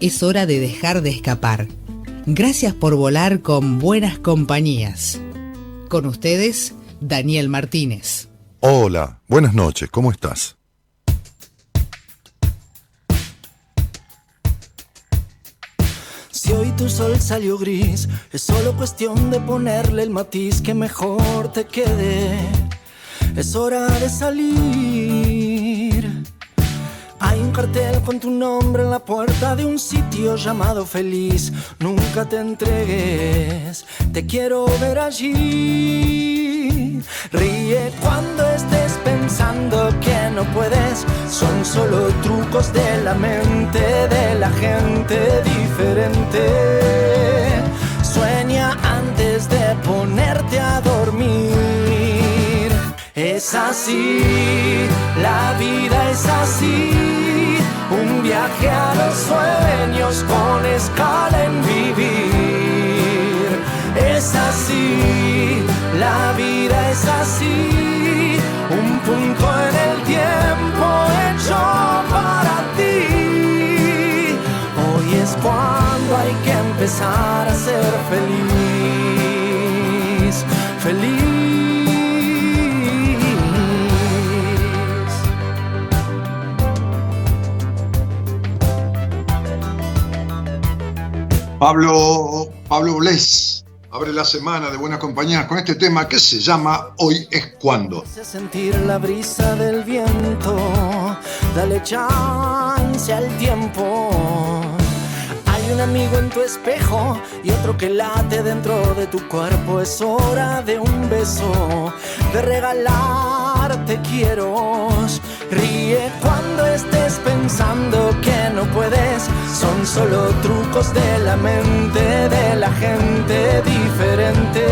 es hora de dejar de escapar. Gracias por volar con buenas compañías. Con ustedes, Daniel Martínez. Hola, buenas noches, ¿cómo estás? Si hoy tu sol salió gris, es solo cuestión de ponerle el matiz que mejor te quede. Es hora de salir hay un cartel con tu nombre en la puerta de un sitio llamado feliz. Nunca te entregues, te quiero ver allí. Ríe cuando estés pensando que no puedes. Son solo trucos de la mente de la gente diferente. Sueña antes de ponerte a dormir. Es así, la vida es así, un viaje a los sueños con escala en vivir. Es así, la vida es así, un punto en el tiempo hecho para ti. Hoy es cuando hay que empezar a ser feliz, feliz. Pablo, Pablo Bles abre la semana de Buenas Compañías con este tema que se llama Hoy es cuando. Sentir la brisa del viento, dale chance al tiempo. Hay un amigo en tu espejo y otro que late dentro de tu cuerpo. Es hora de un beso, de regalarte quiero. Ríe cuando estés pensando que no puedes. Son solo trucos de la mente de la gente diferente.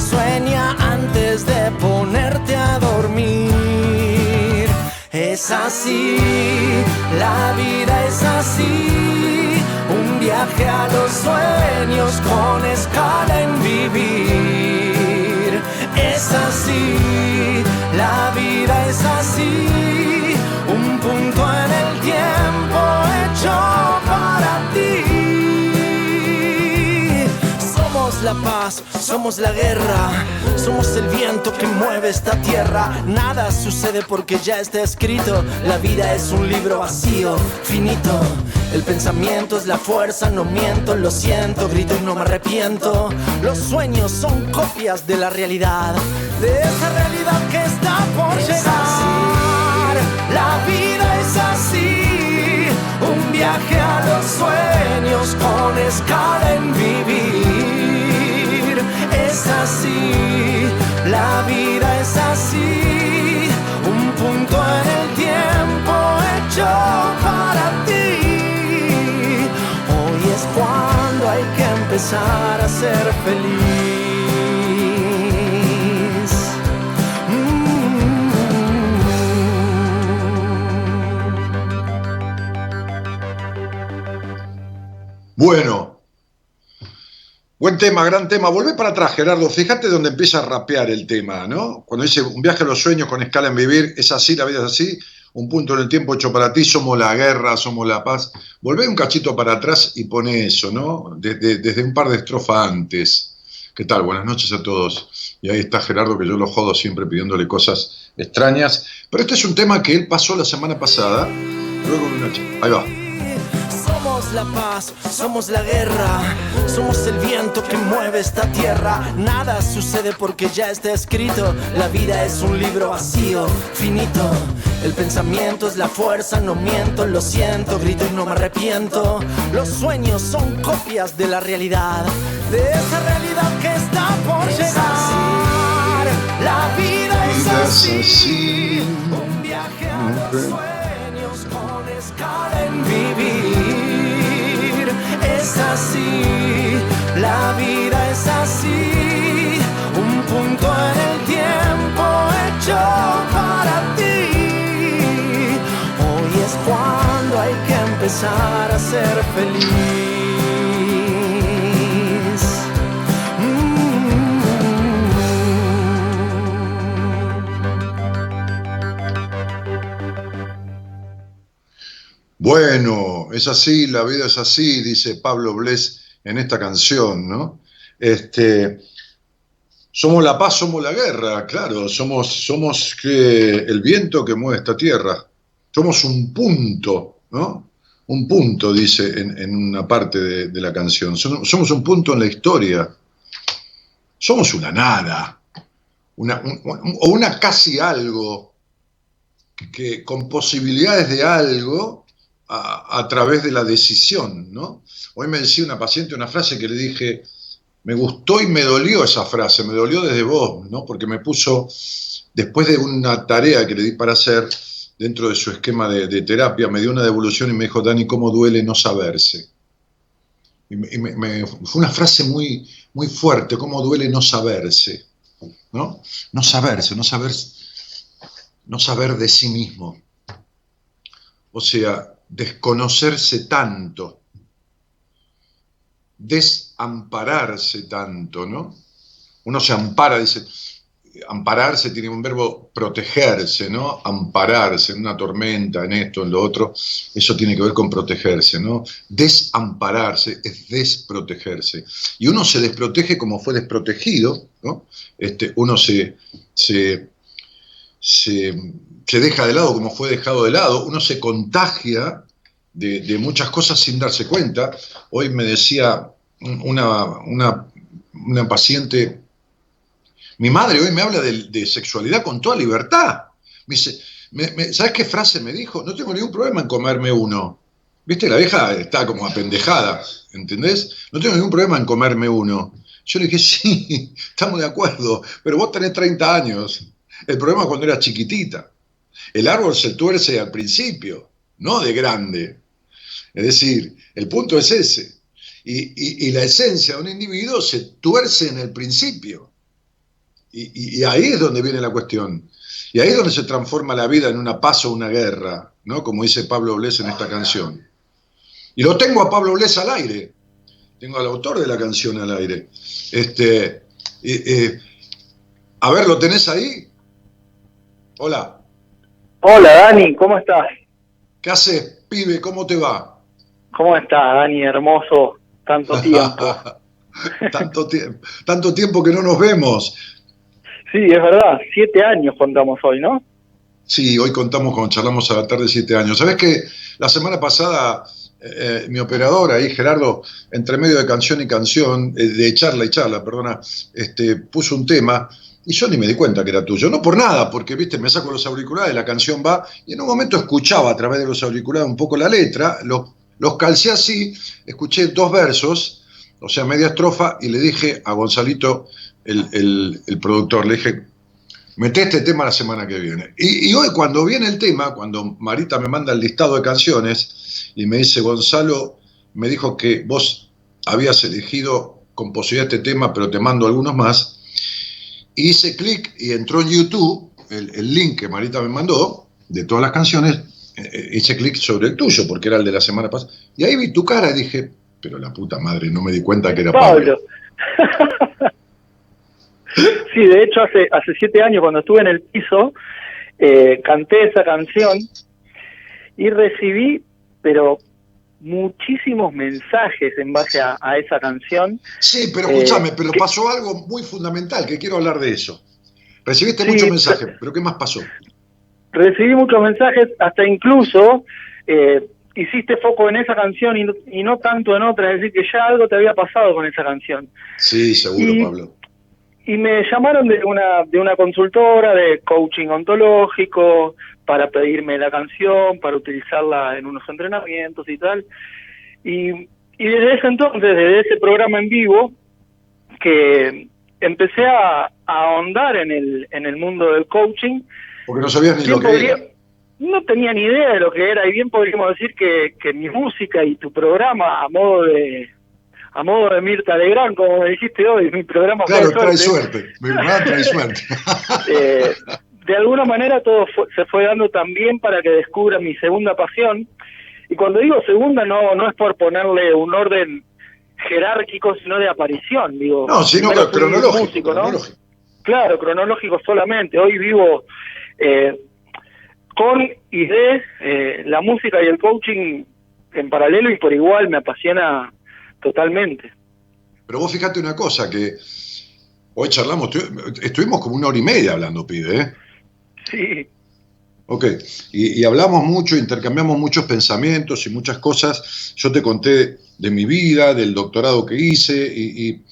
Sueña antes de ponerte a dormir. Es así, la vida es así. Un viaje a los sueños con escala en vivir. Es así, la vida es así punto en el tiempo hecho para ti. Somos la paz, somos la guerra, somos el viento que mueve esta tierra. Nada sucede porque ya está escrito, la vida es un libro vacío, finito. El pensamiento es la fuerza, no miento, lo siento, grito y no me arrepiento. Los sueños son copias de la realidad, de esa realidad que está por llegar. La vida viaje a los sueños con escala en vivir. Es así, la vida es así, un punto en el tiempo hecho para ti. Hoy es cuando hay que empezar a ser feliz. Bueno, buen tema, gran tema. Volvé para atrás, Gerardo. Fíjate dónde empieza a rapear el tema, ¿no? Cuando dice un viaje a los sueños con escala en vivir, es así, la vida es así. Un punto en el tiempo hecho para ti, somos la guerra, somos la paz. Volvé un cachito para atrás y pone eso, ¿no? Desde, un par de estrofas antes. ¿Qué tal? Buenas noches a todos. Y ahí está Gerardo, que yo lo jodo siempre pidiéndole cosas extrañas. Pero este es un tema que él pasó la semana pasada. Luego una Ahí va. Somos la paz, somos la guerra, somos el viento que mueve esta tierra. Nada sucede porque ya está escrito. La vida es un libro vacío, finito. El pensamiento es la fuerza, no miento, lo siento, grito y no me arrepiento. Los sueños son copias de la realidad, de esa realidad que está por llegar. La vida es así, un viaje a así, la vida es así, un punto en el tiempo hecho para ti. Hoy es cuando hay que empezar a ser feliz. Bueno, es así, la vida es así, dice Pablo Bles en esta canción, ¿no? Este, somos la paz, somos la guerra, claro, somos, somos que el viento que mueve esta tierra, somos un punto, ¿no? Un punto, dice en, una parte de, la canción, somos, un punto en la historia, somos una nada, o una casi algo, que con posibilidades de algo, a, través de la decisión, ¿no? Hoy me decía una paciente una frase que le dije, me gustó y me dolió esa frase, me dolió desde vos, ¿no? Porque me puso, después de una tarea que le di para hacer dentro de su esquema de, terapia, me dio una devolución y me dijo, Dani, ¿cómo duele no saberse? Y me, fue una frase muy, muy fuerte, ¿cómo duele no saberse? ¿No? No saberse, no saber, no saber de sí mismo. O sea, desconocerse tanto, desampararse tanto, ¿no? Uno se ampara, dice, ampararse tiene un verbo protegerse, ¿no? Ampararse en una tormenta, en esto, en lo otro, eso tiene que ver con protegerse, ¿no? Desampararse es desprotegerse. Y uno se desprotege como fue desprotegido, ¿no? Este, uno se, se, se se deja de lado como fue dejado de lado, uno se contagia de, muchas cosas sin darse cuenta. Hoy me decía una, una, paciente, mi madre hoy me habla de, sexualidad con toda libertad. Me dice, ¿sabes qué frase me dijo? No tengo ningún problema en comerme uno. ¿Viste? La vieja está como apendejada, ¿entendés? No tengo ningún problema en comerme uno. Yo le dije, sí, estamos de acuerdo, pero vos tenés 30 años. El problema es cuando eras chiquitita. El árbol se tuerce al principio, no de grande. Es decir, el punto es ese. Y, la esencia de un individuo se tuerce en el principio. Y, ahí es donde viene la cuestión. Y ahí es donde se transforma la vida en una paz o una guerra, ¿no? Como dice Pablo Bles en esta canción. Y lo tengo a Pablo Bles al aire. Tengo al autor de la canción al aire. Este, a ver, ¿lo tenés ahí? Hola. Hola Dani, ¿cómo estás? ¿Qué haces, pibe? ¿Cómo te va? ¿Cómo estás, Dani? Hermoso, tanto tiempo. tanto, tiempo tanto tiempo que no nos vemos. Sí, es verdad, siete años contamos hoy, ¿no? Sí, hoy contamos cuando charlamos a la tarde siete años. ¿Sabes que la semana pasada eh, eh, mi operador ahí, Gerardo, entre medio de canción y canción, eh, de charla y charla, perdona, este, puso un tema y yo ni me di cuenta que era tuyo. No por nada, porque, viste, me saco los auriculares, la canción va, y en un momento escuchaba a través de los auriculares un poco la letra, los, los calcé así, escuché dos versos, o sea, media estrofa, y le dije a Gonzalito, el, productor, le dije, mete este tema la semana que viene. Y, hoy cuando viene el tema, cuando Marita me manda el listado de canciones y me dice, Gonzalo, me dijo que vos habías elegido con posibilidad este tema, pero te mando algunos más, hice clic y entró en YouTube el, link que Marita me mandó de todas las canciones, eh, eh, hice clic sobre el tuyo, porque era el de la semana pasada. Y ahí vi tu cara y dije, pero la puta madre, no me di cuenta que era Pablo. sí, de hecho hace, hace siete años cuando estuve en el piso, eh, canté esa canción y recibí, pero muchísimos mensajes en base a, esa canción. Sí, pero escúchame, eh, pero pasó algo muy fundamental, que quiero hablar de eso. Recibiste muchos mensajes, pero ¿qué más pasó? Recibí muchos mensajes, hasta incluso eh, hiciste foco en esa canción y no, tanto en otra, es decir, que ya algo te había pasado con esa canción. Sí, seguro, Pablo. Y me llamaron de una, de una consultora de coaching ontológico, para pedirme la canción, para utilizarla en unos entrenamientos y tal. Y, y desde ese entonces, desde ese programa en vivo, que empecé a, ahondar en el, en el mundo del coaching. Porque no sabías ni lo que era. No tenía ni idea de lo que era, y bien podríamos decir que, que mi música y tu programa, a modo de, a modo de Mirta Legrand, como me dijiste hoy, mi programa Claro, trae suerte, mi programa trae suerte. Eh, de alguna manera todo se fue dando también para que descubra mi segunda pasión. Y cuando digo segunda no, no es por ponerle un orden jerárquico, sino de aparición, digo. No, sino cronológico, cronológico. Claro, cronológico solamente. Hoy vivo eh, con y de eh, la música y el coaching en paralelo y por igual me apasiona totalmente. Pero vos fíjate una cosa, que hoy charlamos, estuvimos como una hora y media hablando, pibe, ¿eh? Sí. Ok, y, hablamos mucho, intercambiamos muchos pensamientos y muchas cosas. Yo te conté de mi vida, del doctorado que hice y,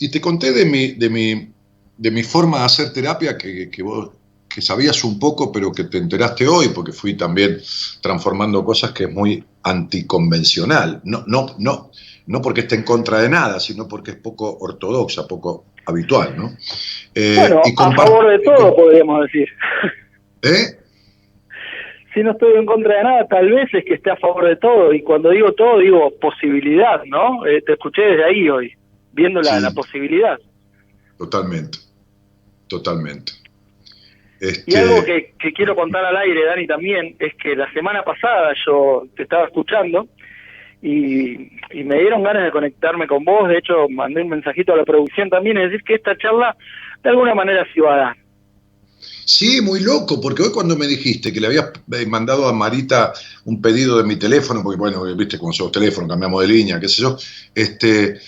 y, te conté de mi, de, mi, de mi forma de hacer terapia que, que vos que sabías un poco, pero que te enteraste hoy, porque fui también transformando cosas que es muy anticonvencional. No, no, no, no porque esté en contra de nada, sino porque es poco ortodoxa, poco habitual, ¿no? Eh, bueno, a favor de todo, podríamos decir. ¿Eh? Si no estoy en contra de nada, tal vez es que esté a favor de todo. Y cuando digo todo, digo posibilidad, ¿no? Eh, te escuché desde ahí hoy, viendo la, la posibilidad. Totalmente, totalmente. Y algo que, quiero contar al aire, Dani, también, es que la semana pasada yo te estaba escuchando y, me dieron ganas de conectarme con vos. De hecho, mandé un mensajito a la producción también y decir que esta charla de alguna manera se iba a dar. Sí, muy loco, porque hoy cuando me dijiste que le habías eh, mandado a Marita un pedido de mi teléfono, porque bueno, viste con los teléfonos, cambiamos de línea, qué sé yo, este,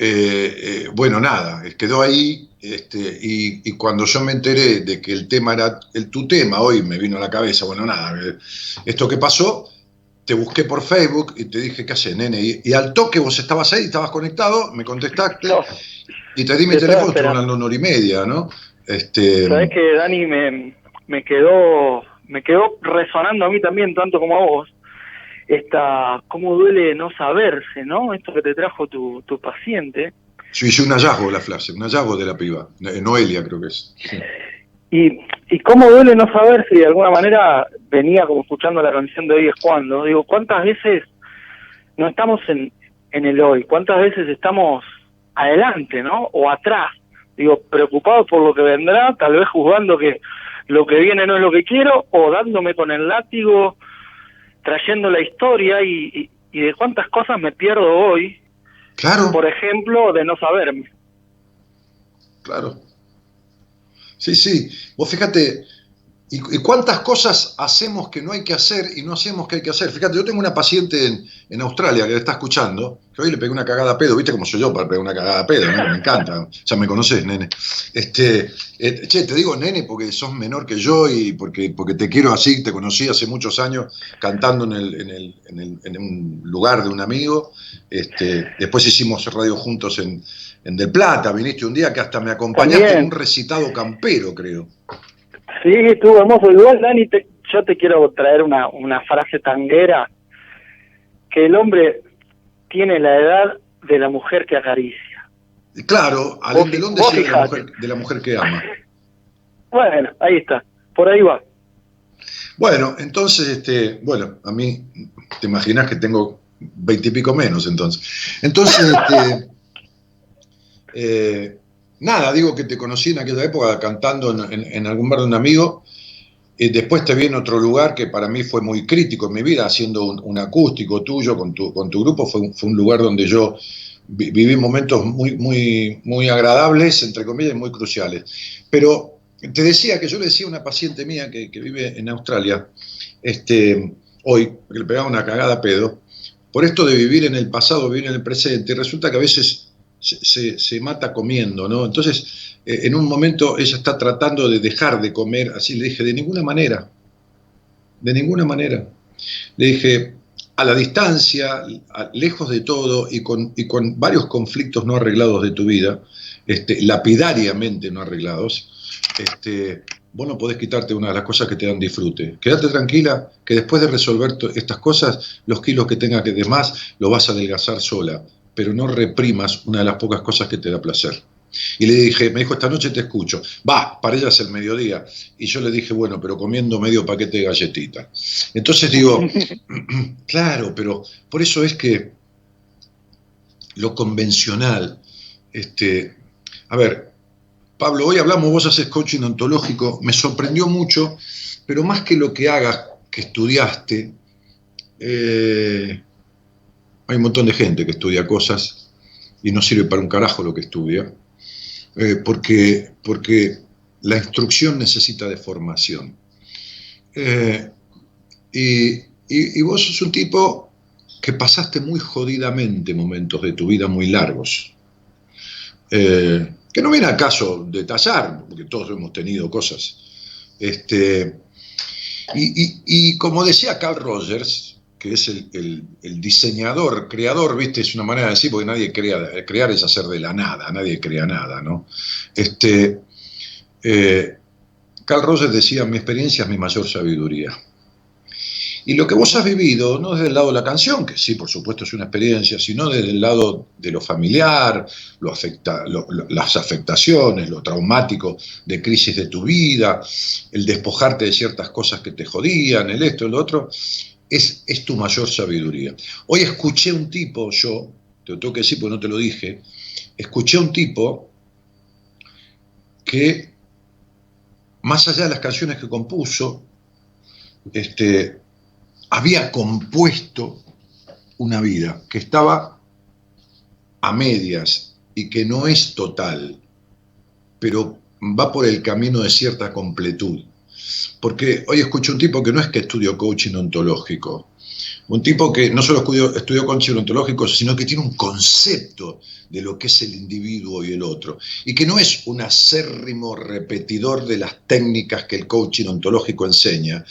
eh, eh, bueno, nada, quedó ahí este, y, cuando yo me enteré de que el tema era el, tu tema, hoy me vino a la cabeza, bueno, nada, eh, esto que pasó, te busqué por Facebook y te dije, ¿qué haces, nene? Y, al toque vos estabas ahí, estabas conectado, me contestaste y te di mi teléfono, estuve hablando una hora y media, ¿no? Este, Sabes que Dani me, me, quedó me quedó resonando a mí también, tanto como a vos, esta, cómo duele no saberse, ¿no? Esto que te trajo tu, tu paciente yo hice un hallazgo la frase, un hallazgo de la piba, Noelia creo que es. Y, y cómo duele no saber si de alguna manera venía como escuchando la canción de hoy es cuando, digo, ¿cuántas veces no estamos en, en el hoy? ¿Cuántas veces estamos adelante, ¿no? O atrás, digo, preocupados por lo que vendrá, tal vez juzgando que lo que viene no es lo que quiero, o dándome con el látigo, trayendo la historia y, y de cuántas cosas me pierdo hoy Claro. Por ejemplo, de no saberme. Claro. Sí, sí. Vos fíjate, ¿Y, cuántas cosas hacemos que no hay que hacer y no hacemos que hay que hacer? Fíjate, yo tengo una paciente en, en Australia que está escuchando, que hoy le pegué una cagada a pedo, ¿viste cómo soy yo para pegar una cagada a pedo? Me encanta, ya me conoces, nene. Este, eh, che, te digo nene porque sos menor que yo y porque, porque te quiero así, te conocí hace muchos años cantando en, el, en, el, en, el, en un lugar de un amigo, este, después hicimos radio juntos en, en Del Plata, viniste un día que hasta me acompañaste en un recitado campero, creo. Sí, estuvo hermoso. Igual, Dani, yo te quiero traer una, una frase tanguera, que el hombre tiene la edad de la mujer que acaricia. Claro, al de dónde de la, mujer, de la mujer que ama. bueno, ahí está, por ahí va. Bueno, entonces, este, bueno, a mí te imaginas que tengo veintipico menos entonces. Entonces, este, eh, nada, digo que te conocí en aquella época cantando en, algún bar de un amigo. Y después te vi en otro lugar que para mí fue muy crítico en mi vida, haciendo un, acústico tuyo con tu, grupo. Fue un, lugar donde yo viví momentos muy, muy, muy agradables, entre comillas, y muy cruciales. Pero te decía que yo le decía a una paciente mía que, vive en Australia, este, hoy, que le pegaba una cagada a pedo, por esto de vivir en el pasado, vivir en el presente, resulta que a veces se, mata comiendo, ¿no? Entonces, eh, en un momento ella está tratando de dejar de comer, así le dije, de ninguna manera, de ninguna manera. Le dije, a la distancia, lejos de todo y con, varios conflictos no arreglados de tu vida, este, lapidariamente no arreglados, este, vos no podés quitarte una de las cosas que te dan disfrute. Quédate tranquila que después de resolver estas cosas, los kilos que tengas que de más, lo vas a adelgazar sola pero no reprimas una de las pocas cosas que te da placer. Y le dije, me dijo, esta noche te escucho. Va, para ella es el mediodía. Y yo le dije, bueno, pero comiendo medio paquete de galletita. Entonces digo, claro, pero por eso es que lo convencional. Este, a ver, Pablo, hoy hablamos, vos haces coaching ontológico, me sorprendió mucho, pero más que lo que hagas, que estudiaste, eh, hay un montón de gente que estudia cosas y no sirve para un carajo lo que estudia, eh, porque, porque la instrucción necesita de formación. Eh, y, vos sos un tipo que pasaste muy jodidamente momentos de tu vida muy largos. Eh, que no viene al caso detallar, porque todos hemos tenido cosas. Este, y, como decía Carl Rogers, que es el, diseñador, creador, viste, es una manera de decir, porque nadie crea, crear es hacer de la nada, nadie crea nada, ¿no? Este, eh, Carl Rogers decía, mi experiencia es mi mayor sabiduría. Y lo que vos has vivido, no desde el lado de la canción, que sí, por supuesto es una experiencia, sino desde el lado de lo familiar, lo afecta, las afectaciones, lo traumático de crisis de tu vida, el despojarte de ciertas cosas que te jodían, el esto, el otro, es, es tu mayor sabiduría. Hoy escuché un tipo, yo, te lo tengo que decir porque no te lo dije, escuché un tipo que, más allá de las canciones que compuso, este, había compuesto una vida que estaba a medias y que no es total, pero va por el camino de cierta completud. Porque hoy escucho un tipo que no es que estudió coaching ontológico, un tipo que no solo estudió, estudió coaching ontológico, sino que tiene un concepto de lo que es el individuo y el otro, y que no es un acérrimo repetidor de las técnicas que el coaching ontológico enseña,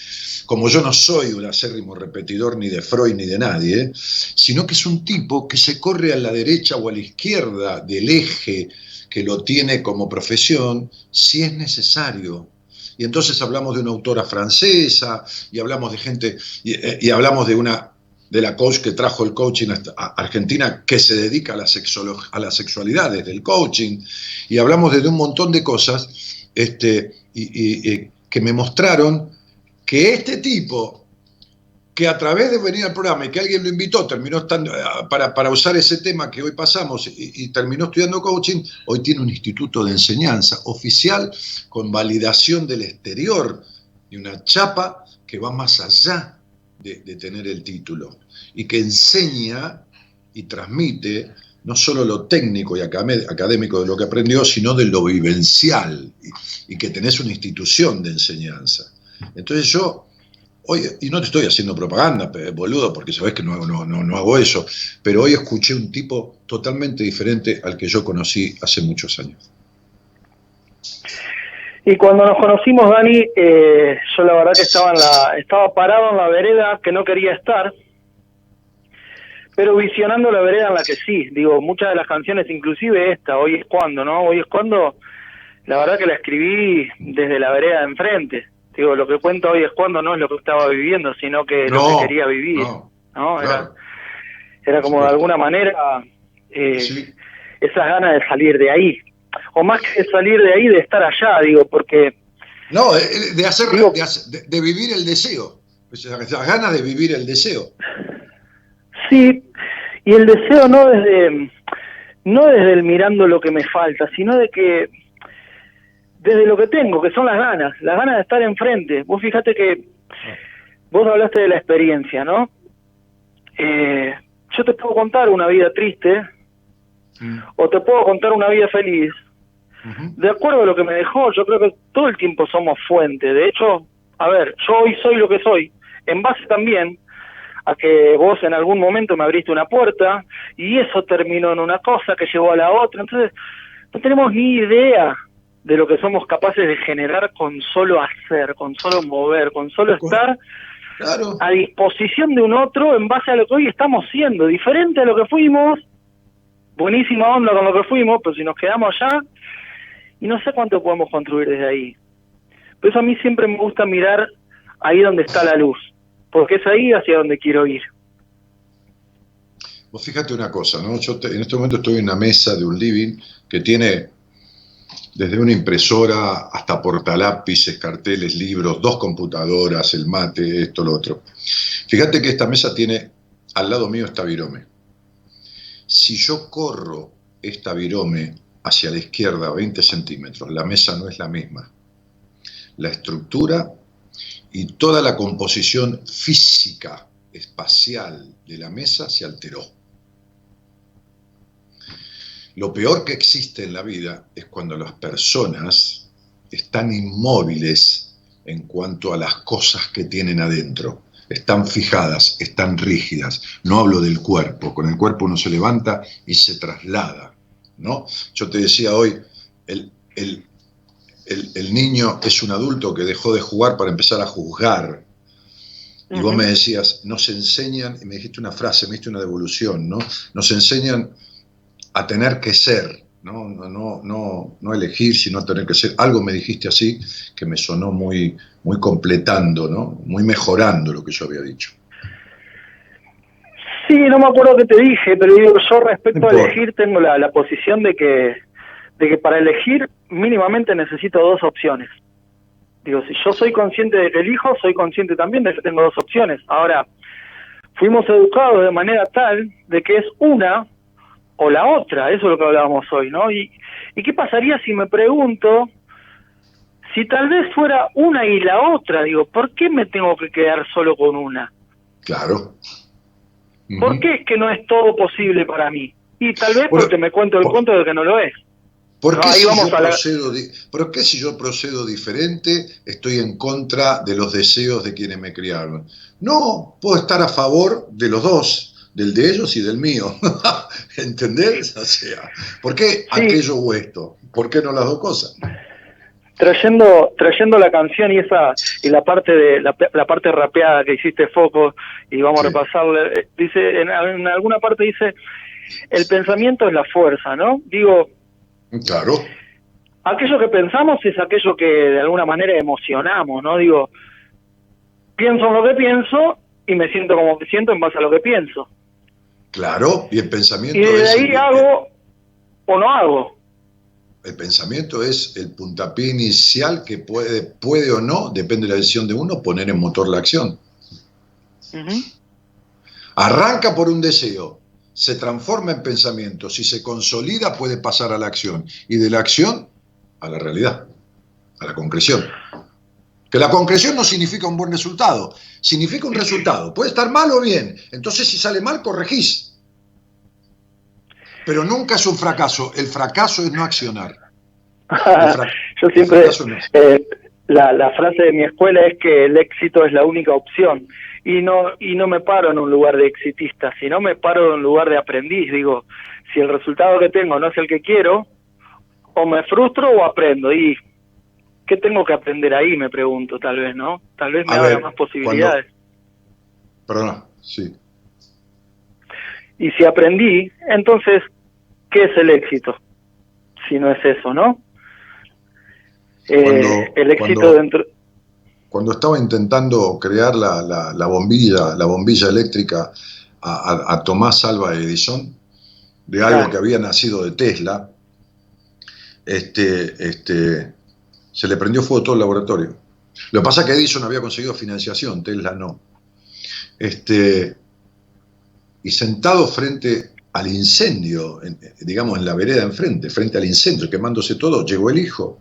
como yo no soy un acérrimo repetidor ni de Freud ni de nadie, sino que es un tipo que se corre a la derecha o a la izquierda del eje que lo tiene como profesión si es necesario y entonces hablamos de una autora francesa y hablamos de gente y, eh, hablamos de una de la coach que trajo el coaching a Argentina que se dedica a la, a las sexualidades del coaching. Y hablamos de, un montón de cosas este, y, que me mostraron que este tipo que a través de venir al programa y que alguien lo invitó, terminó estando, eh, para, usar ese tema que hoy pasamos y, terminó estudiando coaching, hoy tiene un instituto de enseñanza oficial con validación del exterior y una chapa que va más allá de, tener el título y que enseña y transmite no solo lo técnico y académico de lo que aprendió, sino de lo vivencial y, y que tenés una institución de enseñanza. Entonces yo Hoy, y no te estoy haciendo propaganda, boludo, porque sabes que no, no, no, hago eso, pero hoy escuché un tipo totalmente diferente al que yo conocí hace muchos años. Y cuando nos conocimos, Dani, eh, yo la verdad que estaba, en la, estaba parado en la vereda que no quería estar, pero visionando la vereda en la que sí. Digo, muchas de las canciones, inclusive esta, Hoy es cuando, ¿no? Hoy es cuando, la verdad que la escribí desde la vereda de enfrente digo, lo que cuento hoy es cuando no es lo que estaba viviendo, sino que lo que quería vivir, ¿no? Era, era, como de alguna manera eh, esas ganas de salir de ahí, o más que salir de ahí, de estar allá, digo, porque... No, de, hacer, de, vivir el deseo, esas ganas de vivir el deseo. Sí, y el deseo no desde, no desde el mirando lo que me falta, sino de que desde lo que tengo, que son las ganas, las ganas de estar enfrente. Vos fíjate que vos hablaste de la experiencia, ¿no? Eh, yo te puedo contar una vida triste mm. o te puedo contar una vida feliz. De acuerdo a lo que me dejó, yo creo que todo el tiempo somos fuente. De hecho, a ver, yo hoy soy lo que soy, en base también a que vos en algún momento me abriste una puerta y eso terminó en una cosa que llevó a la otra. Entonces, no tenemos ni idea de lo que somos capaces de generar con solo hacer, con solo mover, con solo estar a disposición de un otro en base a lo que hoy estamos siendo, diferente a lo que fuimos, buenísima onda con lo que fuimos, pero si nos quedamos allá, y no sé cuánto podemos construir desde ahí. Por eso a mí siempre me gusta mirar ahí donde está la luz, porque es ahí hacia donde quiero ir. Vos fíjate una cosa, ¿no? Yo en este momento estoy en una mesa de un living que tiene desde una impresora hasta portalápices, carteles, libros, dos computadoras, el mate, esto, lo otro. Fíjate que esta mesa tiene, al lado mío está Virome. Si yo corro esta virome hacia la izquierda 20 centímetros, la mesa no es la misma. La estructura y toda la composición física, espacial de la mesa se alteró. Lo peor que existe en la vida es cuando las personas están inmóviles en cuanto a las cosas que tienen adentro. Están fijadas, están rígidas. No hablo del cuerpo. Con el cuerpo uno se levanta y se traslada. ¿no? Yo te decía hoy, el, el, niño es un adulto que dejó de jugar para empezar a juzgar. Y vos me decías, nos enseñan, y me dijiste una frase, me diste una devolución, ¿no? Nos enseñan a tener que ser, ¿no? No, no, no, elegir, sino tener que ser. Algo me dijiste así que me sonó muy, muy completando, ¿no? muy mejorando lo que yo había dicho. Sí, no me acuerdo qué te dije, pero digo, yo respecto a elegir tengo la, la posición de que, de que para elegir mínimamente necesito dos opciones. Digo, si yo soy consciente de que elijo, soy consciente también de que tengo dos opciones. Ahora, fuimos educados de manera tal de que es una o la otra, eso es lo que hablábamos hoy, ¿no? Y, ¿Y qué pasaría si me pregunto si tal vez fuera una y la otra? Digo, ¿por qué me tengo que quedar solo con una? Claro. ¿Por qué es que no es todo posible para mí? Y tal vez porque me cuento el cuento de que no lo es. ¿Por qué, si yo procedo ¿Por qué si yo procedo diferente estoy en contra de los deseos de quienes me criaron? No, puedo estar a favor de los dos del de ellos y del mío. ¿Entendés? O sea, ¿por qué aquello o esto? ¿Por qué no las dos cosas? Trayendo, trayendo la canción y esa y la parte de la, parte rapeada que hiciste foco y vamos a repasarle eh, dice en, alguna parte dice el pensamiento es la fuerza no digo claro aquello que pensamos es aquello que de alguna manera emocionamos no digo pienso en lo que pienso y me siento como me siento en base a lo que pienso Claro, y el pensamiento y de ahí hago o no hago. El pensamiento es el puntapié inicial que puede, puede o no, depende de la decisión de uno, poner en motor la acción. Arranca por un deseo, se transforma en pensamiento, si se consolida puede pasar a la acción y de la acción a la realidad, a la concreción. Que la concreción no significa un buen resultado, significa un resultado. Puede estar mal o bien. Entonces, si sale mal, corregís. Pero nunca es un fracaso. El fracaso es no accionar. Yo siempre. Eh, la, la, frase de mi escuela es que el éxito es la única opción. Y no, y no me paro en un lugar de exitista, sino me paro en un lugar de aprendiz. Digo, si el resultado que tengo no es el que quiero, o me frustro o aprendo. Y ¿qué tengo que aprender ahí? Me pregunto, tal vez, ¿no? Tal vez me abra más posibilidades. Perdona, sí. Y si aprendí, entonces, ¿qué es el éxito? Si no es eso, ¿no? Eh, el éxito dentro... Cuando estaba intentando crear la, la, bombilla, la bombilla eléctrica a, Tomás Alba Edison, de algo que había nacido de Tesla, este, este, se le prendió fuego todo el laboratorio. Lo que pasa es que Edison había conseguido financiación, Tesla no. Este, y sentado frente al incendio, digamos en la vereda enfrente, frente al incendio, quemándose todo, llegó el hijo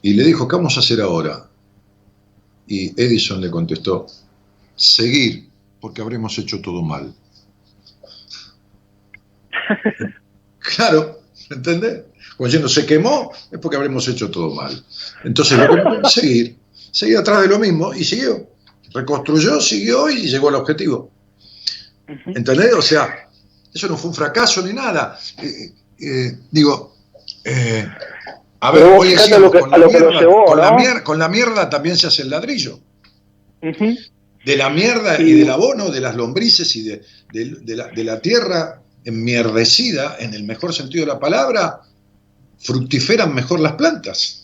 y le dijo, ¿qué vamos a hacer ahora? Y Edison le contestó, seguir, porque habremos hecho todo mal. claro, ¿entendés? Como diciendo, se quemó, es porque habremos hecho todo mal. Entonces, lo que seguir, seguir atrás de lo mismo y siguió. Reconstruyó, siguió y llegó al objetivo. ¿Entendés? O sea, eso no fue un fracaso ni nada. Eh, eh, digo, eh, a ver, hoy decimos, con, la mierda, con, la mierda, también se hace el ladrillo. De la mierda y del abono, de las lombrices y de, la, de la tierra enmierdecida, en el mejor sentido de la palabra, fructiferan mejor las plantas.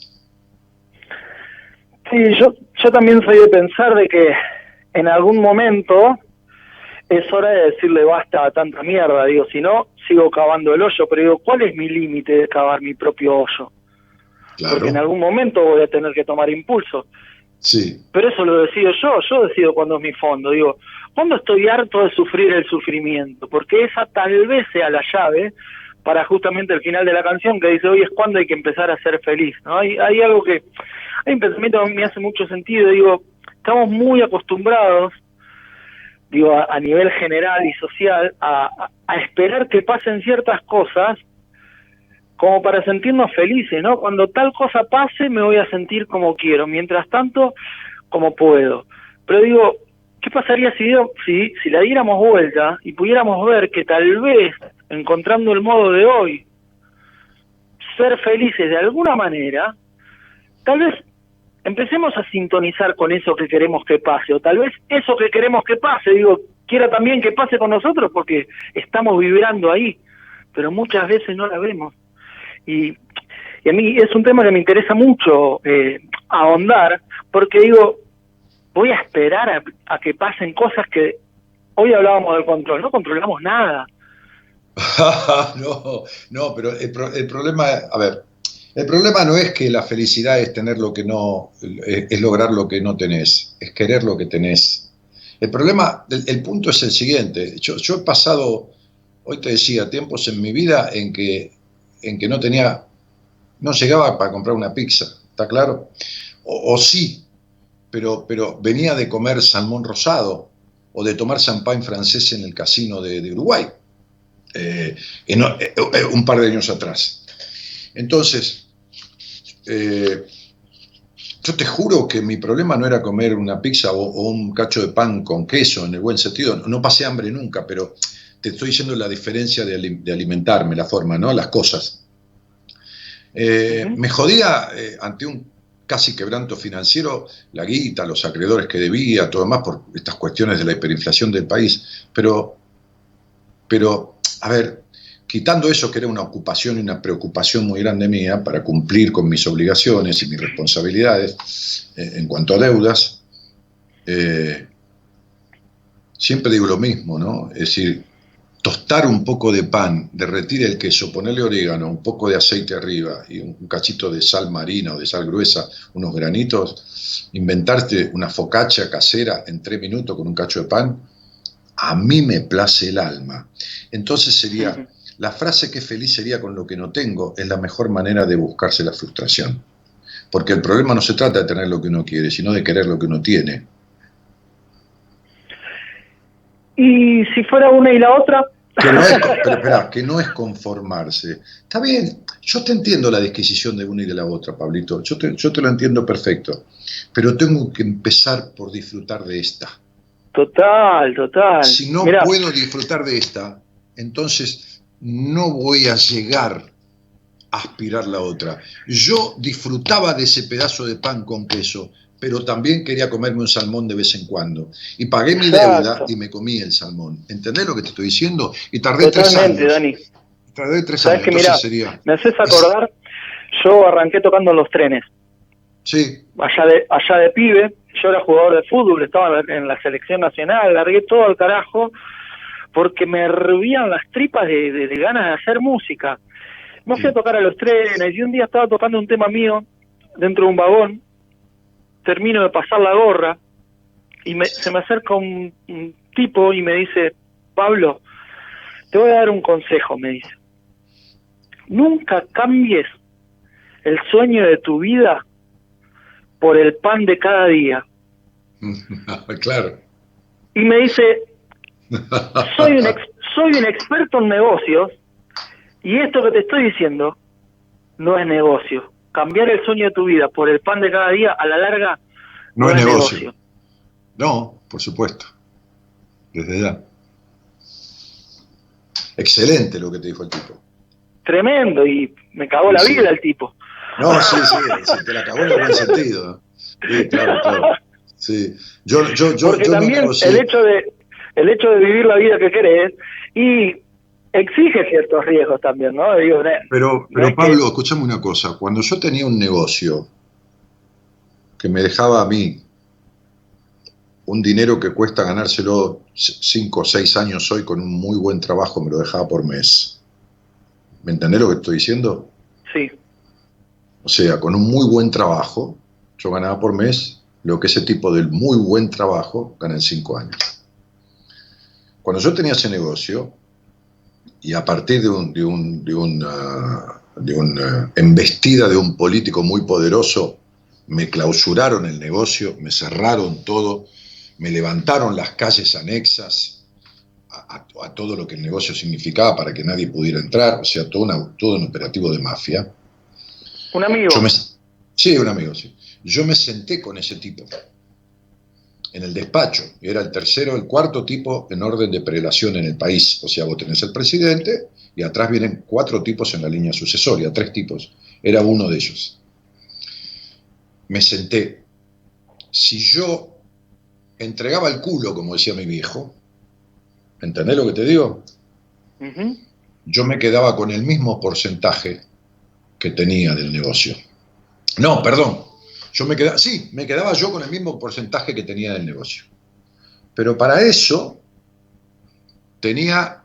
Sí, yo, yo también soy de pensar de que en algún momento es hora de decirle basta a tanta mierda, digo, si no, sigo cavando el hoyo, pero digo, ¿cuál es mi límite de cavar mi propio hoyo? Porque en algún momento voy a tener que tomar impulso. Sí. Pero eso lo decido yo, yo decido cuándo es mi fondo. Digo, ¿cuándo estoy harto de sufrir el sufrimiento? Porque esa tal vez sea la llave para justamente el final de la canción que dice, hoy es cuando hay que empezar a ser feliz. ¿no? Hay, hay algo que, hay un pensamiento que me hace mucho sentido, digo, estamos muy acostumbrados, digo, a, nivel general y social, a, a, esperar que pasen ciertas cosas como para sentirnos felices, ¿no? Cuando tal cosa pase me voy a sentir como quiero, mientras tanto como puedo. Pero digo, ¿qué pasaría si, si, si la diéramos vuelta y pudiéramos ver que tal vez, encontrando el modo de hoy, ser felices de alguna manera, tal vez empecemos a sintonizar con eso que queremos que pase, o tal vez eso que queremos que pase, digo, quiera también que pase con nosotros porque estamos vibrando ahí, pero muchas veces no la vemos. Y, y a mí es un tema que me interesa mucho eh, ahondar, porque digo, voy a esperar a, que pasen cosas que hoy hablábamos del control, no controlamos nada. no, no, pero el, problema, a ver, el problema no es que la felicidad es tener lo que no, es, lograr lo que no tenés, es querer lo que tenés. El problema, el, punto es el siguiente, yo, yo, he pasado, hoy te decía, tiempos en mi vida en que, en que no tenía, no llegaba para comprar una pizza, ¿está claro? O, sí, pero, pero venía de comer salmón rosado o de tomar champán francés en el casino de, Uruguay, eh, eh, eh, un par de años atrás. Entonces, eh, yo te juro que mi problema no era comer una pizza o, un cacho de pan con queso, en el buen sentido. No, pasé hambre nunca, pero te estoy diciendo la diferencia de, alimentarme, la forma, ¿no? Las cosas. Eh, me jodía eh, ante un casi quebranto financiero la guita, los acreedores que debía, todo más por estas cuestiones de la hiperinflación del país. Pero, pero a ver, quitando eso que era una ocupación y una preocupación muy grande mía para cumplir con mis obligaciones y mis responsabilidades eh, en cuanto a deudas, eh, siempre digo lo mismo, ¿no? Es decir, tostar un poco de pan, derretir el queso, ponerle orégano, un poco de aceite arriba y un cachito de sal marina o de sal gruesa, unos granitos, inventarte una focacha casera en tres minutos con un cacho de pan, a mí me place el alma. Entonces sería la frase que feliz sería con lo que no tengo es la mejor manera de buscarse la frustración. Porque el problema no se trata de tener lo que uno quiere, sino de querer lo que uno tiene. ¿Y si fuera una y la otra? Que no es, pero espera, que no es conformarse. Está bien, yo te entiendo la disquisición de una y de la otra, Pablito. Yo te, yo te lo entiendo perfecto. Pero tengo que empezar por disfrutar de esta. Total, total. Si no puedo disfrutar de esta, entonces no voy a llegar a aspirar la otra. Yo disfrutaba de ese pedazo de pan con queso, pero también quería comerme un salmón de vez en cuando. Y pagué mi deuda y me comí el salmón. ¿Entendés lo que te estoy diciendo? Y tardé tres años. Dani. Tardé tres años. Que, sería... Me haces acordar, yo arranqué tocando en los trenes. Sí. Allá de, allá de pibe, yo era jugador de fútbol, estaba en la selección nacional, largué todo al carajo porque me hervían las tripas de, ganas de hacer música. Me fui a tocar a los trenes y un día estaba tocando un tema mío dentro de un vagón, termino de pasar la gorra y se me acerca un, tipo y me dice, Pablo, te voy a dar un consejo, me dice. Nunca cambies el sueño de tu vida por el pan de cada día. claro. Y me dice, soy un, soy un experto en negocios y esto que te estoy diciendo no es negocio. Cambiar el sueño de tu vida por el pan de cada día, a la larga, no, es negocio. No, por supuesto. Desde ya. Excelente lo que te dijo el tipo. Tremendo, y me cagó la vida el tipo. No, sí, sí, te la cagó en el buen sentido. Sí, claro, claro. Sí. Yo, yo, yo, Porque también el hecho de, el hecho de vivir la vida que querés y exige ciertos riesgos también, ¿no? pero, pero Pablo, escúchame una cosa, cuando yo tenía un negocio que me dejaba a mí un dinero que cuesta ganárselo cinco o seis años hoy con un muy buen trabajo, me lo dejaba por mes. ¿Me entendés lo que estoy diciendo? Sí. O sea, con un muy buen trabajo, yo ganaba por mes lo que ese tipo de muy buen trabajo gana en cinco años. Cuando yo tenía ese negocio, y a partir de, un, de, un, de, una, de una embestida de un político muy poderoso, me clausuraron el negocio, me cerraron todo, me levantaron las calles anexas a, todo lo que el negocio significaba para que nadie pudiera entrar, o sea, todo, todo un operativo de mafia. ¿Un amigo? sí, un amigo, sí. Yo me senté con ese tipo en el despacho. Era el tercero, el cuarto tipo en orden de prelación en el país. O sea, vos tenés el presidente y atrás vienen cuatro tipos en la línea sucesoria, tres tipos. Era uno de ellos. Me senté. Si yo entregaba el culo, como decía mi viejo, ¿entendés lo que te digo? Yo me quedaba con el mismo porcentaje que tenía del negocio. No, perdón, yo me quedaba, sí, me quedaba yo con el mismo porcentaje que tenía del negocio. Pero para eso tenía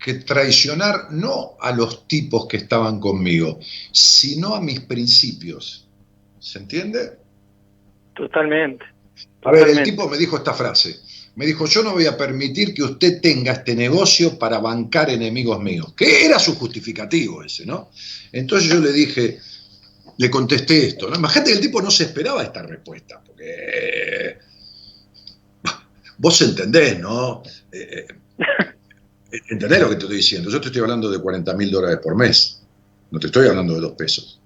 que traicionar no a los tipos que estaban conmigo, sino a mis principios. ¿Se entiende? Totalmente. A ver, el tipo me dijo esta frase. Me dijo, yo no voy a permitir que usted tenga este negocio para bancar enemigos míos. Que era su justificativo ese, ¿no? Entonces yo le dije, le contesté esto. ¿no? Imagínate que el tipo no se esperaba esta respuesta, porque vos entendés, ¿no? Eh, eh, entendés lo que te estoy diciendo. Yo te estoy hablando de 40 mil dólares por mes, no te estoy hablando de dos pesos.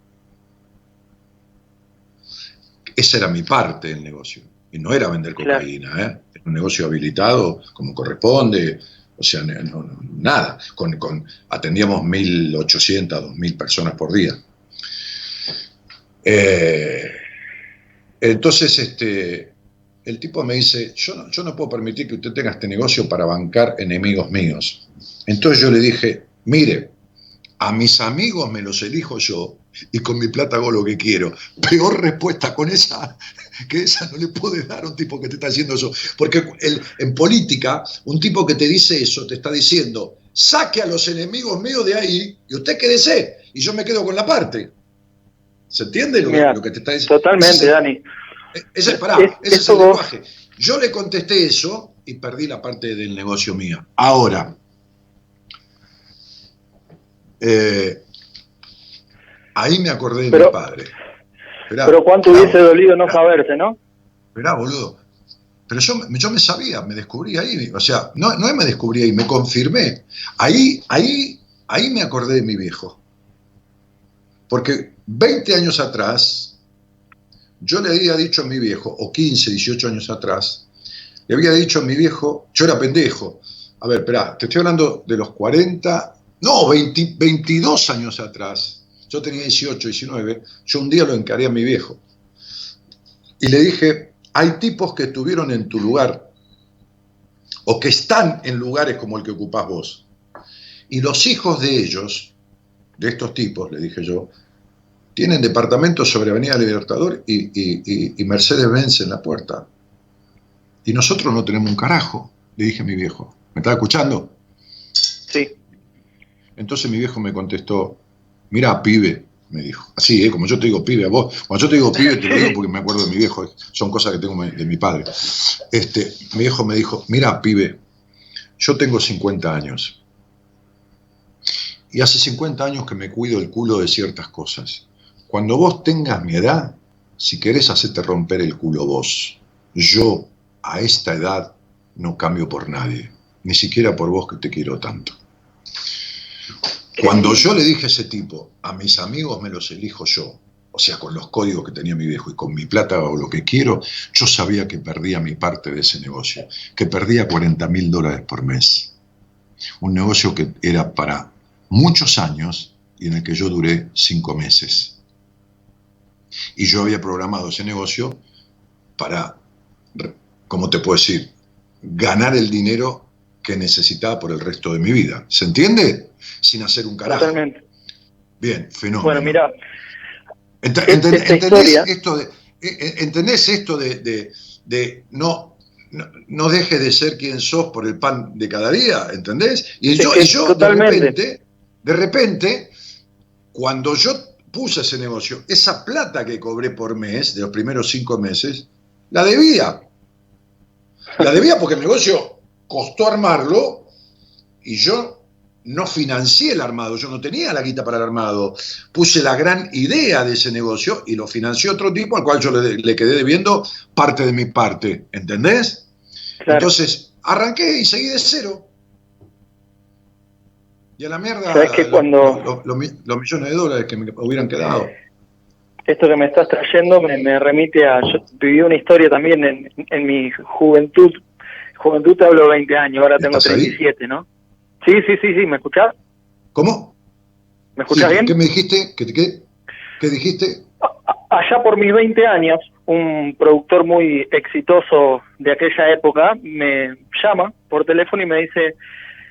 Esa era mi parte del negocio. Y no era vender cocaína, ¿eh? Era un negocio habilitado como corresponde, o sea, nada. Con, con, atendíamos 1.800, 2.000 personas por día. Eh, entonces, este, el tipo me dice, yo no, yo no puedo permitir que usted tenga este negocio para bancar enemigos míos. Entonces yo le dije, mire, a mis amigos me los elijo yo y con mi plata hago lo que quiero. Peor respuesta con esa que esa no le puede dar a un tipo que te está haciendo eso. Porque en política, un tipo que te dice eso te está diciendo, saque a los enemigos míos de ahí y usted quédese y yo me quedo con la parte. ¿Se entiende lo, que te está diciendo? Totalmente, Dani. Ese, es, el lenguaje. Yo le contesté eso y perdí la parte del negocio mía. Ahora, eh, ahí me acordé de mi padre. pero cuánto hubiese dolido no saberse, ¿no? Esperá, boludo. Pero yo, yo me sabía, me descubrí ahí. O sea, no, no me descubrí ahí, me confirmé. Ahí, ahí, ahí me acordé de mi viejo. Porque 20 años atrás, yo le había dicho a mi viejo, o 15, 18 años atrás, le había dicho a mi viejo, yo era pendejo. A ver, espera, te estoy hablando de los 40, no, 22 años atrás. Yo tenía 18, 19. Yo un día lo encaré a mi viejo. Y le dije, hay tipos que estuvieron en tu lugar o que están en lugares como el que ocupás vos. Y los hijos de ellos, de estos tipos, le dije yo, tienen departamentos sobre Avenida Libertador y, Mercedes-Benz en la puerta. Y nosotros no tenemos un carajo, le dije a mi viejo. ¿Me estaba escuchando? Sí. Entonces mi viejo me contestó, mira, pibe, me dijo. Así, ¿eh? como yo te digo pibe a vos. Cuando yo te digo pibe, te lo digo porque me acuerdo de mi viejo. Son cosas que tengo de mi padre. Este, mi viejo me dijo, mira, pibe, yo tengo 50 años. Y hace 50 años que me cuido el culo de ciertas cosas. Cuando vos tengas mi edad, si querés hacerte romper el culo vos. Yo, a esta edad, no cambio por nadie, ni siquiera por vos que te quiero tanto. Cuando yo le dije a ese tipo, a mis amigos me los elijo yo, o sea, con los códigos que tenía mi viejo y con mi plata o lo que quiero, yo sabía que perdía mi parte de ese negocio, que perdía 40 mil dólares por mes. Un negocio que era para muchos años y en el que yo duré cinco meses. Y yo había programado ese negocio para, ¿cómo te puedo decir? Ganar el dinero que necesitaba por el resto de mi vida. ¿Se entiende? Sin hacer un carajo. Totalmente. Bien, fenómeno. Bueno, mira. ¿Entendés, esto de, e, e, ¿Entendés esto de, de, no, no, dejes de ser quien sos por el pan de cada día? ¿Entendés? Y yo, y yo de repente, de repente, cuando yo puse ese negocio, esa plata que cobré por mes, de los primeros cinco meses, la debía. La debía porque el negocio costó armarlo y yo no financié el armado, yo no tenía la guita para el armado. Puse la gran idea de ese negocio y lo financió otro tipo al cual yo le, quedé debiendo parte de mi parte, ¿entendés? Entonces, arranqué y seguí de cero. Y a la mierda cuando... los millones de dólares que me hubieran quedado. Esto que me estás trayendo me, remite a... Yo viví una historia también en, en mi juventud. Juventud te hablo 20 años, ahora tengo 37, ¿no? Sí, sí, sí, sí, ¿me escuchás? ¿Cómo? ¿Me escuchás bien? ¿Qué me dijiste? ¿Qué, qué, qué dijiste? Allá por mis 20 años, un productor muy exitoso de aquella época me llama por teléfono y me dice,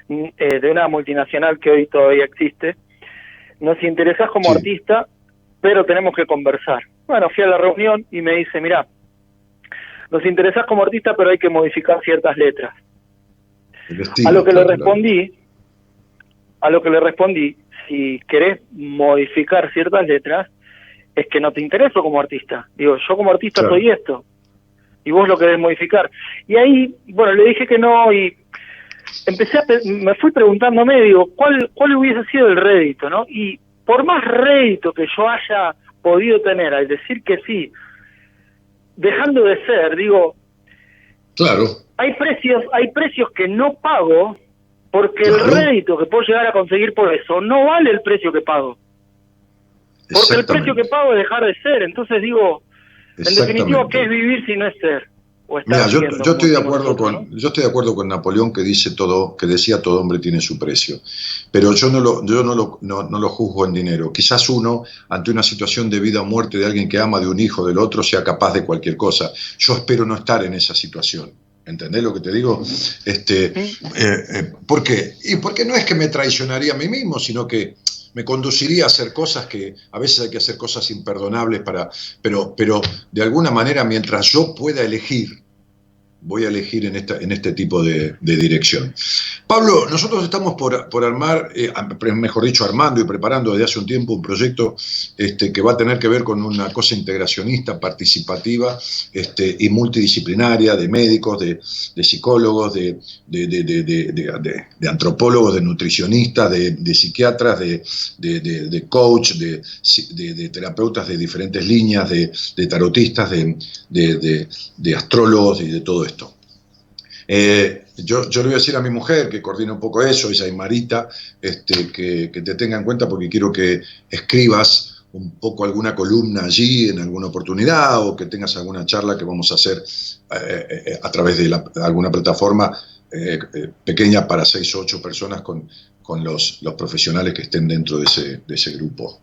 mm, eh, de una multinacional que hoy todavía existe, nos interesás como artista, pero tenemos que conversar. Bueno, fui a la reunión y me dice, mira, nos interesás como artista, pero hay que modificar ciertas letras. a lo que le respondí, a lo que le respondí, si querés modificar ciertas letras, es que no te intereso como artista. Digo, yo como artista soy esto, y vos lo querés modificar. Y ahí, bueno, le dije que no, y empecé a, me fui preguntándome, digo, ¿cuál, cuál hubiese sido el rédito, no? Y por más rédito que yo haya podido tener al decir que sí, dejando de ser, digo, claro. Hay precios, hay precios que no pago porque el rédito que puedo llegar a conseguir por eso no vale el precio que pago. Porque el precio que pago es dejar de ser. Entonces digo, en definitiva, ¿qué es vivir si no es ser? Mira, yo, estoy de acuerdo con yo estoy de acuerdo con Napoleón que dice todo que decía todo hombre tiene su precio, pero yo no lo yo no lo, no, lo juzgo en dinero. Quizás uno ante una situación de vida o muerte de alguien que ama de un hijo del otro sea capaz de cualquier cosa. Yo espero no estar en esa situación. ¿Entendés lo que te digo? Este, eh, eh, ¿Por qué? Y porque no es que me traicionaría a mí mismo, sino que me conduciría a hacer cosas que a veces hay que hacer cosas imperdonables para, pero, pero de alguna manera mientras yo pueda elegir voy a elegir en, esta, en este tipo de, dirección. Pablo, nosotros estamos por, armar, eh, mejor dicho, armando y preparando desde hace un tiempo un proyecto este, que va a tener que ver con una cosa integracionista, participativa este, y multidisciplinaria de médicos, de, psicólogos, de, de, antropólogos, de nutricionistas, de, psiquiatras, de, coach, de, terapeutas de diferentes líneas, de, tarotistas, de astrólogos y de todo esto. Eh, yo, yo, le voy a decir a mi mujer que coordina un poco eso, ella y Marita, este, que, te tenga en cuenta porque quiero que escribas un poco alguna columna allí en alguna oportunidad o que tengas alguna charla que vamos a hacer eh, eh, a través de, alguna plataforma pequeña para seis o ocho personas con, con los, los, profesionales que estén dentro de ese, de ese grupo.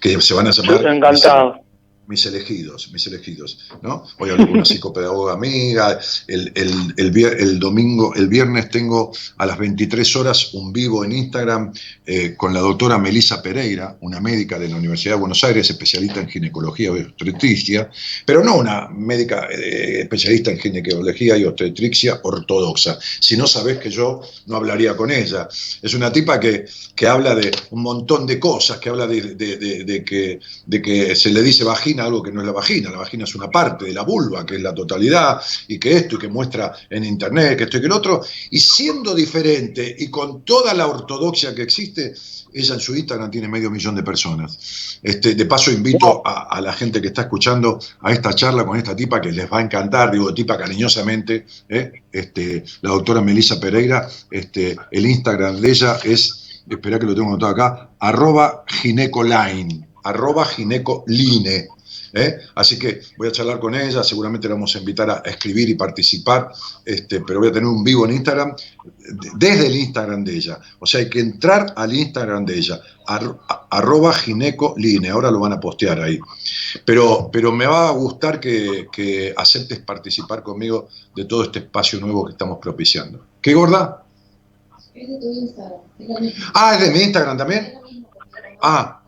Que se van a llamar. Encantado mis elegidos, mis elegidos, ¿no? Hoy hablo con una psicopedagoga amiga, el, el, domingo, el viernes tengo a las 23 horas un vivo en Instagram eh, con la doctora Melisa Pereira, una médica de la Universidad de Buenos Aires, especialista en ginecología y obstetricia, pero no una médica eh, especialista en ginecología y obstetricia ortodoxa. Si no sabes que yo no hablaría con ella. Es una tipa que, que habla de un montón de cosas, que habla de, de, que, de que se le dice vagina algo que no es la vagina, la vagina es una parte de la vulva, que es la totalidad, y que esto, y que muestra en internet, que esto y que el otro, y siendo diferente y con toda la ortodoxia que existe, ella en su Instagram tiene medio millón de personas. Este, de paso invito a, la gente que está escuchando a esta charla con esta tipa que les va a encantar, digo tipa cariñosamente, ¿eh? este, la doctora Melissa Pereira, este, el Instagram de ella es, espera que lo tengo anotado acá, arroba ginecoline, arroba ginecoline. ¿Eh? Así que voy a charlar con ella, seguramente la vamos a invitar a escribir y participar, este, pero voy a tener un vivo en Instagram, desde el Instagram de ella. O sea, hay que entrar al Instagram de ella, arroba ginecoline, ahora lo van a postear ahí. Pero, pero me va a gustar que, que aceptes participar conmigo de todo este espacio nuevo que estamos propiciando. ¿Qué gorda? Es de tu Instagram. Ah, es de mi Instagram también. Ah.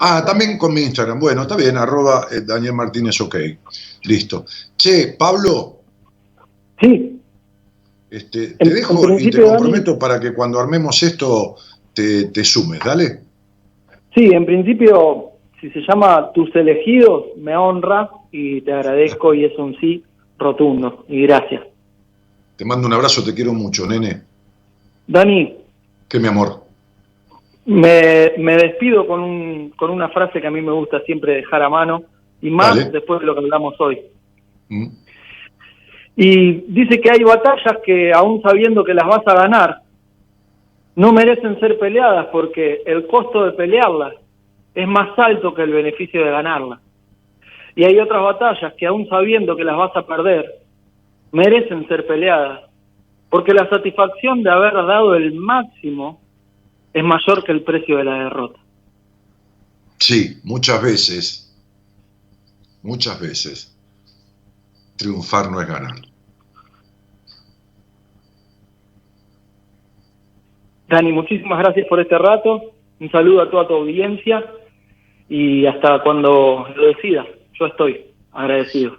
Ah, también con mi Instagram. Bueno, está bien, arroba eh, Daniel Martínez OK. Listo. Che, Pablo. Sí. Este, te dejo y te comprometo para que cuando armemos esto te, te sumes, dale. Sí, en principio, si se llama Tus elegidos, me honra y te agradezco y es un sí rotundo. Y gracias. Te mando un abrazo, te quiero mucho, nene. Dani. ¿Qué, mi amor? Me, me despido con, un, con una frase que a mí me gusta siempre dejar a mano, y más después de lo que hablamos hoy. Mm. Y dice que hay batallas que, aún sabiendo que las vas a ganar, no merecen ser peleadas porque el costo de pelearlas es más alto que el beneficio de ganarlas. Y hay otras batallas que aún sabiendo que las vas a perder, merecen ser peleadas, porque la satisfacción de haber dado el máximo es mayor que el precio de la derrota. Sí, muchas veces, muchas veces, triunfar no es ganar. Dani, muchísimas gracias por este rato. Un saludo a toda tu audiencia y hasta cuando lo decida. Yo estoy agradecido.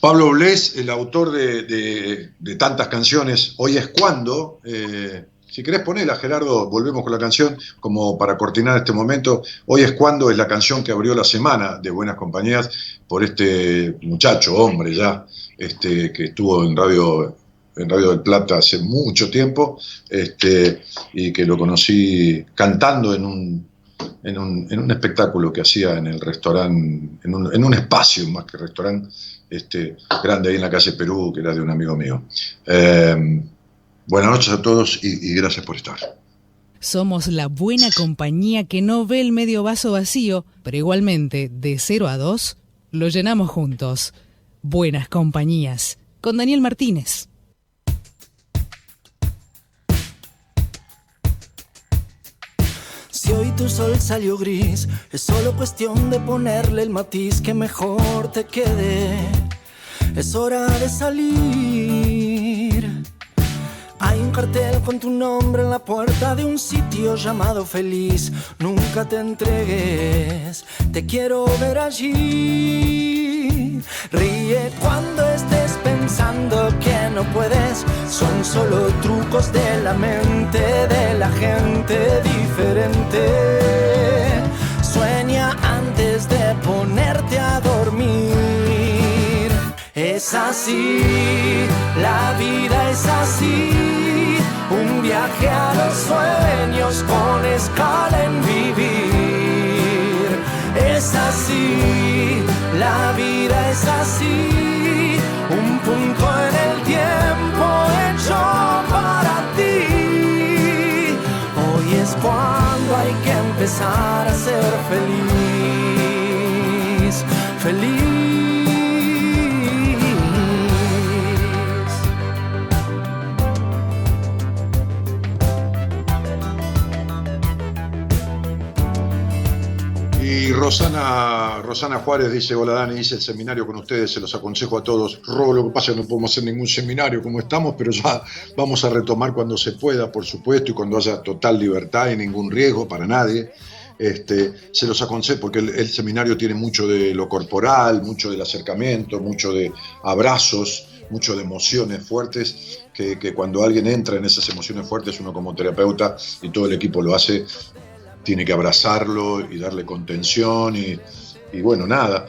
Pablo Bles, el autor de, tantas canciones, Hoy es cuando. Eh, si querés ponerla, Gerardo, volvemos con la canción como para cortinar este momento. Hoy es cuando es la canción que abrió la semana de Buenas Compañías por este muchacho, hombre ya, este, que estuvo en Radio en Radio del Plata hace mucho tiempo este, y que lo conocí cantando en un, en un, en un espectáculo que hacía en el restaurante, en un, en un espacio más que restaurante, este, grande ahí en la calle Perú, que era de un amigo mío. Eh, buenas noches a todos y, y gracias por estar. Somos la buena compañía que no ve el medio vaso vacío, pero igualmente, de 0 a 2, lo llenamos juntos. Buenas compañías, con Daniel Martínez. Si hoy tu sol salió gris, es solo cuestión de ponerle el matiz que mejor te quede. Es hora de salir. Hay un cartel con tu nombre en la puerta de un sitio llamado feliz. Nunca te entregues, te quiero ver allí. Ríe cuando estés pensando que no puedes. Son solo trucos de la mente de la gente diferente. Sueña Es así, la vida es así. Un viaje a los sueños con escala en vivir. Es así, la vida es así. Un punto en el tiempo hecho para ti. Hoy es cuando hay que empezar a ser feliz. Feliz. Rosana, Rosana Juárez dice, hola Dani, hice el seminario con ustedes, se los aconsejo a todos. Ro, lo que pasa no podemos hacer ningún seminario como estamos, pero ya vamos a retomar cuando se pueda, por supuesto, y cuando haya total libertad y ningún riesgo para nadie. Este, se los aconsejo porque el, seminario tiene mucho de lo corporal, mucho del acercamiento, mucho de abrazos, mucho de emociones fuertes, que, que cuando alguien entra en esas emociones fuertes, uno como terapeuta y todo el equipo lo hace, tiene que abrazarlo y darle contención y, bueno, nada,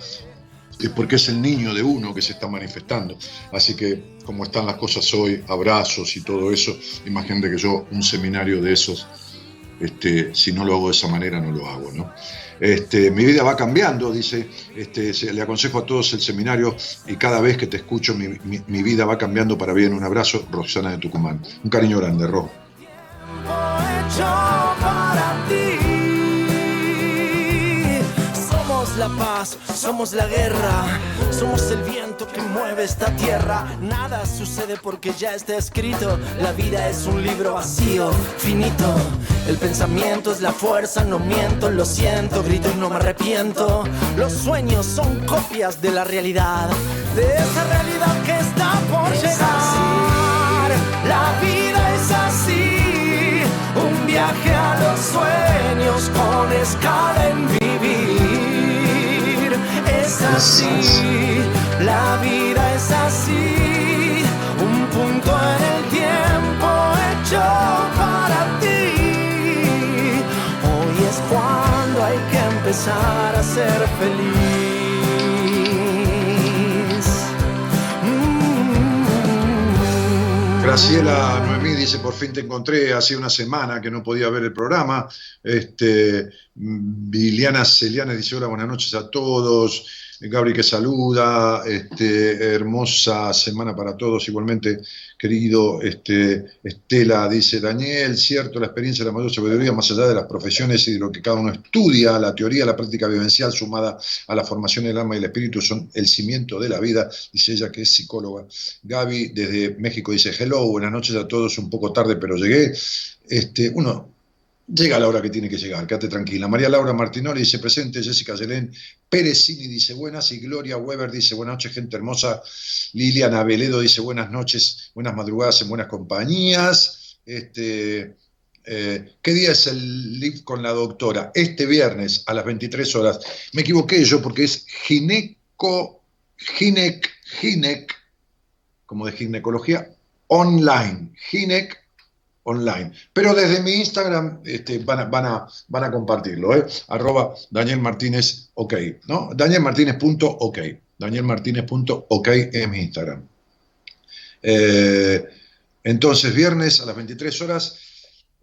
es porque es el niño de uno que se está manifestando. Así que como están las cosas hoy, abrazos y todo eso, imagínate que yo un seminario de esos, este, si no lo hago de esa manera, no lo hago, ¿no? Este, mi vida va cambiando, dice, este, le aconsejo a todos el seminario y cada vez que te escucho mi, mi vida va cambiando para bien. Un abrazo, Roxana de Tucumán. Un cariño grande, Ro. La paz, somos la guerra, somos el viento que mueve esta tierra. Nada sucede porque ya está escrito, la vida es un libro vacío, finito. El pensamiento es la fuerza, no miento, lo siento, grito y no me arrepiento. Los sueños son copias de la realidad, de esa realidad que está por llegar. La vida es así, un viaje a los sueños con escala en es así, la vida es así, un punto en el tiempo hecho para ti. Hoy es cuando hay empezar a ser feliz. Graciela Noemí dice, por fin te encontré, hace una semana que no podía ver el programa. Este, Liliana Celiana dice, hola, buenas noches a todos. Gabri que saluda, este, hermosa semana para todos, igualmente querido este, Estela, dice Daniel, cierto, la experiencia de la mayor sabiduría, más allá de las profesiones y de lo que cada uno estudia, la teoría, la práctica vivencial sumada a la formación del alma y el espíritu son el cimiento de la vida, dice ella que es psicóloga. Gaby desde México dice, hello, buenas noches a todos, un poco tarde, pero llegué. Este, uno, Llega la hora que tiene que llegar, quédate tranquila. María Laura Martinoli dice presente, Jessica Zelén Pérezini dice buenas y Gloria Weber dice buenas noches, gente hermosa. Liliana Veledo dice buenas noches, buenas madrugadas en buenas compañías. Este, eh, ¿Qué día es el live con la doctora? Este viernes a las 23 horas. Me equivoqué yo porque es gineco, ginec, ginec, como de ginecología, online. Ginec online. Pero desde mi Instagram este, van, a, van, a, van a compartirlo, ¿eh? arroba Daniel Martínez OK, ¿no? Daniel Martínez.ok, Daniel Martínez.ok es mi Instagram. Eh, entonces, viernes a las 23 horas,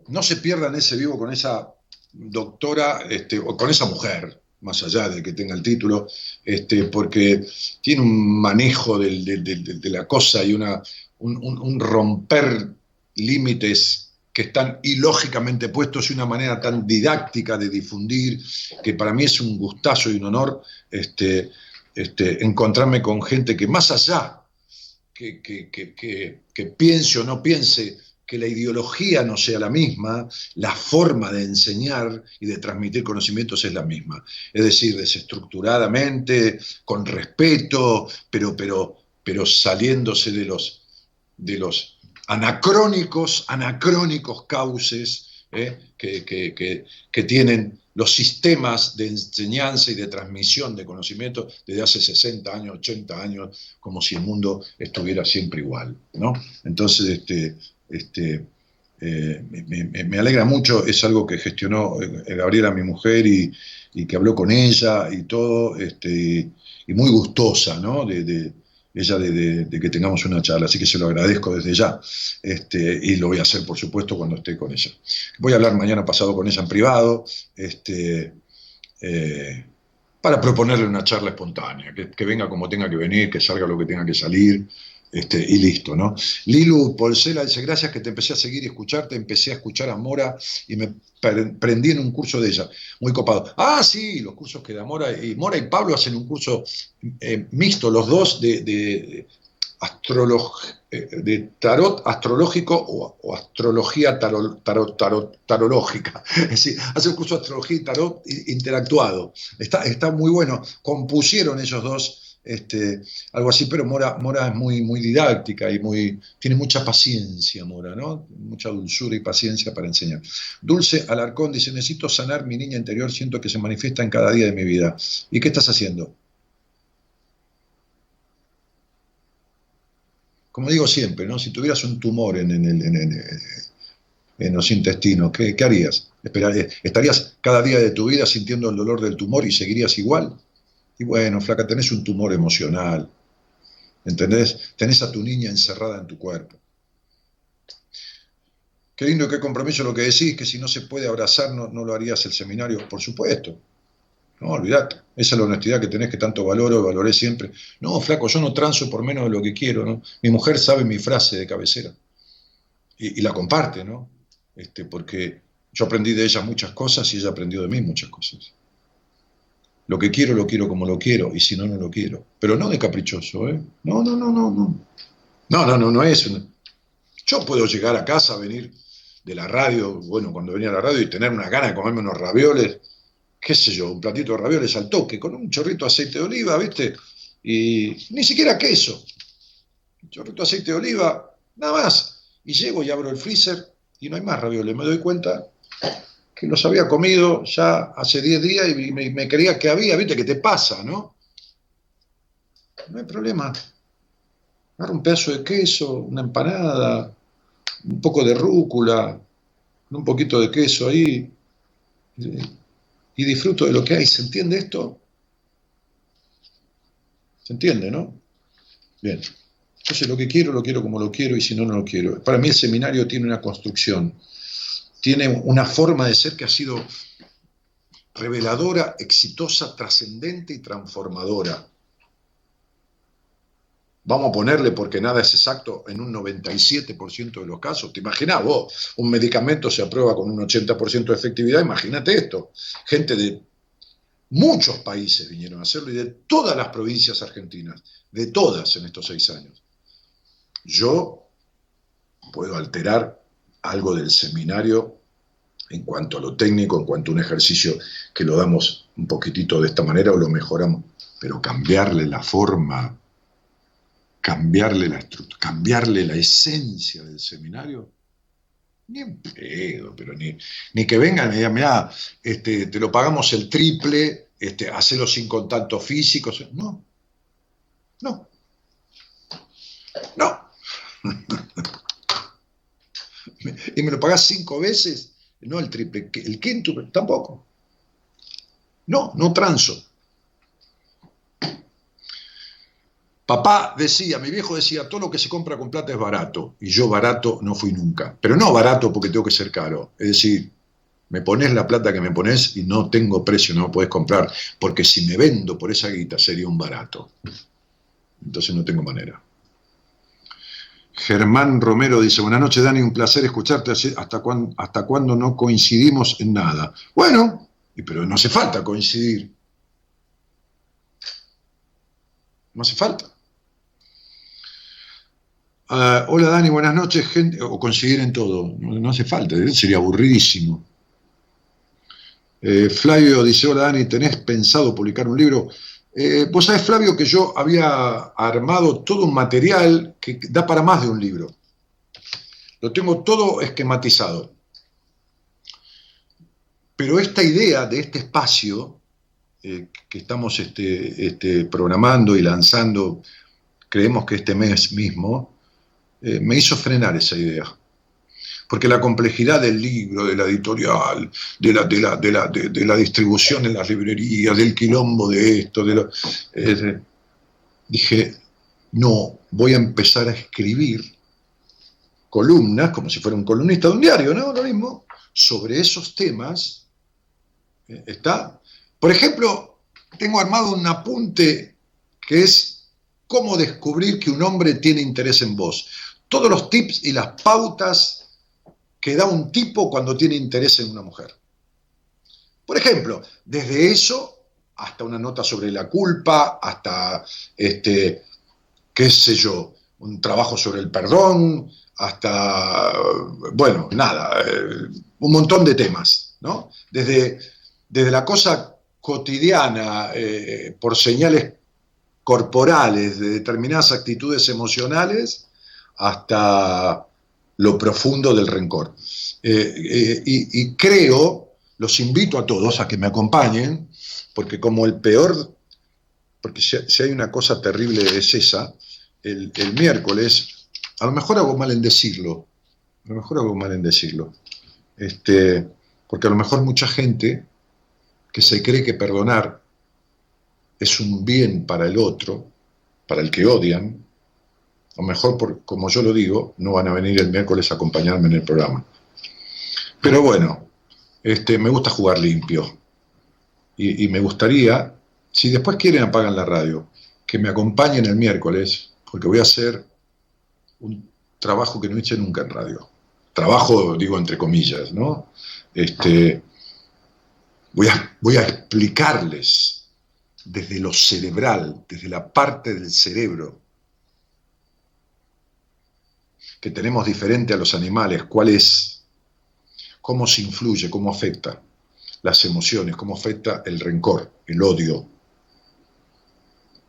no se pierdan ese vivo con esa doctora, este, o con esa mujer, más allá de que tenga el título, este, porque tiene un manejo de, la cosa y una, un romper límites que están ilógicamente puestos y una manera tan didáctica de difundir, que para mí es un gustazo y un honor este, este, encontrarme con gente que más allá que, que, piense o no piense que la ideología no sea la misma, la forma de enseñar y de transmitir conocimientos es la misma. Es decir, desestructuradamente, con respeto, pero, pero, pero saliéndose de los, de los anacrónicos, anacrónicos cauces eh, que, tienen los sistemas de enseñanza y de transmisión de conocimiento desde hace 60 años, 80 años, como si el mundo estuviera siempre igual. ¿no? Entonces, este, este, eh, me, alegra mucho, es algo que gestionó eh, Gabriela, mi mujer, y, que habló con ella y todo, este, y muy gustosa ¿no? de, ella de, que tengamos una charla, así que se lo agradezco desde ya este, y lo voy a hacer por supuesto cuando esté con ella. Voy a hablar mañana pasado con ella en privado este, eh, para proponerle una charla espontánea, que, venga como tenga que venir, que salga lo que tenga que salir. Este, y listo, ¿no? Lilu Polsela dice, gracias que te empecé a seguir y escucharte, empecé a escuchar a Mora y me prendí en un curso de ella, muy copado. Ah, sí, los cursos que da Mora y Mora y Pablo hacen un curso eh, mixto, los dos de, de, eh, de tarot astrológico o, astrología tarot, tarot, tarot, tarológica. Es decir, hace un curso de astrología y tarot interactuado. Está, está muy bueno. Compusieron ellos dos este, algo así, pero Mora, Mora es muy, muy didáctica y muy, tiene mucha paciencia, Mora, ¿no? Mucha dulzura y paciencia para enseñar. Dulce Alarcón dice, necesito sanar mi niña interior, siento que se manifiesta en cada día de mi vida. ¿Y qué estás haciendo? Como digo siempre, ¿no? Si tuvieras un tumor en, en, los intestinos, ¿qué, qué harías? ¿Estarías cada día de tu vida sintiendo el dolor del tumor y seguirías igual? Y bueno, flaca, tenés un tumor emocional. ¿Entendés? Tenés a tu niña encerrada en tu cuerpo. Qué lindo, qué compromiso lo que decís, que si no se puede abrazar no, lo harías el seminario, por supuesto. No, olvidate. Esa es la honestidad que tenés que tanto valoro, valoré siempre. No, flaco, yo no transo por menos de lo que quiero. Mi mujer sabe mi frase de cabecera. Y, la comparte, ¿no? Este, porque yo aprendí de ella muchas cosas y ella aprendió de mí muchas cosas. Lo que quiero, lo quiero como lo quiero, y si no, no lo quiero. Pero no de caprichoso, ¿eh? No, no, no, no, no. No, no, no, no es. Yo puedo llegar a casa, venir de la radio, bueno, cuando venía a la radio y tener una gana de comerme unos ravioles, qué sé yo, un platito de ravioles al toque, con un chorrito de aceite de oliva, ¿viste? Y ni siquiera queso. Un chorrito de aceite de oliva, nada más. Y llego y abro el freezer y no hay más ravioles. Me doy cuenta que los había comido ya hace 10 días y me, creía que había, viste, que te pasa, ¿no? No hay problema. Agarra un pedazo de queso, una empanada, un poco de rúcula, un poquito de queso ahí. y disfruto de lo que hay. ¿Se entiende esto? ¿Se entiende, no? Bien. Entonces lo que quiero, lo quiero como lo quiero y si no, no lo quiero. Para mí el seminario tiene una construcción, tiene una forma de ser que ha sido reveladora, exitosa, trascendente y transformadora. Vamos a ponerle, porque nada es exacto, en un 97% de los casos. ¿Te imaginas vos? Un medicamento se aprueba con un 80% de efectividad. Imagínate esto. Gente de muchos países vinieron a hacerlo y de todas las provincias argentinas, de todas en estos seis años. Yo puedo alterar algo del seminario en cuanto a lo técnico, en cuanto a un ejercicio que lo damos un poquitito de esta manera o lo mejoramos, pero cambiarle la forma, cambiarle la estructura, cambiarle la esencia del seminario, ni en pedo, pero ni, ni que vengan y digan, mira, este, te lo pagamos el triple, este, hacelo sin contacto físico, no, no, no. y me lo pagás cinco veces, no el triple, el quinto, tampoco. No, no transo. Papá decía, mi viejo decía, todo lo que se compra con plata es barato, y yo barato no fui nunca. Pero no barato porque tengo que ser caro. Es decir, me pones la plata que me pones y no tengo precio, no me puedes comprar, porque si me vendo por esa guita sería un barato. Entonces no tengo manera. Germán Romero dice, buenas noches Dani, un placer escucharte, hasta cuándo, hasta no coincidimos en nada. Bueno, pero no hace falta coincidir. No hace falta. Ah, hola Dani, buenas noches, gente, o coincidir en todo, no, hace falta, ¿eh? sería aburridísimo. Eh, Flavio dice, hola Dani, ¿tenés pensado publicar un libro? Eh, vos sabés, Flavio, que yo había armado todo un material que da para más de un libro. Lo tengo todo esquematizado. Pero esta idea de este espacio eh, que estamos este, este, programando y lanzando, creemos que este mes mismo, eh, me hizo frenar esa idea porque la complejidad del libro, de la editorial, de la, distribución en las librerías, del quilombo de esto, de lo, dije, no, voy a empezar a escribir columnas, como si fuera un columnista de un diario, ¿no? Lo mismo, sobre esos temas. Eh, ¿Está? Por ejemplo, tengo armado un apunte que es cómo descubrir que un hombre tiene interés en vos. Todos los tips y las pautas que da un tipo cuando tiene interés en una mujer. Por ejemplo, desde eso hasta una nota sobre la culpa, hasta, este, qué sé yo, un trabajo sobre el perdón, hasta, bueno, nada, eh, un montón de temas, ¿no? Desde, desde la cosa cotidiana, eh, por señales corporales de determinadas actitudes emocionales, hasta lo profundo del rencor. Eh, eh, y, creo, los invito a todos a que me acompañen, porque como el peor, porque si, hay una cosa terrible es esa, el, miércoles, a lo mejor hago mal en decirlo, a lo mejor hago mal en decirlo, este, porque a lo mejor mucha gente que se cree que perdonar es un bien para el otro, para el que odian, o mejor, por, como yo lo digo, no van a venir el miércoles a acompañarme en el programa. Pero bueno, este, me gusta jugar limpio. Y, me gustaría, si después quieren apagan la radio, que me acompañen el miércoles, porque voy a hacer un trabajo que no hice nunca en radio. Trabajo, digo, entre comillas, ¿no? Este, voy, a, voy a explicarles desde lo cerebral, desde la parte del cerebro, que tenemos diferente a los animales, cuál es, cómo se influye, cómo afecta las emociones, cómo afecta el rencor, el odio.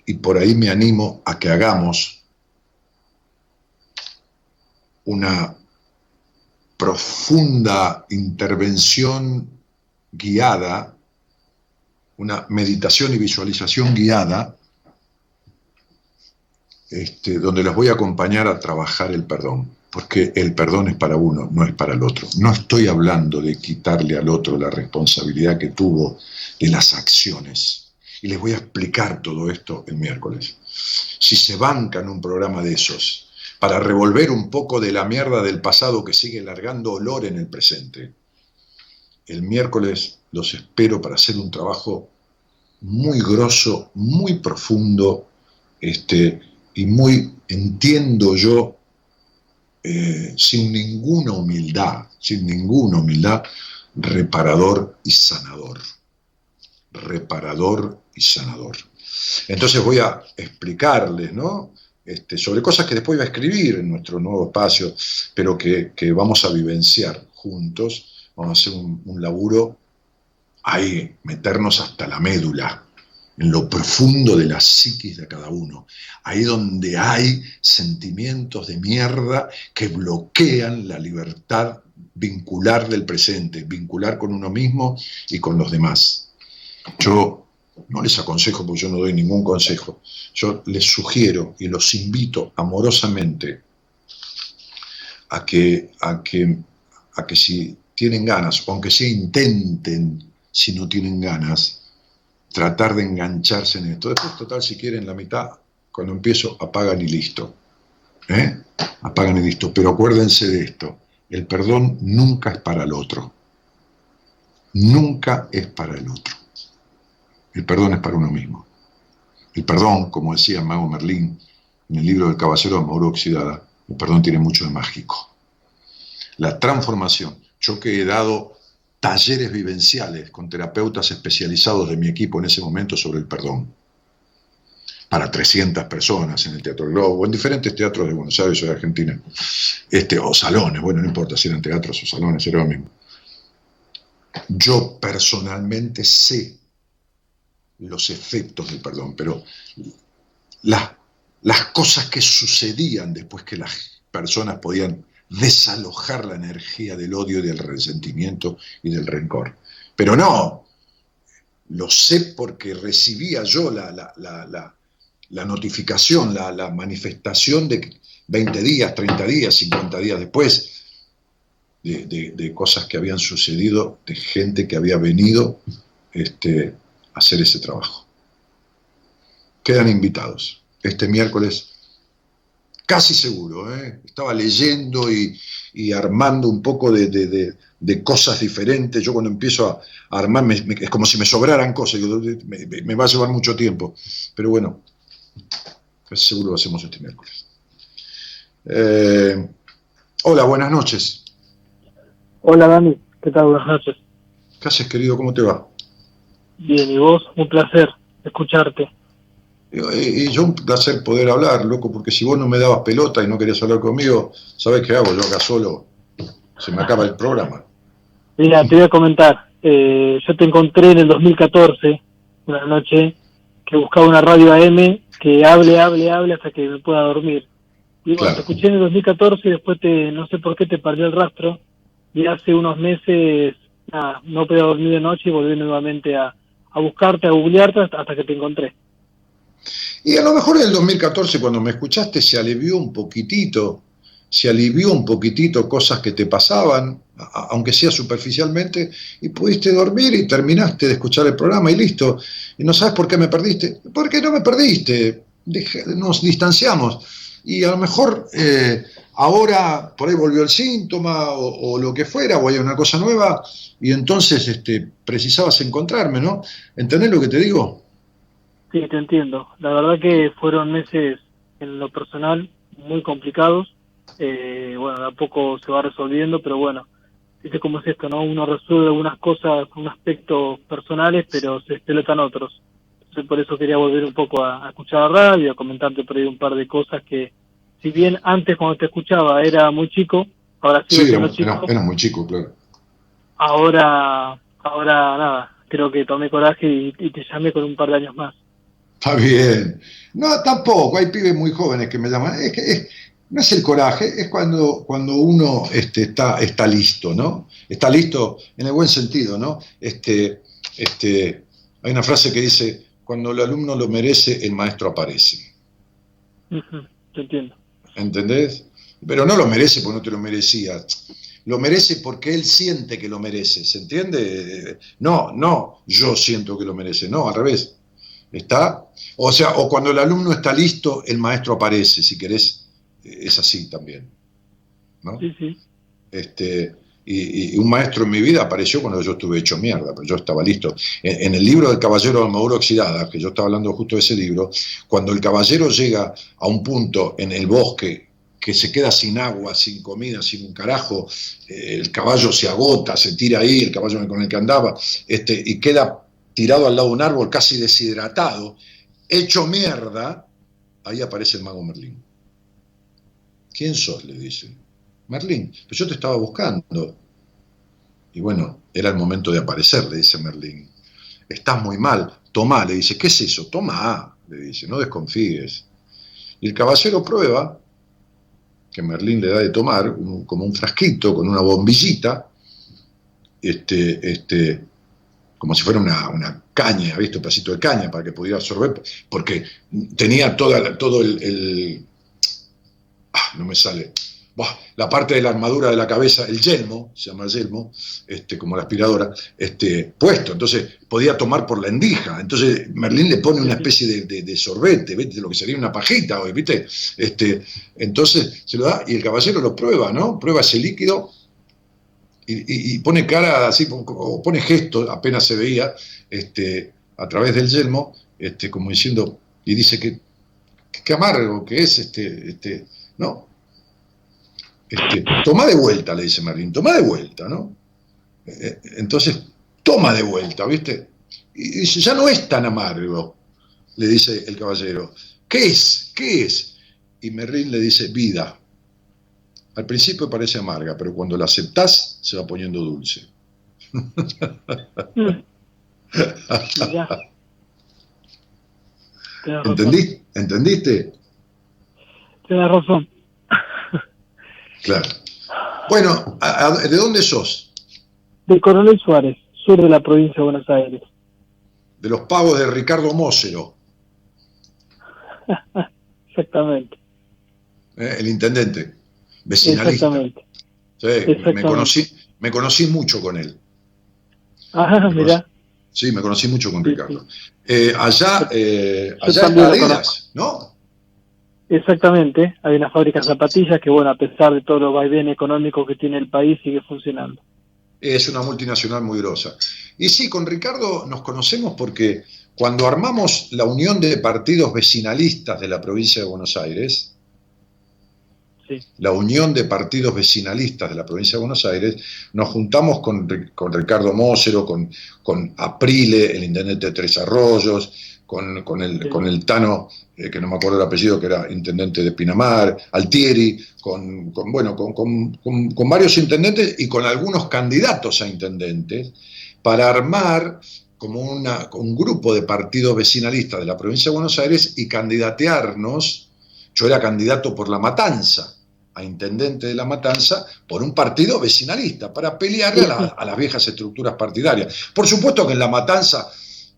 Y por ahí me animo a que hagamos una profunda intervención guiada, una meditación y visualización guiada este, donde los voy a acompañar a trabajar el perdón. porque el perdón es para uno, no es para el otro. No estoy hablando de quitarle al otro la responsabilidad que tuvo de las acciones. Y les voy a explicar todo esto el miércoles. Si se bancan un programa de esos para revolver un poco de la mierda del pasado que sigue largando olor en el presente, el miércoles los espero para hacer un trabajo muy grosso, muy profundo, este, y muy, entiendo yo, eh, sin ninguna humildad, sin ninguna humildad, reparador y sanador. Reparador y sanador. Entonces voy a explicarles, ¿no? Este, sobre cosas que después voy a escribir en nuestro nuevo espacio, pero que, vamos a vivenciar juntos. Vamos a hacer un, un laburo ahí, meternos hasta la médula, en lo profundo de la psiquis de cada uno, ahí donde hay sentimientos de mierda que bloquean la libertad vincular del presente, vincular con uno mismo y con los demás. Yo no les aconsejo, porque yo no doy ningún consejo, yo les sugiero y los invito amorosamente a que, a que, a que si tienen ganas, aunque sea intenten, si no tienen ganas, tratar de engancharse en esto. Después, total, si quieren la mitad, cuando empiezo, apagan y listo. ¿Eh? Apagan y listo. Pero acuérdense de esto, el perdón nunca es para el otro. Nunca es para el otro. El perdón es para uno mismo. El perdón, como decía Mago Merlín en el libro del Caballero de Mauro Oxidada, el perdón tiene mucho de mágico. La transformación. Yo que he dado talleres vivenciales con terapeutas especializados de mi equipo en ese momento sobre el perdón. Para 300 personas en el Teatro Globo, o en diferentes teatros de Buenos Aires o de Argentina. Este, o salones, bueno, no importa si eran teatros o salones, era lo mismo. Yo personalmente sé los efectos del perdón, pero las cosas que sucedían después que las personas podían desalojar la energía del odio del resentimiento y del rencor. Pero no, lo sé porque recibía yo la, la, notificación, la, manifestación de 20 días, 30 días, 50 días después de, cosas que habían sucedido, de gente que había venido este, a hacer ese trabajo. Quedan invitados. Este miércoles casi seguro. ¿eh? Estaba leyendo y, armando un poco de, cosas diferentes. Yo cuando empiezo a, armar, es como si me sobraran cosas, me, va a llevar mucho tiempo. Pero bueno, casi seguro lo hacemos este miércoles. Eh, hola, buenas noches. Hola Dani, ¿qué tal? Buenas noches. ¿Qué haces, querido? ¿Cómo te va? Bien, y vos, un placer escucharte. Y, yo un placer poder hablar, loco, porque si vos no me dabas pelota y no querías hablar conmigo, ¿sabés qué hago? Yo acá solo se me acaba el programa. Mira, te voy a comentar. Eh, yo te encontré en el 2014, una noche, que buscaba una radio AM que hable, hable, hable hasta que me pueda dormir. Y bueno, te escuché en el 2014 y después te, no sé por qué te perdí el rastro. Y hace unos meses, nada, no podía dormir de noche y volví nuevamente a, a buscarte, a googlearte hasta que te encontré. Y a lo mejor en el 2014, cuando me escuchaste, se alivió un poquitito, se alivió un poquitito cosas que te pasaban, aunque sea superficialmente, y pudiste dormir y terminaste de escuchar el programa y listo. Y no sabes por qué me perdiste. ¿Por qué no me perdiste? Nos distanciamos. Y a lo mejor eh, ahora por ahí volvió el síntoma o, lo que fuera, o hay una cosa nueva, y entonces este, precisabas encontrarme, ¿no? ¿Entendés lo que te digo? Sí, te entiendo. La verdad que fueron meses en lo personal muy complicados. Eh, bueno, de a poco se va resolviendo, pero bueno, dice cómo es esto, ¿no? Uno resuelve algunas cosas, un aspectos personales, pero se explotan otros. Entonces por eso quería volver un poco a, escuchar la radio, a comentarte por ahí un par de cosas que, si bien antes cuando te escuchaba era muy chico, ahora sí, era, chico. Era, muy chico, claro. Ahora, ahora nada, creo que tomé coraje y te llamé con un par de años más. Está bien. No, tampoco. Hay pibes muy jóvenes que me llaman. Es que no es el coraje, es cuando, cuando uno este, está, está listo, ¿no? Está listo en el buen sentido, ¿no? Este, este, hay una frase que dice, cuando el alumno lo merece, el maestro aparece. entiendo. ¿Entendés? Pero no lo merece porque no te lo merecía. Lo merece porque él siente que lo merece, ¿se entiende? No, no, yo siento que lo merece, no, al revés. ¿Está? O sea, o cuando el alumno está listo, el maestro aparece, si querés, es así también. ¿no? Sí, sí. Este, y, un maestro en mi vida apareció cuando yo estuve hecho mierda, pero yo estaba listo. En, el libro del Caballero de Armadura Oxidada, que yo estaba hablando justo de ese libro, cuando el caballero llega a un punto en el bosque que se queda sin agua, sin comida, sin un carajo, eh, el caballo se agota, se tira ahí, el caballo con el que andaba, este, y queda tirado al lado de un árbol casi deshidratado, hecho mierda, ahí aparece el mago Merlín. ¿Quién sos? le dice. Merlín, pues yo te estaba buscando. Y bueno, era el momento de aparecer, le dice Merlín. Estás muy mal, toma, le dice, ¿qué es eso? Toma, le dice, no desconfíes. Y el caballero prueba, que Merlín le da de tomar, como un frasquito con una bombillita, este, este, como si fuera una, una caña, ¿visto? Un pedacito de caña para que pudiera absorber, porque tenía toda, todo el, ah, no me sale, la parte de la armadura de la cabeza, el yelmo, se llama yelmo, este, como la aspiradora, este, puesto. Entonces podía tomar por la endija. Entonces Merlín le pone una especie de, sorbete, ¿viste? lo que sería una pajita hoy, ¿viste? Este, entonces se lo da y el caballero lo prueba, ¿no? Prueba ese líquido y, pone cara así, o pone gesto, apenas se veía, este, a través del yelmo, este, como diciendo, y dice que, que amargo que es, este, este, no, este, toma de vuelta, le dice Merlín, toma de vuelta, ¿no? Eh, eh, entonces, toma de vuelta, ¿viste? Y dice, ya no es tan amargo, le dice el caballero. ¿Qué es? ¿Qué es? Y Merlín le dice, vida. Al principio parece amarga, pero cuando la aceptás, se va poniendo dulce. ¿Entendiste? ¿Entendiste? Tienes razón. Claro. Bueno, ¿de dónde sos? De Coronel Suárez, sur de la provincia de Buenos Aires. De los pagos de Ricardo Mócero. Exactamente. Eh, el intendente, vecinalista. Exactamente. Sí, Me, conocí, me conocí mucho con él. Ajá, mira. Sí, me conocí mucho con Ricardo. Eh, allá, eh, allá en Adidas, ¿no? Exactamente, hay una fábrica de zapatillas que, bueno, a pesar de todo lo vaivén económico que tiene el país, sigue funcionando. Es una multinacional muy grosa. Y sí, con Ricardo nos conocemos porque cuando armamos la unión de partidos vecinalistas de la provincia de Buenos Aires, la unión de partidos vecinalistas de la provincia de Buenos Aires, nos juntamos con, con Ricardo Mócero, con, con Aprile, el intendente de Tres Arroyos, con, el, con el Tano, eh, que no me acuerdo el apellido, que era intendente de Pinamar, Altieri, con, bueno, con, varios intendentes y con algunos candidatos a intendentes, para armar como una, un grupo de partidos vecinalistas de la provincia de Buenos Aires y candidatearnos. Yo era candidato por La Matanza, a intendente de La Matanza, por un partido vecinalista, para pelearle a, a las viejas estructuras partidarias. Por supuesto que en La Matanza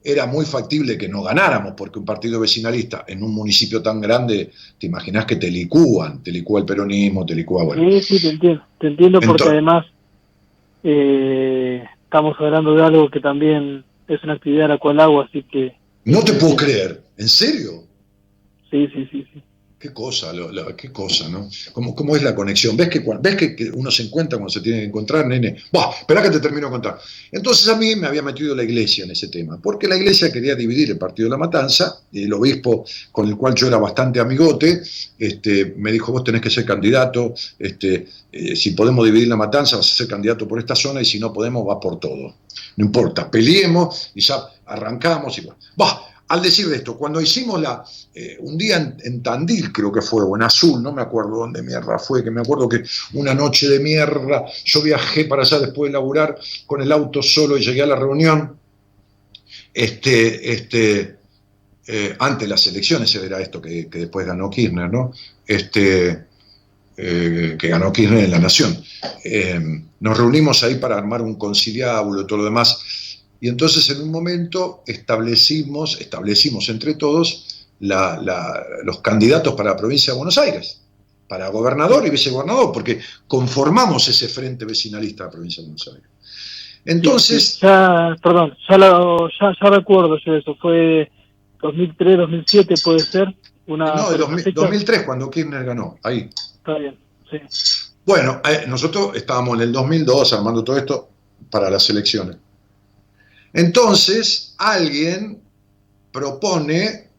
era muy factible que no ganáramos, porque un partido vecinalista en un municipio tan grande, te imaginas que te licúan, te licúa el peronismo, te licúa, bueno. Sí, sí, te entiendo, te entiendo porque además eh, estamos hablando de algo que también es una actividad a la cual hago, así que... No te puedo creer, ¿en serio? Sí, sí, sí, sí. Qué cosa, qué cosa, ¿no? ¿Cómo, ¿Cómo, es la conexión? ¿Ves que, ves que, uno se encuentra cuando se tiene que encontrar, nene? Bah, espera que te termino de contar. Entonces a mí me había metido la iglesia en ese tema, porque la iglesia quería dividir el partido de la matanza, y el obispo con el cual yo era bastante amigote, este, me dijo, vos tenés que ser candidato, este, eh, si podemos dividir la matanza, vas a ser candidato por esta zona, y si no podemos, va por todo. No importa, peleemos y ya arrancamos y va. Bah, al decir esto, cuando hicimos la, eh, un día en, Tandil creo que fue, o en Azul, no me acuerdo dónde mierda fue, que me acuerdo que una noche de mierda, yo viajé para allá después de laburar con el auto solo y llegué a la reunión, este, este, eh, antes las elecciones, era esto que, después ganó Kirchner, ¿no? Este, eh, que ganó Kirchner en La Nación. nos reunimos ahí para armar un conciliábulo y todo lo demás y entonces en un momento establecimos, establecimos entre todos los candidatos para la provincia de Buenos Aires. para gobernador y vicegobernador, porque conformamos ese frente vecinalista de la provincia de Buenos Aires. Entonces... Ya, perdón, ya, lo, ya, ya recuerdo yo eso, fue 2003, 2007 puede ser. Una no, de 2003 cuando Kirchner ganó, ahí. Está bien, sí. Bueno, eh, nosotros estábamos en el 2002 armando todo esto para las elecciones. Entonces, alguien propone,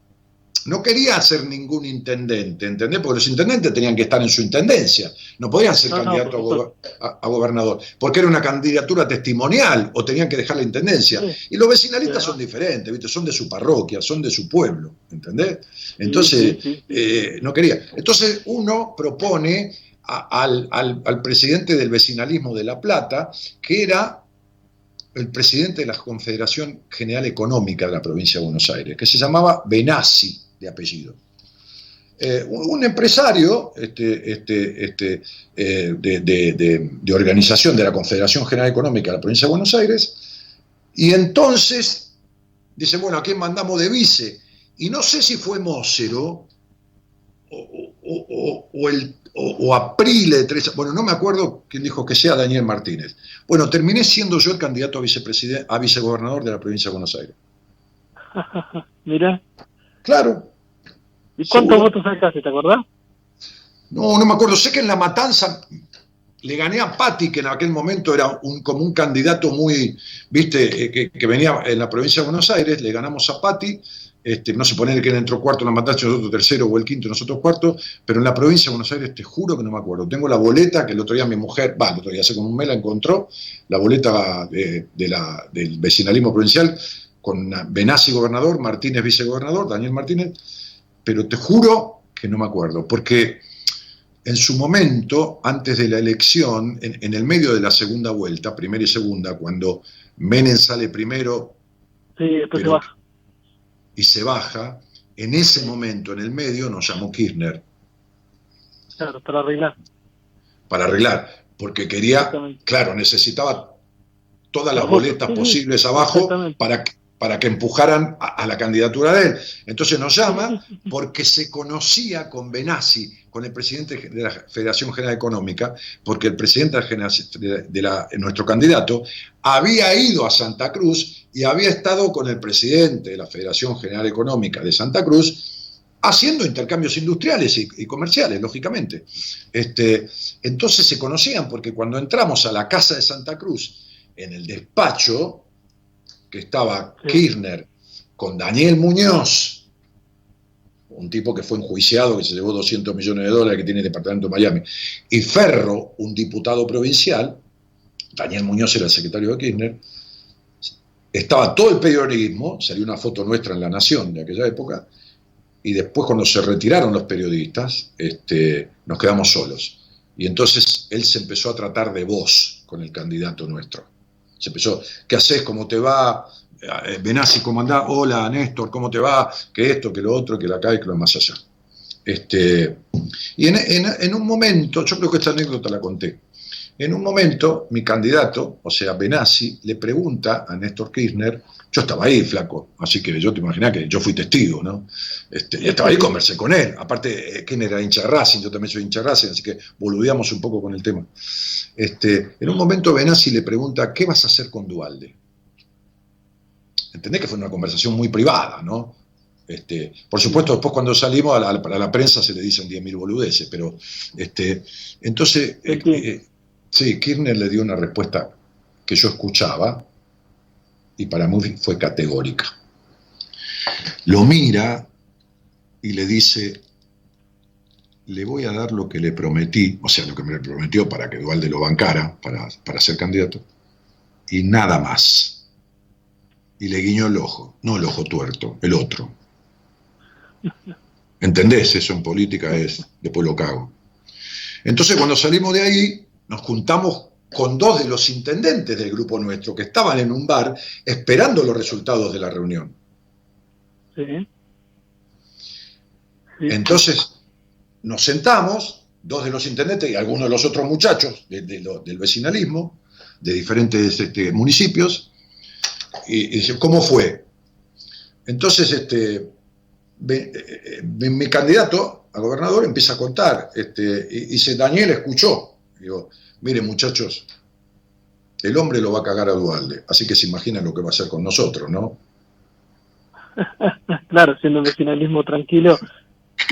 no quería ser ningún intendente, ¿entendés? Porque los intendentes tenían que estar en su intendencia, no podían ser candidatos a, gobernador, porque era una candidatura testimonial o tenían que dejar la intendencia. Y los vecinalistas son diferentes, ¿viste? Son de su parroquia, son de su pueblo, ¿entendés? Entonces, eh, no quería. Entonces, uno propone al, al, presidente del vecinalismo de La Plata, que era el presidente de la Confederación General Económica de la provincia de Buenos Aires, que se llamaba Benassi, de apellido. Eh, un, empresario este, este, este, eh, de, organización de la Confederación General Económica de la provincia de Buenos Aires, y entonces dice, bueno, ¿a quién mandamos de vice? Y no sé si fue Mócero o, el o, Aprile de tres, bueno, no me acuerdo quién dijo que sea Daniel Martínez. Bueno, terminé siendo yo el candidato a vicepresidente, a vicegobernador de la provincia de Buenos Aires. Mira. Claro. ¿Y cuántos votos sacaste, te acordás? No, no me acuerdo. Sé que en la matanza le gané a Patti, que en aquel momento era un, como un candidato muy, viste, eh, que, que, venía en la provincia de Buenos Aires, le ganamos a Patti este, no sé poner que él entró cuarto en la matanza, nosotros tercero o el quinto, nosotros cuarto, pero en la provincia de Buenos Aires te juro que no me acuerdo. Tengo la boleta que el otro día mi mujer, va, el otro día hace como un mes la encontró, la boleta de, la, del vecinalismo provincial con Benassi gobernador, Martínez vicegobernador, Daniel Martínez, pero te juro que no me acuerdo, porque en su momento, antes de la elección, en, el medio de la segunda vuelta, primera y segunda, cuando Menem sale primero, sí, después se baja y se baja, en ese momento, en el medio, nos llamó Kirchner. Claro, para arreglar. Para arreglar, porque quería, claro, necesitaba todas las boletas posibles abajo para que para que empujaran a, la candidatura de él. Entonces nos llama porque se conocía con Benassi, con el presidente de la Federación General Económica, porque el presidente de, la, nuestro candidato había ido a Santa Cruz y había estado con el presidente de la Federación General Económica de Santa Cruz haciendo intercambios industriales y, comerciales, lógicamente. Este, entonces se conocían porque cuando entramos a la casa de Santa Cruz, en el despacho, que estaba Kirchner con Daniel Muñoz, un tipo que fue enjuiciado, que se llevó 200 millones de dólares, que tiene el departamento de Miami, y Ferro, un diputado provincial, Daniel Muñoz era el secretario de Kirchner, estaba todo el periodismo, salió una foto nuestra en La Nación de aquella época, y después cuando se retiraron los periodistas, este, nos quedamos solos. Y entonces él se empezó a tratar de voz con el candidato nuestro. Se empezó, ¿qué haces? ¿Cómo te va? Eh, Benassi, ¿cómo andás? Hola, Néstor, ¿cómo te va? Que esto, que lo otro, que la acá y que lo más allá. Este, y en, un momento, yo creo que esta anécdota la conté, en un momento mi candidato, o sea, Benassi, le pregunta a Néstor Kirchner, yo estaba ahí, flaco, así que yo te imaginas que yo fui testigo, ¿no? Este, y estaba ahí, conversé con él. Aparte, eh, Kirchner era hincha Racing, yo también soy hincha Racing, así que boludeamos un poco con el tema. Este, en un momento Benassi le pregunta, ¿qué vas a hacer con Dualde? Entendés que fue una conversación muy privada, ¿no? Este, por supuesto, después cuando salimos a la, la prensa se le dicen 10.000 boludeces, pero este, entonces, eh, eh, sí, Kirchner le dio una respuesta que yo escuchaba y para mí fue categórica. Lo mira y le dice, le voy a dar lo que le prometí, o sea, lo que me prometió para que Dualde lo bancara, para, para ser candidato, y nada más. Y le guiñó el ojo, no el ojo tuerto, el otro. ¿Entendés? Eso en política es, después lo cago. Entonces cuando salimos de ahí, nos juntamos con dos de los intendentes del grupo nuestro que estaban en un bar esperando los resultados de la reunión. Sí. Entonces, nos sentamos, dos de los intendentes y algunos de los otros muchachos del vecinalismo, de diferentes este, municipios, y, y, ¿cómo fue? Entonces, este, mi, candidato a gobernador, empieza a contar. Este, y dice, Daniel escuchó. Digo, miren muchachos, el hombre lo va a cagar a Dualde, así que se imaginan lo que va a hacer con nosotros, ¿no? claro, siendo un vecinalismo tranquilo.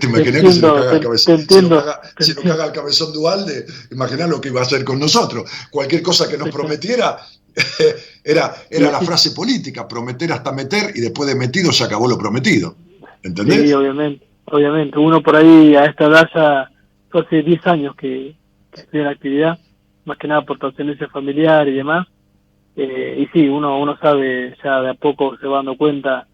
¿Te imaginas que si lo caga el cabezón, si lo caga, si lo caga el cabezón Dualde, imaginá lo que iba a hacer con nosotros. Cualquier cosa que nos prometiera era, era la frase política, prometer hasta meter y después de metido se acabó lo prometido. ¿Entendés? Sí, obviamente, obviamente. Uno por ahí a esta edad ya hace 10 años que, que estoy en actividad, más que nada por trascendencia familiar y demás. Eh, y sí, uno, uno sabe, ya de a poco se va dando cuenta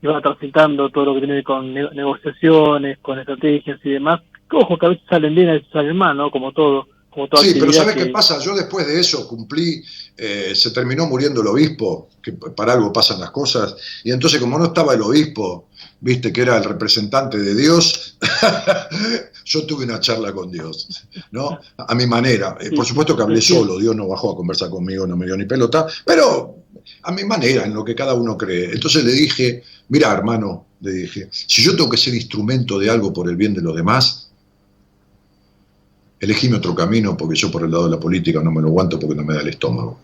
y va transitando todo lo que tiene con negociaciones, con estrategias y demás. Ojo, que a veces salen bien, a veces salen mal, ¿no? Como todo. Como toda sí, pero ¿sabes qué pasa? Yo después de eso cumplí, eh, se terminó muriendo el obispo, que para algo pasan las cosas, y entonces como no estaba el obispo, viste que era el representante de Dios, yo tuve una charla con Dios, ¿no? A mi manera. Eh, por supuesto que hablé solo, Dios no bajó a conversar conmigo, no me dio ni pelota, pero a mi manera, en lo que cada uno cree. Entonces le dije, mira hermano, le dije, si yo tengo que ser instrumento de algo por el bien de los demás, elegíme otro camino porque yo por el lado de la política no me lo aguanto porque no me da el estómago.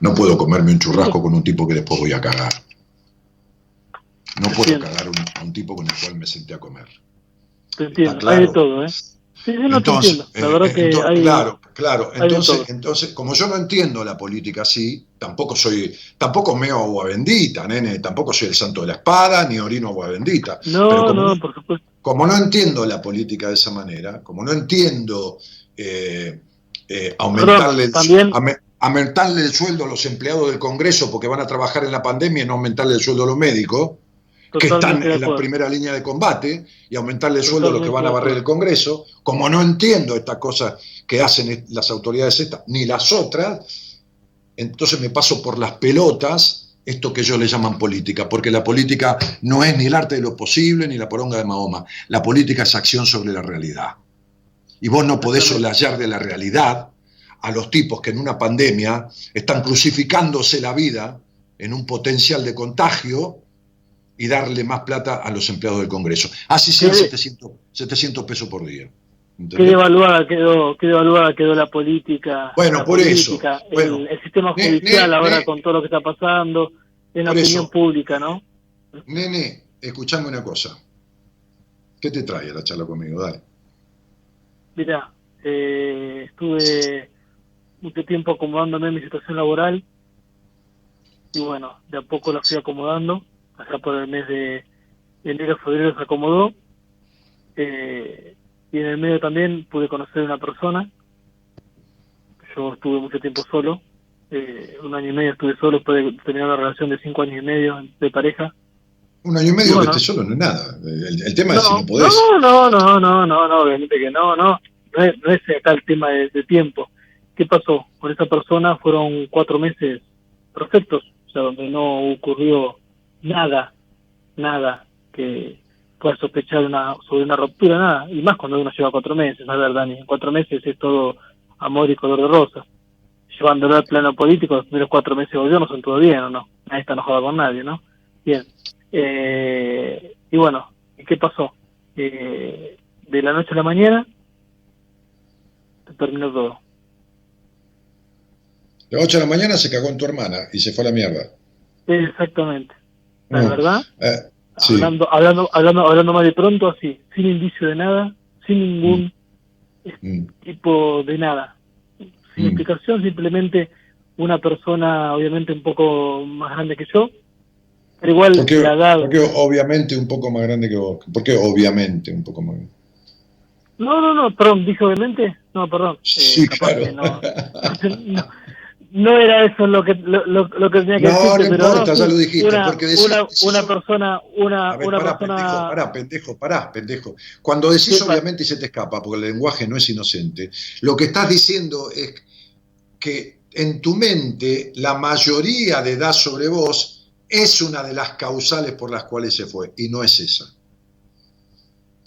No puedo comerme un churrasco con un tipo que después voy a cagar. No puedo cagar a un, tipo con el cual me senté a comer. Te entiendo, hay de todo, ¿eh? Sí, no entonces, te La verdad eh, que hay, claro, claro. Entonces, entonces, como yo no entiendo la política así, tampoco soy, tampoco meo agua bendita, nene, tampoco soy el santo de la espada, ni orino agua bendita. No, no, por supuesto como no entiendo la política de esa manera, como no entiendo eh, eh, aumentarle, el, aumentarle el sueldo a los empleados del Congreso porque van a trabajar en la pandemia y no aumentarle el sueldo a los médicos, que están en la primera línea de combate, y aumentarle el sueldo a los que van a barrer el Congreso, como no entiendo estas cosas que hacen las autoridades estas, ni las otras, entonces me paso por las pelotas esto que ellos le llaman política, porque la política no es ni el arte de lo posible ni la poronga de Mahoma. La política es acción sobre la realidad. Y vos no podés solayar de la realidad a los tipos que en una pandemia están crucificándose la vida en un potencial de contagio y darle más plata a los empleados del Congreso. Así sea 700, 700 pesos por día. Qué devaluada quedó, qué devaluada quedó la política. Bueno, por eso. el, sistema judicial ahora con todo lo que está pasando, en la opinión pública, ¿no? Nene, escuchame una cosa. ¿Qué te trae la charla conmigo? Dale. Mira, eh, estuve mucho tiempo acomodándome en mi situación laboral y bueno, de a poco la fui acomodando, hasta por el mes de enero, febrero se acomodó. Eh, y en el medio también pude conocer a una persona. Yo estuve mucho tiempo solo, eh, un año y medio estuve solo, después de terminar una relación de cinco años y medio de pareja. Un año y medio que estés solo no es nada. El, tema es si no podés. No, no, no, no, no, no, obviamente que no, no. No es, no es acá el tema de, tiempo. ¿Qué pasó? Con esa persona fueron cuatro meses perfectos, o sea, donde no ocurrió nada, nada que pueda sospechar una, sobre una ruptura, nada. Y más cuando uno lleva cuatro meses, a ver, Dani, en cuatro meses es todo amor y color de rosa. Llevándolo al plano político, los primeros cuatro meses de gobierno son todo bien, ¿o no? Nadie está enojado con nadie, ¿no? Bien. Eh, y bueno, ¿qué pasó? Eh, de la noche a la mañana terminó todo. De la noche a la mañana se cagó en tu hermana y se fue a la mierda. Exactamente. La verdad. Eh, Hablando, hablando, hablando, hablando más de pronto, así, sin indicio de nada, sin ningún mm. Mm. tipo de nada. Sin mm. explicación, simplemente una persona, obviamente, un poco más grande que yo, pero igual la edad. Porque obviamente un poco más grande que vos. porque obviamente un poco más grande? No, no, no, perdón, dije obviamente. No, perdón. Sí, eh, claro. no, no era eso lo que lo, lo, que tenía que decir. No, no importa, ya lo dijiste. Una, porque una, una persona, una, una pará, persona. Pendejo, pará, pendejo, pará, pendejo. Cuando decís obviamente y se te escapa, porque el lenguaje no es inocente, lo que estás diciendo es que en tu mente la mayoría de edad sobre vos es una de las causales por las cuales se fue, y no es esa.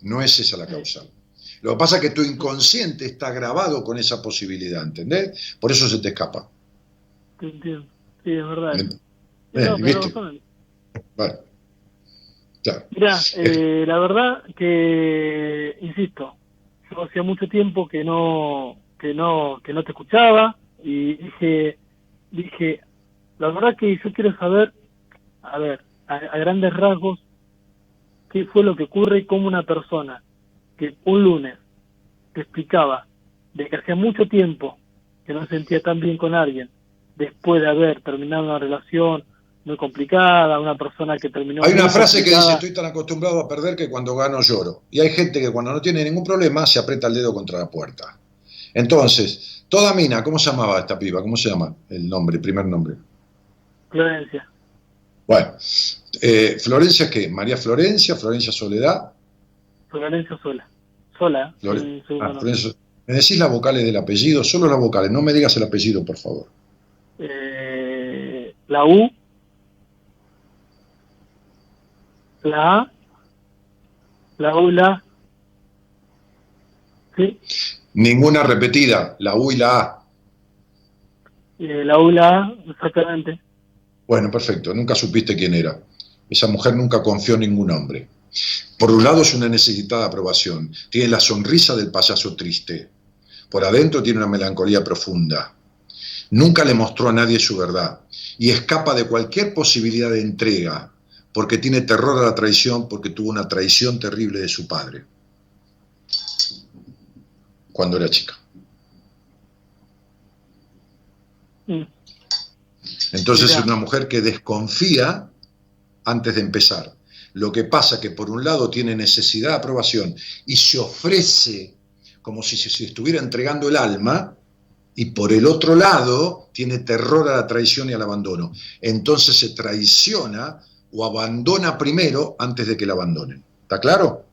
No es esa la causal. Lo que pasa es que tu inconsciente está grabado con esa posibilidad, ¿entendés? Por eso se te escapa. Entiendo. Sí, es verdad. ¿viste? Vale. Mira, eh, la verdad que, insisto, yo hacía mucho tiempo que no, que no, que no te escuchaba y dije, dije, la verdad que yo quiero saber, a ver, a, grandes rasgos, qué fue lo que ocurre y cómo una persona que un lunes te explicaba de que hacía mucho tiempo que no sentía tan bien con alguien, después de haber terminado una relación muy complicada, una persona que terminó... Hay una frase que dice, estoy tan acostumbrado a perder que cuando gano lloro. Y hay gente que cuando no tiene ningún problema se aprieta el dedo contra la puerta. Entonces, toda mina, ¿cómo se llamaba esta piba? ¿Cómo se llama el nombre, el primer nombre? Florencia. Bueno, eh, ¿Florencia qué? ¿María Florencia? ¿Florencia Soledad? Florencia Sola. Sola. Ah, ¿Me decís las vocales del apellido? Solo las vocales, no me digas el apellido, por favor. Eh, la U, la A, la U y la ¿Sí? Ninguna repetida, la U y la A. Eh, la U y la A, exactamente. Bueno, perfecto, nunca supiste quién era. Esa mujer nunca confió en ningún hombre. Por un lado es una necesitada aprobación, tiene la sonrisa del payaso triste. Por adentro tiene una melancolía profunda. Nunca le mostró a nadie su verdad y escapa de cualquier posibilidad de entrega porque tiene terror a la traición, porque tuvo una traición terrible de su padre cuando era chica. Mm. Entonces es una mujer que desconfía antes de empezar. Lo que pasa que por un lado tiene necesidad de aprobación y se ofrece como si se estuviera entregando el alma, y por el otro lado tiene terror a la traición y al abandono. Entonces se traiciona o abandona primero antes de que la abandonen. ¿Está claro?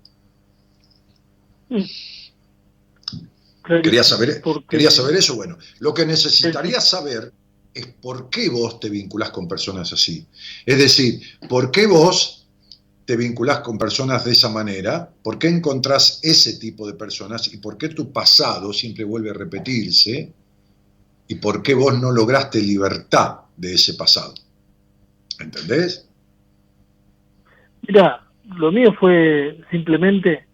¿Quería saber, ¿Quería saber eso? Bueno, lo que necesitaría saber es por qué vos te vinculás con personas así. Es decir, por qué vos te vinculás con personas de esa manera, por qué encontrás ese tipo de personas y por qué tu pasado siempre vuelve a repetirse y por qué vos no lograste libertad de ese pasado. ¿Entendés? Mira, lo mío fue simplemente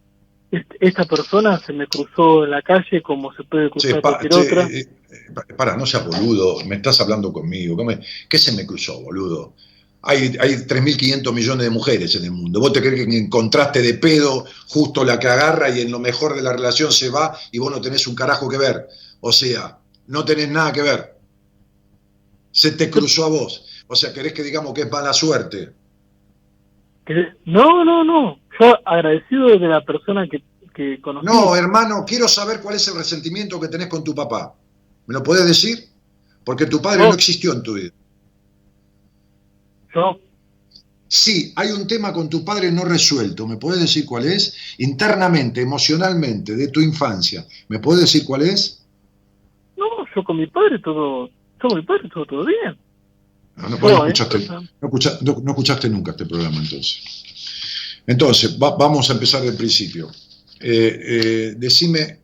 esta persona se me cruzó en la calle como se puede cruzar cualquier otra. Eh, eh, para, no seas boludo, me estás hablando conmigo. ¿Qué, se me cruzó, boludo? Hay, hay 3.500 millones de mujeres en el mundo. ¿Vos te crees que encontraste de pedo justo la que agarra y en lo mejor de la relación se va y vos no tenés un carajo que ver? O sea, no tenés nada que ver. Se te cruzó a vos. O sea, ¿querés que digamos que es mala suerte? No, no, no. Yo agradecido de la persona que, que conocí. No, hermano, quiero saber cuál es el resentimiento que tenés con tu papá. ¿Me lo podés decir? Porque tu padre no, existió en tu vida. ¿Yo? Sí, hay un tema con tu padre no resuelto. ¿Me puedes decir cuál es? Internamente, emocionalmente, de tu infancia. ¿Me puedes decir cuál es? No, yo con mi padre todo, yo con mi padre todo, todo bien. No, no, escuchaste, nunca este programa entonces. Entonces, vamos a empezar del principio. Eh, eh, decime,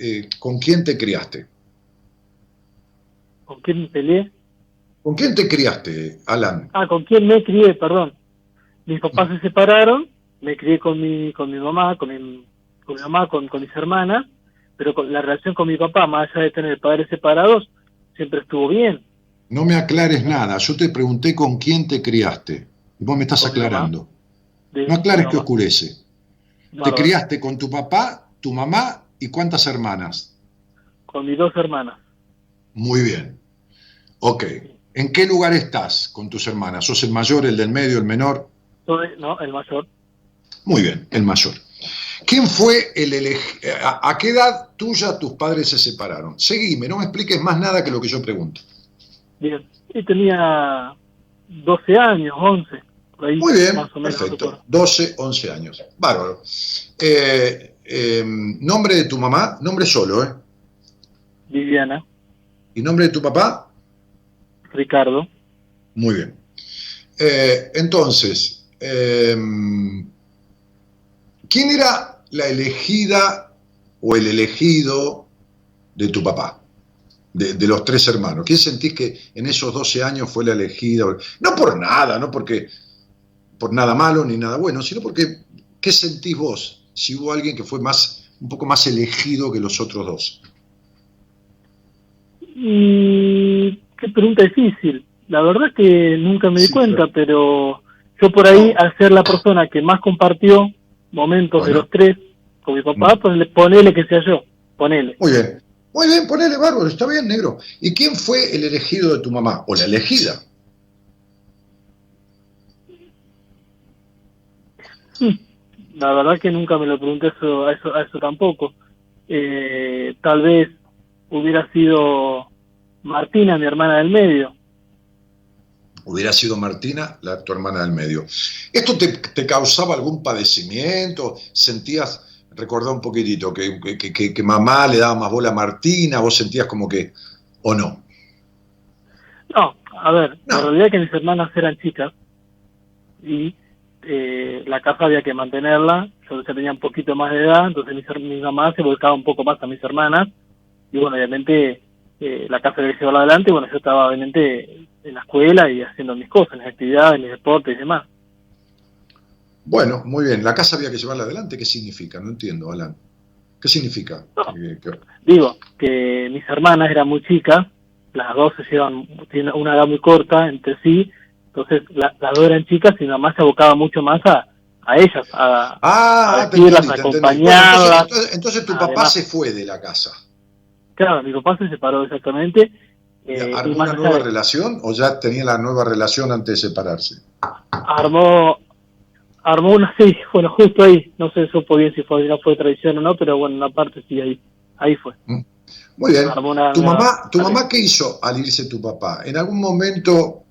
eh, ¿con quién te criaste? ¿Con quién me peleé? ¿Con quién te criaste, Alan? Ah, ¿con quién me crié? Perdón. Mis papás se separaron, me crié con mi, con mi mamá, con mi, con mi mamá, con, con mis hermanas, pero con la relación con mi papá, más allá de tener padres separados, siempre estuvo bien. No me aclares nada. Yo te pregunté con quién te criaste. Y vos me estás aclarando. No aclares que oscurece. ¿Te criaste con tu papá, tu mamá y cuántas hermanas? Con mis dos hermanas. Muy bien. Ok. ¿En qué lugar estás con tus hermanas? ¿Sos el mayor, el del medio, el menor? no, el mayor. Muy bien, el mayor. ¿Quién fue el elegido? ¿A qué edad tuya tus padres se separaron? Seguime, no me expliques más nada que lo que yo pregunto. Bien, y tenía 12 años, 11. Muy bien, perfecto. 12, 11 años. Bárbaro. Eh, em, ¿Nombre de tu mamá? Nombre solo, ¿eh? Viviana. ¿Y nombre de tu papá? Ricardo. Muy bien. Eh, entonces, ¿quién era la elegida o el elegido de tu papá? de, los tres hermanos? ¿Quién sentís que en esos 12 años fue la elegida? No por nada, no porque por nada malo ni nada bueno, sino porque, ¿qué sentís vos si hubo alguien que fue más, un poco más elegido que los otros dos? Y qué pregunta difícil. La verdad es que nunca me di cuenta, pero yo por ahí, al ser la persona que más compartió momentos de los tres con mi papá, ponele, ponele que sea yo, ponele. Muy bien, muy bien, ponele bárbaro, está bien, negro. ¿Y quién fue el elegido de tu mamá o la elegida? La verdad que nunca me lo pregunté eso, a eso, a eso tampoco. Eh, tal vez hubiera sido Martina, mi hermana del medio. Hubiera sido Martina, la, tu hermana del medio. ¿Esto te, causaba algún padecimiento? ¿Sentías, recordá un poquitito, que, que, mamá le daba más bola a Martina? ¿Vos sentías como que, o no? No, a ver, la realidad es que mis hermanas eran chicas y eh, la casa había que mantenerla, yo ya tenía un poquito más de edad, entonces mi, mi mamá se volcaba un poco más a mis hermanas y bueno, obviamente eh, la casa había que llevarla adelante, bueno, yo estaba obviamente en la escuela y haciendo mis cosas, mis actividades, mis deportes y demás. Bueno, muy bien, la casa había que llevarla adelante, ¿qué significa? No entiendo, Alan. ¿Qué significa? Digo, que mis hermanas eran muy chicas, las dos se llevan, tienen una edad muy corta entre sí, entonces las dos eran chicas y mi mamá se abocaba mucho más a, a ellas, a, ah, a acompañarlas. entonces, tu papá se fue de la casa. Claro, mi papá se separó exactamente. Eh, ¿Armó una nueva relación o ya tenía la nueva relación antes de separarse? Armó, armó una, sí, bueno, justo ahí, no sé supo bien si fue, no fue traición o no, pero bueno, una parte sí, ahí, ahí fue. Mm. Muy bien. ¿Tu, mamá, ¿Tu mamá qué hizo al irse tu papá? ¿En algún momento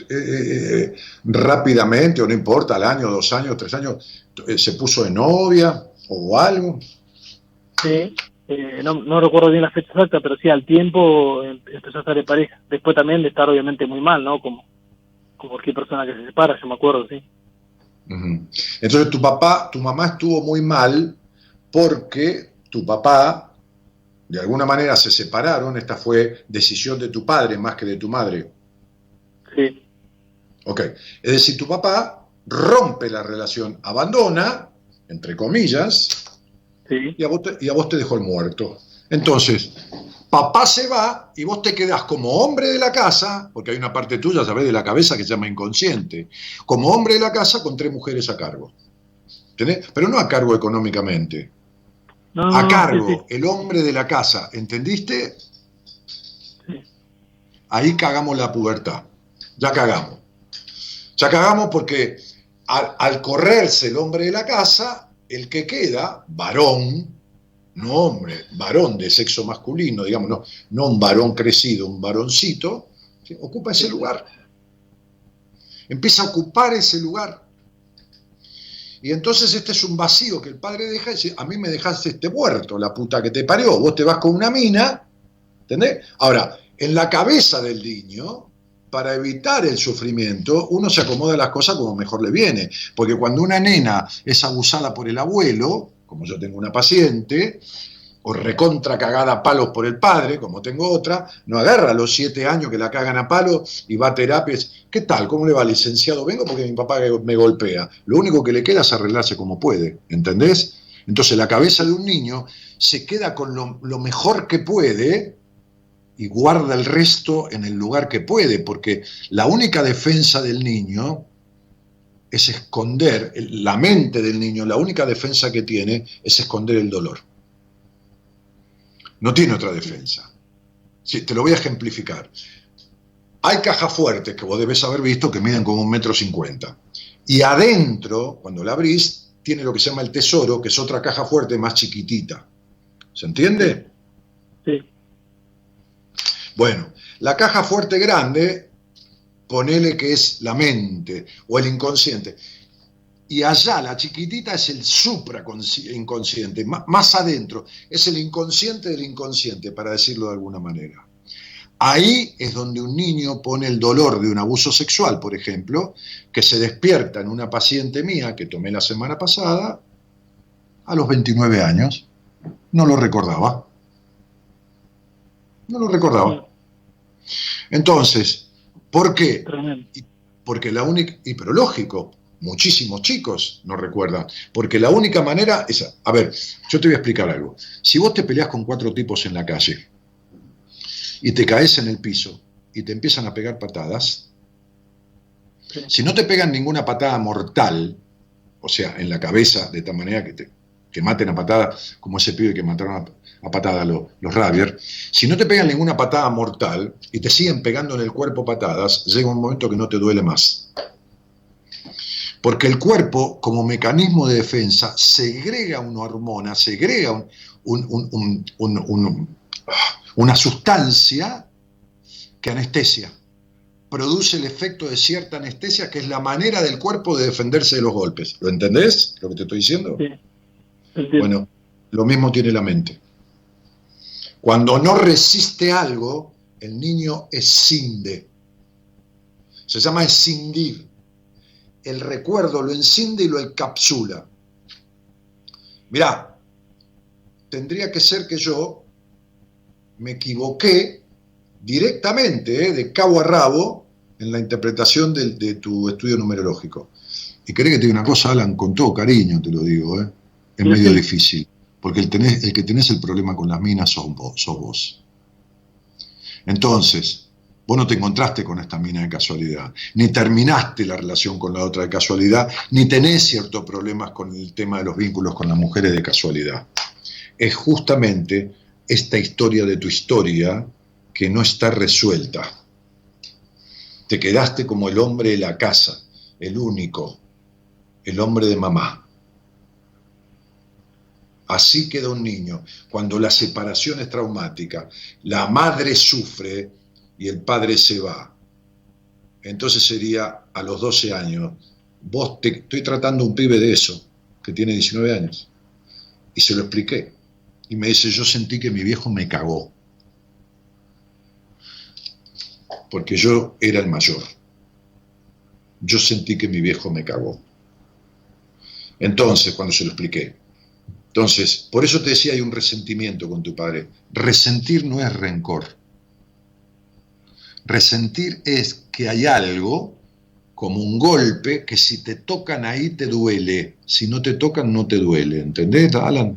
eh, eh, rápidamente, o no importa, al año, dos años, tres años, se puso de novia o algo? Sí, eh, no, no recuerdo bien la fecha exacta, pero sí, al tiempo em, empezó a estar de pareja. Después también de estar obviamente muy mal, ¿no? Como, como cualquier persona que se separa, yo me acuerdo, sí. Entonces tu papá, tu mamá estuvo muy mal porque tu papá, de alguna manera se separaron, esta fue decisión de tu padre más que de tu madre. Sí. Ok, es decir, tu papá rompe la relación, abandona, entre comillas, y, a vos te, y a vos te dejó el muerto. Entonces, papá se va y vos te quedás como hombre de la casa, porque hay una parte tuya, sabés, de la cabeza que se llama inconsciente, como hombre de la casa con tres mujeres a cargo. ¿Entendés? Pero no a cargo económicamente. a cargo, el hombre de la casa, ¿entendiste? Ahí cagamos la pubertad. Ya cagamos. Ya cagamos porque al correrse el hombre de la casa, el que queda, varón, no hombre, varón de sexo masculino, digamos, no, un varón crecido, un varoncito, ocupa ese lugar. Empieza a ocupar ese lugar. Y entonces este es un vacío que el padre deja y dice, a mí me dejaste este muerto, la puta que te parió, vos te vas con una mina, ¿entendés? Ahora, en la cabeza del niño para evitar el sufrimiento, uno se acomoda las cosas como mejor le viene. Porque cuando una nena es abusada por el abuelo, como yo tengo una paciente, o recontra cagada a palos por el padre, como tengo otra, no agarra a los siete años que la cagan a palos y va a terapias. ¿Qué tal? ¿Cómo le va, licenciado? Vengo porque mi papá me golpea. Lo único que le queda es arreglarse como puede, ¿entendés? Entonces la cabeza de un niño se queda con lo, lo mejor que puede, y guarda el resto en el lugar que puede, porque la única defensa del niño es esconder, la mente del niño, la única defensa que tiene es esconder el dolor. No tiene otra defensa. Te lo voy a ejemplificar. Hay cajas fuertes que vos debes haber visto que miden como un metro cincuenta. Y adentro, cuando la abrís, tiene lo que se llama el tesoro, que es otra caja fuerte más chiquitita. ¿Se entiende? Sí. Bueno, la caja fuerte grande, ponele que es la mente o el inconsciente. Y allá la chiquitita es el inconsciente, más adentro, es el inconsciente del inconsciente, para decirlo de alguna manera. Ahí es donde un niño pone el dolor de un abuso sexual, por ejemplo, que se despierta en una paciente mía que tomé la semana pasada, a los 29 años. No lo recordaba. No lo recordaba. Entonces, ¿por qué? porque la única, y pero lógico, muchísimos chicos no recuerdan, porque la única manera es, a ver, yo te voy a explicar algo. Si vos te peleas con cuatro tipos en la calle y te caes en el piso y te empiezan a pegar patadas, si no te pegan ninguna patada mortal, o sea, en la cabeza, de tal manera que te que maten a patada, como ese pibe que mataron a, patada los, los Ravier, si no te pegan ninguna patada mortal y te siguen pegando en el cuerpo patadas, llega un momento que no te duele más. Porque el cuerpo, como mecanismo de defensa, segrega una hormona, segrega una sustancia que anestesia. Produce el efecto de cierta anestesia, que es la manera del cuerpo de defenderse de los golpes. ¿Lo entendés lo que te estoy diciendo? Sí. Bueno, lo mismo tiene la mente. Cuando no resiste algo, el niño escinde. Se llama escindir. El recuerdo lo encinde y lo encapsula. Mirá, tendría que ser que yo me equivoqué directamente, ¿eh? de cabo a rabo, en la interpretación de, de tu estudio numerológico. Y querés que te diga una cosa, Alan, con todo cariño te lo digo, ¿eh? es medio difícil, porque el, que tenés el problema con las minas sos vos, sos vos. Entonces, vos no te encontraste con esta mina de casualidad, ni terminaste la relación con la otra de casualidad, ni tenés ciertos problemas con el tema de los vínculos con las mujeres de casualidad. Es justamente esta historia de tu historia que no está resuelta. Te quedaste como el hombre de la casa, el único, el hombre de mamá. Así queda un niño. Cuando la separación es traumática, la madre sufre y el padre se va. Entonces sería a los 12 años. Vos te, estoy tratando un pibe de eso, que tiene 19 años. Y se lo expliqué. Y me dice, yo sentí que mi viejo me cagó. Porque yo era el mayor. Yo sentí que mi viejo me cagó. Entonces, cuando se lo expliqué, entonces, por eso te decía, hay un resentimiento con tu padre. Resentir no es rencor. Resentir es que hay algo, como un golpe, que si te tocan ahí te duele, si no te tocan no te duele. ¿Entendés, Alan?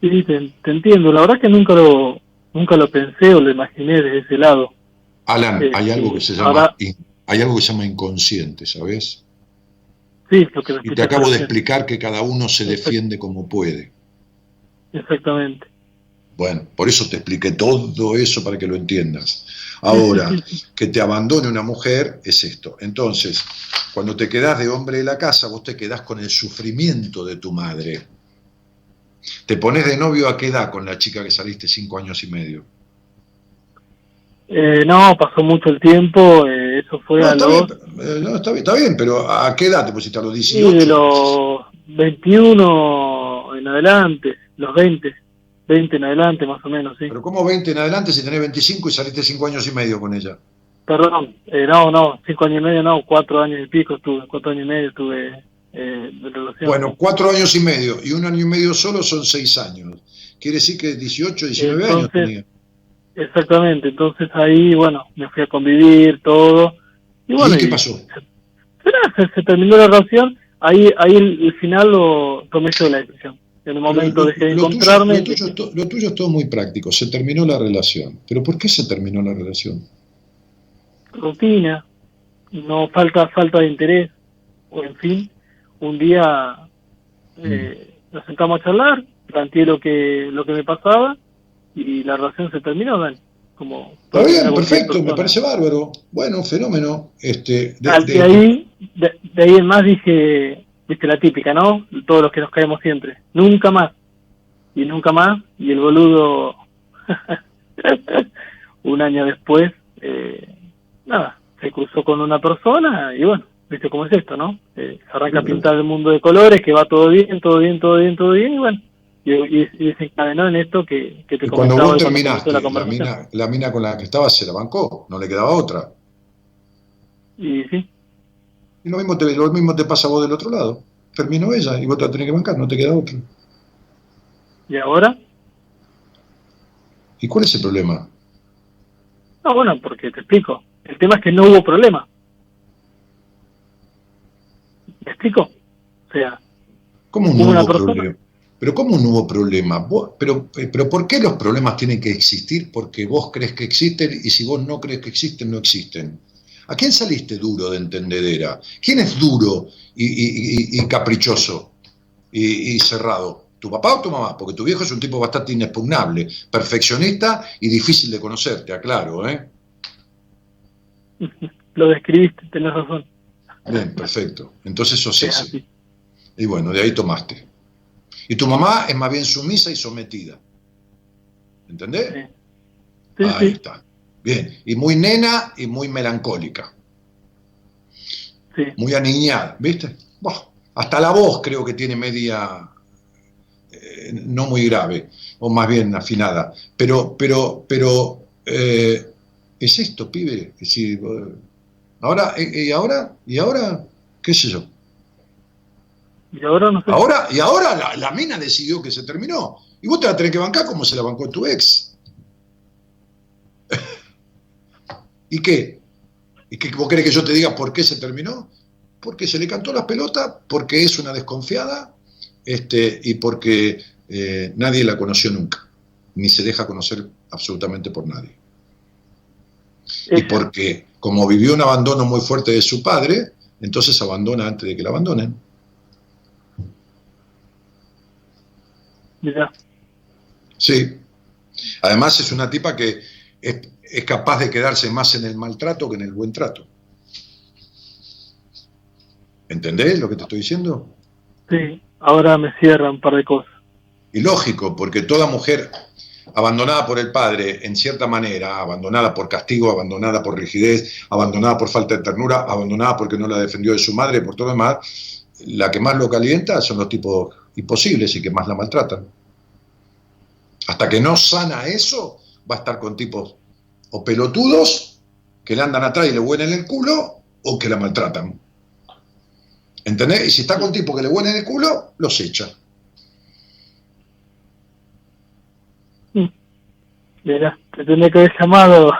Sí, te, entiendo. La verdad que nunca lo, nunca lo pensé o lo imaginé desde ese lado. Alan, hay algo que se llama, hay algo que se llama inconsciente, ¿sabes? Y te acabo de explicar que cada uno se defiende como puede. Exactamente. Bueno, por eso te expliqué todo eso para que lo entiendas. Ahora, que te abandone una mujer es esto. Entonces, cuando te quedas de hombre de la casa, vos te quedás con el sufrimiento de tu madre. ¿Te pones de novio a qué edad con la chica que saliste cinco años y medio? Eh, no, pasó mucho el tiempo, eh, eso fue a está los... Bien, eh, no, está bien, está bien, pero ¿a qué edad te pusiste a los 18? Sí, de los 21 en adelante, los 20, 20 en adelante más o menos, sí. Pero ¿cómo 20 en adelante si tenés 25 y saliste 5 años y medio con ella? Perdón, eh, no, no, 5 años y medio no, 4 años y pico estuve, 4 años y medio estuve eh, de relación. Bueno, 4 años y medio y un año y medio solo son 6 años. Quiere decir que 18, 19 años tenía. Exactamente, entonces ahí, bueno, me fui a convivir, todo. Y, bueno, qué pasó? Se, terminó la relación, ahí ahí el, final lo tomé yo la decisión. En el momento dejé de encontrarme. lo, tuyo, es todo muy práctico, se terminó la relación. ¿Pero por qué se terminó la relación? Rutina, no falta falta de interés, o en fin, un día eh, mm. nos sentamos a charlar, planteé lo que, lo que me pasaba y la relación se terminó, Dan. Como Está bien, perfecto, me parece bárbaro. Bueno, fenómeno. Este, de, ahí, de, ahí en más dije, viste la típica, ¿no? Todos los que nos caemos siempre. Nunca más. Y nunca más. Y el boludo, un año después, eh, nada, se cruzó con una persona y bueno, viste cómo es esto, ¿no? Eh, se arranca a pintar el mundo de colores, que va todo bien, todo bien, todo bien, todo bien, y bueno, y, y, desencadenó en esto que, que te y cuando vos terminaste, la, mina, la mina con la que estabas se la bancó, no le quedaba otra. Y sí. Y lo mismo te, lo mismo te pasa a vos del otro lado. Terminó ella y vos te la tenés que bancar, no te queda otra. ¿Y ahora? ¿Y cuál es el problema? No, bueno, porque te explico. El tema es que no hubo problema. ¿Me explico? O sea, ¿Cómo un nuevo problema? Pero ¿cómo un nuevo problema? pero, pero ¿por qué los problemas tienen que existir? Porque vos crees que existen y si vos no crees que existen, no existen. ¿A quién saliste duro de entendedera? ¿Quién es duro y, caprichoso y, cerrado? ¿Tu papá o tu mamá? Porque tu viejo es un tipo bastante inexpugnable, perfeccionista y difícil de conocerte, aclaro, ¿eh? Lo describiste, tenés razón. Bien, perfecto. Entonces sos ese. Y bueno, de ahí tomaste. Y tu mamá es más bien sumisa y sometida. ¿Entendés? Sí. ahí está. Bien. Y muy nena y muy melancólica. Sí. Muy aniñada, ¿viste? hasta la voz creo que tiene media, eh, no muy grave, o más bien afinada. Pero, pero, pero, eh, es esto, pibe. Es decir, ahora, eh, y ahora, y ahora, qué sé yo. Y ahora no sé. Ahora, y ahora la, mina decidió que se terminó. Y vos te la tenés que bancar como se la bancó tu ex. ¿Y qué? ¿Y qué vos querés que yo te diga por qué se terminó? Porque se le cantó las pelotas, porque es una desconfiada este, y porque eh, nadie la conoció nunca, ni se deja conocer absolutamente por nadie. Y porque como vivió un abandono muy fuerte de su padre, entonces abandona antes de que la abandonen. Sí. Además es una tipa que es, capaz de quedarse más en el maltrato que en el buen trato. ¿Entendés lo que te estoy diciendo? Sí, ahora me cierra un par de cosas. Y lógico, porque toda mujer abandonada por el padre en cierta manera, abandonada por castigo, abandonada por rigidez, abandonada por falta de ternura, abandonada porque no la defendió de su madre, por todo lo demás, la que más lo calienta son los tipos imposibles y que más la maltratan. Hasta que no sana eso, va a estar con tipos o pelotudos que le andan atrás y le huelen el culo o que la maltratan. ¿Entendés? Y si está con tipos que le huelen el culo, los echa. Mira, te tenía que haber llamado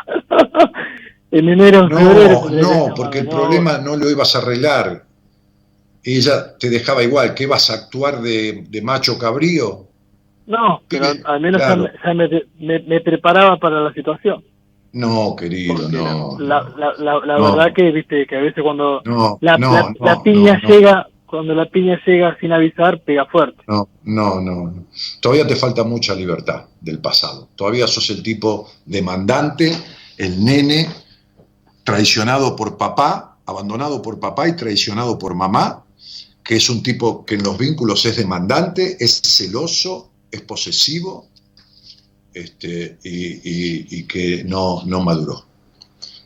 en enero, no, febrero. No, porque el problema no lo ibas a arreglar ella te dejaba igual, ¿qué vas a actuar de, macho cabrío? No, pero al menos ya, me, preparaba para la situación. No, querido, no. La, verdad que, viste, que a veces cuando la, piña llega, cuando la piña llega sin avisar, pega fuerte. No, no, no. Todavía te falta mucha libertad del pasado. Todavía sos el tipo demandante, el nene, traicionado por papá, abandonado por papá y traicionado por mamá, que es un tipo que en los vínculos es demandante, es celoso, es posesivo este, y, que no, no maduró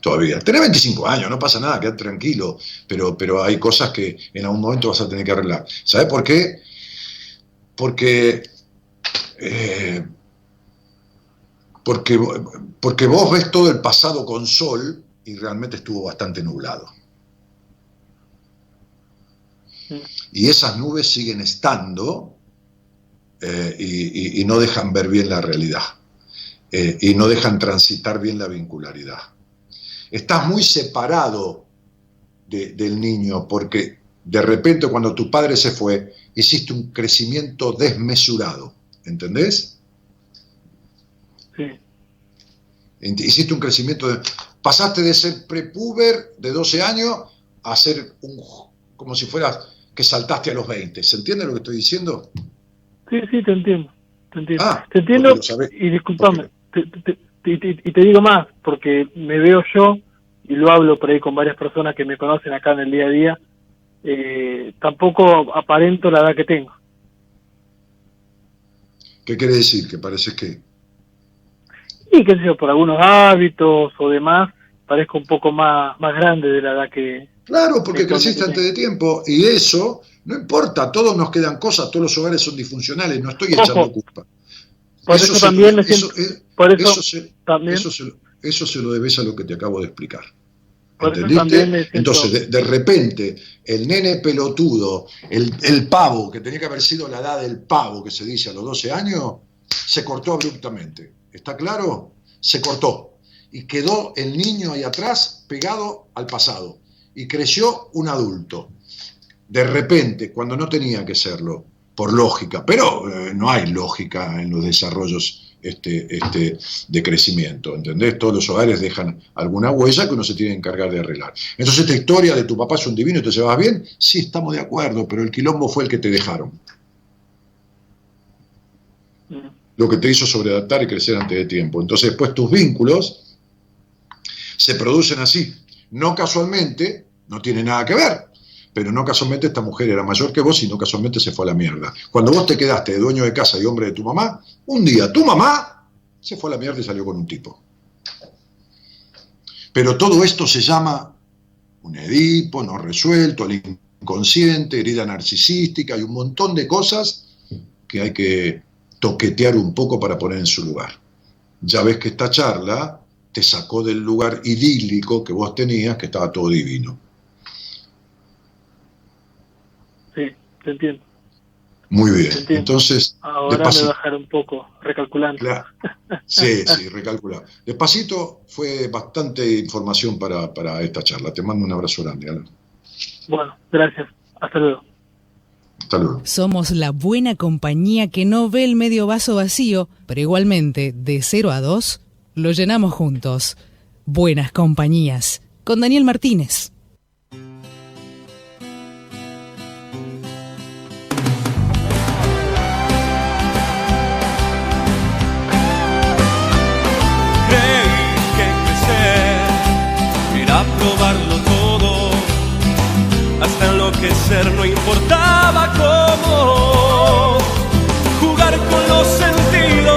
todavía. Tenés 25 años, no pasa nada, quedate tranquilo, pero, pero hay cosas que en algún momento vas a tener que arreglar. ¿Sabes por qué? Eh, porque, porque vos ves todo el pasado con sol y realmente estuvo bastante nublado. Y esas nubes siguen estando eh, y, no dejan ver bien la realidad. Eh, y no dejan transitar bien la vincularidad. Estás muy separado del niño porque de repente cuando tu padre se fue, hiciste un crecimiento desmesurado. ¿Entendés? Sí. Hiciste un crecimiento de... Pasaste de ser prepuber de 12 años a ser un... como si fueras que saltaste a los 20. ¿Se entiende lo que estoy diciendo? Sí, sí, te entiendo. Te entiendo, ah, te entiendo y discúlpame, y te digo más, porque me veo yo, y lo hablo por ahí con varias personas que me conocen acá en el día a día, eh, tampoco aparento la edad que tengo. ¿Qué quiere decir? ¿Que parece que? Y qué sé yo, por algunos hábitos o demás, parezco un poco más, más grande de la edad que, Claro, porque creciste antes de tiempo y eso, no importa, todos nos quedan cosas, todos los hogares son disfuncionales, no estoy echando culpa. Por eso, también eso, por eso, se, también, eso, se, lo debes a lo que te acabo de explicar. ¿Entendiste? Entonces, de, repente, el nene pelotudo, el, el, pavo, que tenía que haber sido la edad del pavo que se dice a los 12 años, se cortó abruptamente. ¿Está claro? Se cortó. Y quedó el niño ahí atrás pegado al pasado y creció un adulto. de repente, cuando no tenía que serlo, por lógica, pero eh, no hay lógica en los desarrollos este, este, de crecimiento, ¿entendés? Todos los hogares dejan alguna huella que uno se tiene que encargar de arreglar. Entonces, esta historia de tu papá es un divino y te llevas bien, sí, estamos de acuerdo, pero el quilombo fue el que te dejaron. Lo que te hizo sobreadaptar y crecer antes de tiempo. Entonces, después tus vínculos se producen así. No casualmente, no tiene nada que ver, pero no casualmente esta mujer era mayor que vos y no casualmente se fue a la mierda. Cuando vos te quedaste de dueño de casa y hombre de tu mamá, un día tu mamá se fue a la mierda y salió con un tipo. Pero todo esto se llama un Edipo no resuelto, el inconsciente, herida narcisística y un montón de cosas que hay que toquetear un poco para poner en su lugar. Ya ves que esta charla te sacó del lugar idílico que vos tenías, que estaba todo divino. Entiendo. Muy bien. Entonces, ahora me bajar un poco, recalculando. Sí, sí, recalcular. Despacito fue bastante información para, para, esta charla. Te mando un abrazo grande, Bueno, gracias. Hasta luego. Hasta luego. Somos la buena compañía que no ve el medio vaso vacío, pero igualmente, de 0 a 2, lo llenamos juntos. Buenas compañías. Con Daniel Martínez. Ser no importaba cómo. Jugar con los sentidos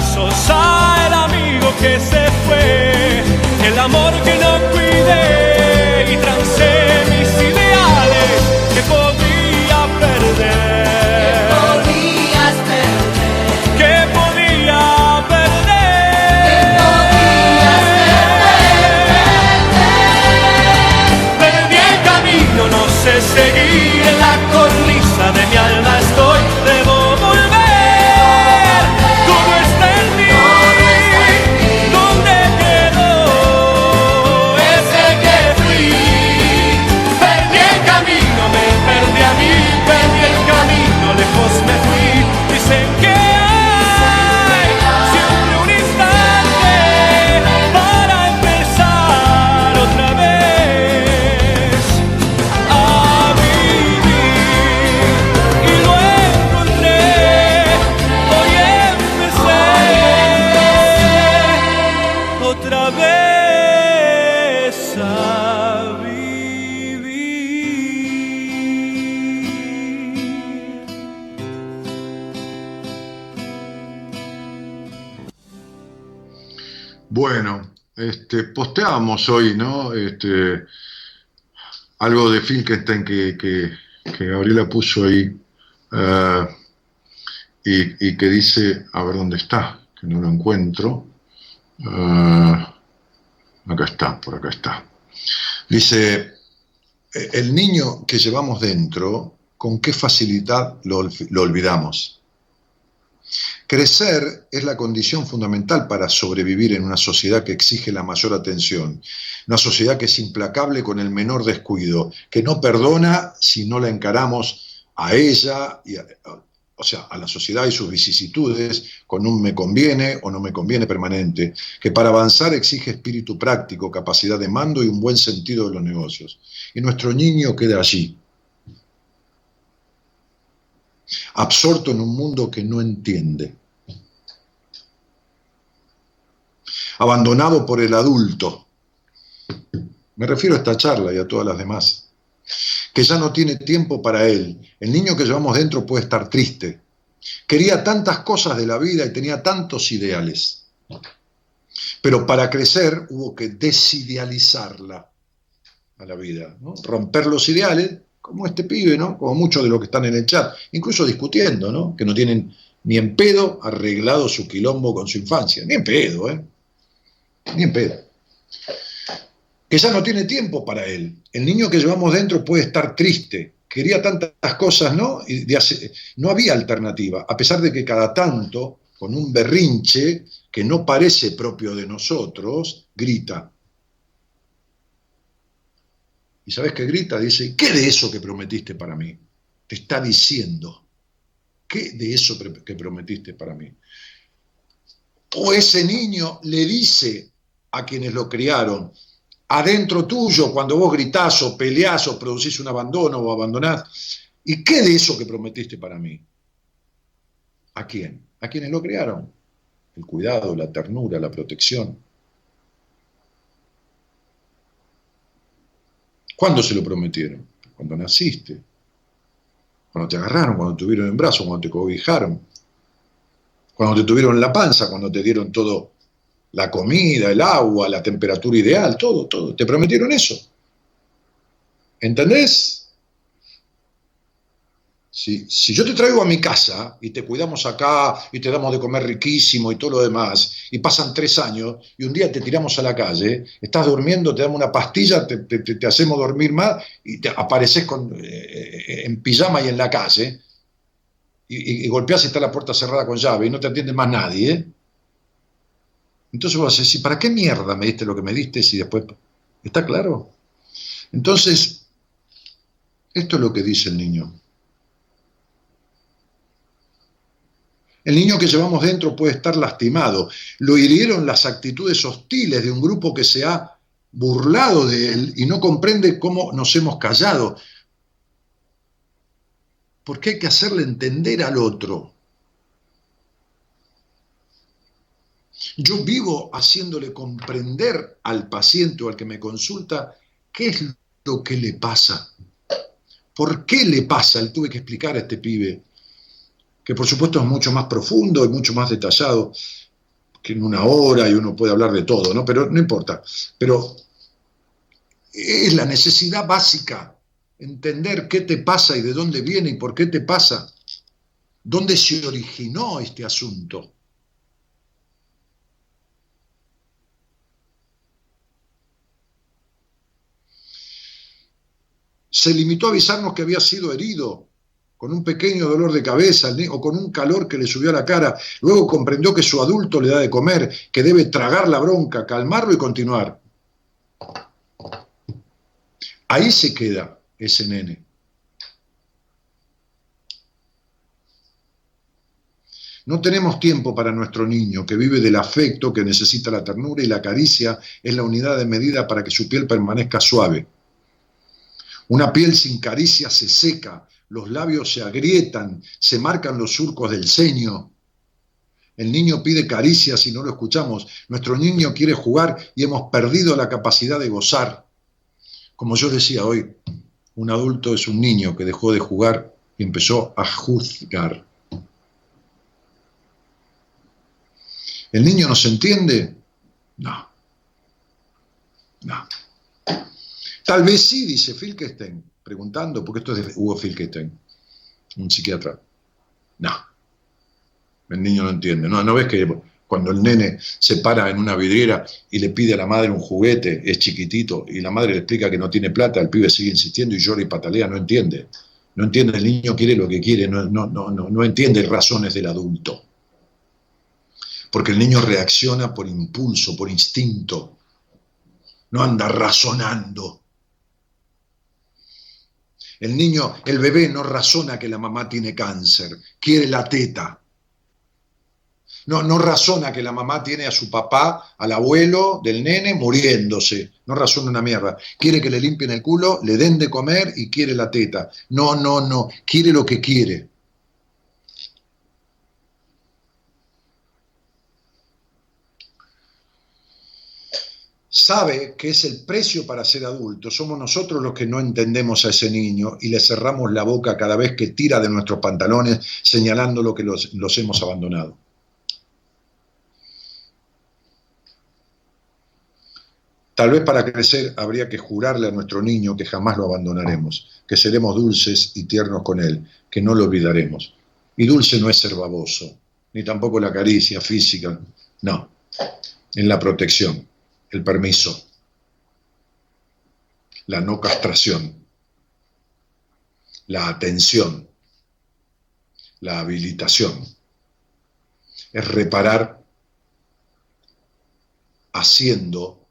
fracasos, al amigo que se fue, el amor que no cuidé y trancé Bueno, este, posteábamos hoy, ¿no? Este, algo de Finkenstein que, que, que Gabriela puso ahí eh, y, que dice, a ver dónde está, que no lo encuentro. Eh, acá está, por acá está. Dice, "Eh, el niño que llevamos dentro, ¿con qué facilidad lo olvidamos? Crecer es la condición fundamental para sobrevivir en una sociedad que exige la mayor atención, una sociedad que es implacable con el menor descuido, que no perdona si no la encaramos a ella, y a- o sea, a la sociedad y sus vicisitudes, con un me conviene o no me conviene permanente, que para avanzar exige espíritu práctico, capacidad de mando y un buen sentido de los negocios. Y nuestro niño queda allí, absorto en un mundo que no entiende, abandonado por el adulto. Me refiero a esta charla y a todas las demás, que ya no tiene tiempo para él. El niño que llevamos dentro puede estar triste. Quería tantas cosas de la vida y tenía tantos ideales. Pero para crecer hubo que desidealizarla a la vida, romper los ideales, como este pibe, ¿no? como muchos de los que están en el chat, incluso discutiendo, ¿no? que no tienen ni en pedo arreglado su quilombo con su infancia, ni en pedo, ¿eh? Ni en pedo. Que ya no tiene tiempo para él. El niño que llevamos dentro puede estar triste, quería tantas cosas, ¿no? Y no había alternativa, a pesar de que cada tanto, con un berrinche que no parece propio de nosotros, grita. ¿Y sabes qué grita? Dice, ¿qué de eso que prometiste para mí? Te está diciendo, ¿qué de eso que prometiste para mí? O ese niño le dice a quienes lo criaron, adentro tuyo, cuando vos gritás o peleás o producís un abandono o abandonás, ¿y qué de eso que prometiste para mí? ¿A quién? A quienes lo criaron. El cuidado, la ternura, la protección. ¿Cuándo se lo prometieron? Cuando naciste. Cuando te agarraron, cuando te tuvieron en brazos, cuando te cobijaron. Cuando te tuvieron la panza, cuando te dieron todo, la comida, el agua, la temperatura ideal, todo, todo. Te prometieron eso. ¿Entendés? Si, si yo te traigo a mi casa y te cuidamos acá y te damos de comer riquísimo y todo lo demás, y pasan tres años y un día te tiramos a la calle, estás durmiendo, te damos una pastilla, te, hacemos dormir más y te apareces con, eh, en pijama y en la calle y golpeas y está la puerta cerrada con llave y no te atiende más nadie. ¿eh? Entonces vos decir, ¿para qué mierda me diste lo que me diste si después... ¿Está claro? Entonces, esto es lo que dice el niño. El niño que llevamos dentro puede estar lastimado. Lo hirieron las actitudes hostiles de un grupo que se ha burlado de él y no comprende cómo nos hemos callado. Porque hay que hacerle entender al otro. Yo vivo haciéndole comprender al paciente o al que me consulta qué es lo que le pasa. ¿Por qué le pasa? Le tuve que explicar a este pibe, que por supuesto es mucho más profundo y mucho más detallado que en una hora y uno puede hablar de todo, ¿no? Pero no importa. Pero es la necesidad básica, entender qué te pasa y de dónde viene y por qué te pasa, dónde se originó este asunto. Se limitó a avisarnos que había sido herido, con un pequeño dolor de cabeza o con un calor que le subió a la cara. Luego comprendió que su adulto le da de comer, que debe tragar la bronca, calmarlo y continuar. Ahí se queda ese nene. No tenemos tiempo para nuestro niño que vive del afecto, que necesita la ternura y la caricia es la unidad de medida para que su piel permanezca suave. Una piel sin caricia se seca, los labios se agrietan, se marcan los surcos del ceño. El niño pide caricias y no lo escuchamos. Nuestro niño quiere jugar y hemos perdido la capacidad de gozar. Como yo decía hoy, un adulto es un niño que dejó de jugar y empezó a juzgar. ¿El niño nos entiende? No. No. Tal vez sí, dice Filkestein, preguntando, porque esto es de Hugo Filkestein, un psiquiatra. No, el niño no entiende. No, no ves que cuando el nene se para en una vidriera y le pide a la madre un juguete, es chiquitito, y la madre le explica que no tiene plata, el pibe sigue insistiendo y llora y patalea, no entiende. No entiende, el niño quiere lo que quiere, no, no, no, no, no entiende razones del adulto. Porque el niño reacciona por impulso, por instinto. No anda razonando. El niño, el bebé no razona que la mamá tiene cáncer, quiere la teta. No, no razona que la mamá tiene a su papá, al abuelo del nene muriéndose. No razona una mierda. Quiere que le limpien el culo, le den de comer y quiere la teta. No, no, no. Quiere lo que quiere. Sabe que es el precio para ser adulto, somos nosotros los que no entendemos a ese niño y le cerramos la boca cada vez que tira de nuestros pantalones señalando lo que los, los hemos abandonado. Tal vez para crecer habría que jurarle a nuestro niño que jamás lo abandonaremos, que seremos dulces y tiernos con él, que no lo olvidaremos. Y dulce no es ser baboso, ni tampoco la caricia física, no, en la protección, el permiso, la no castración, la atención, la habilitación. Es reparar haciendo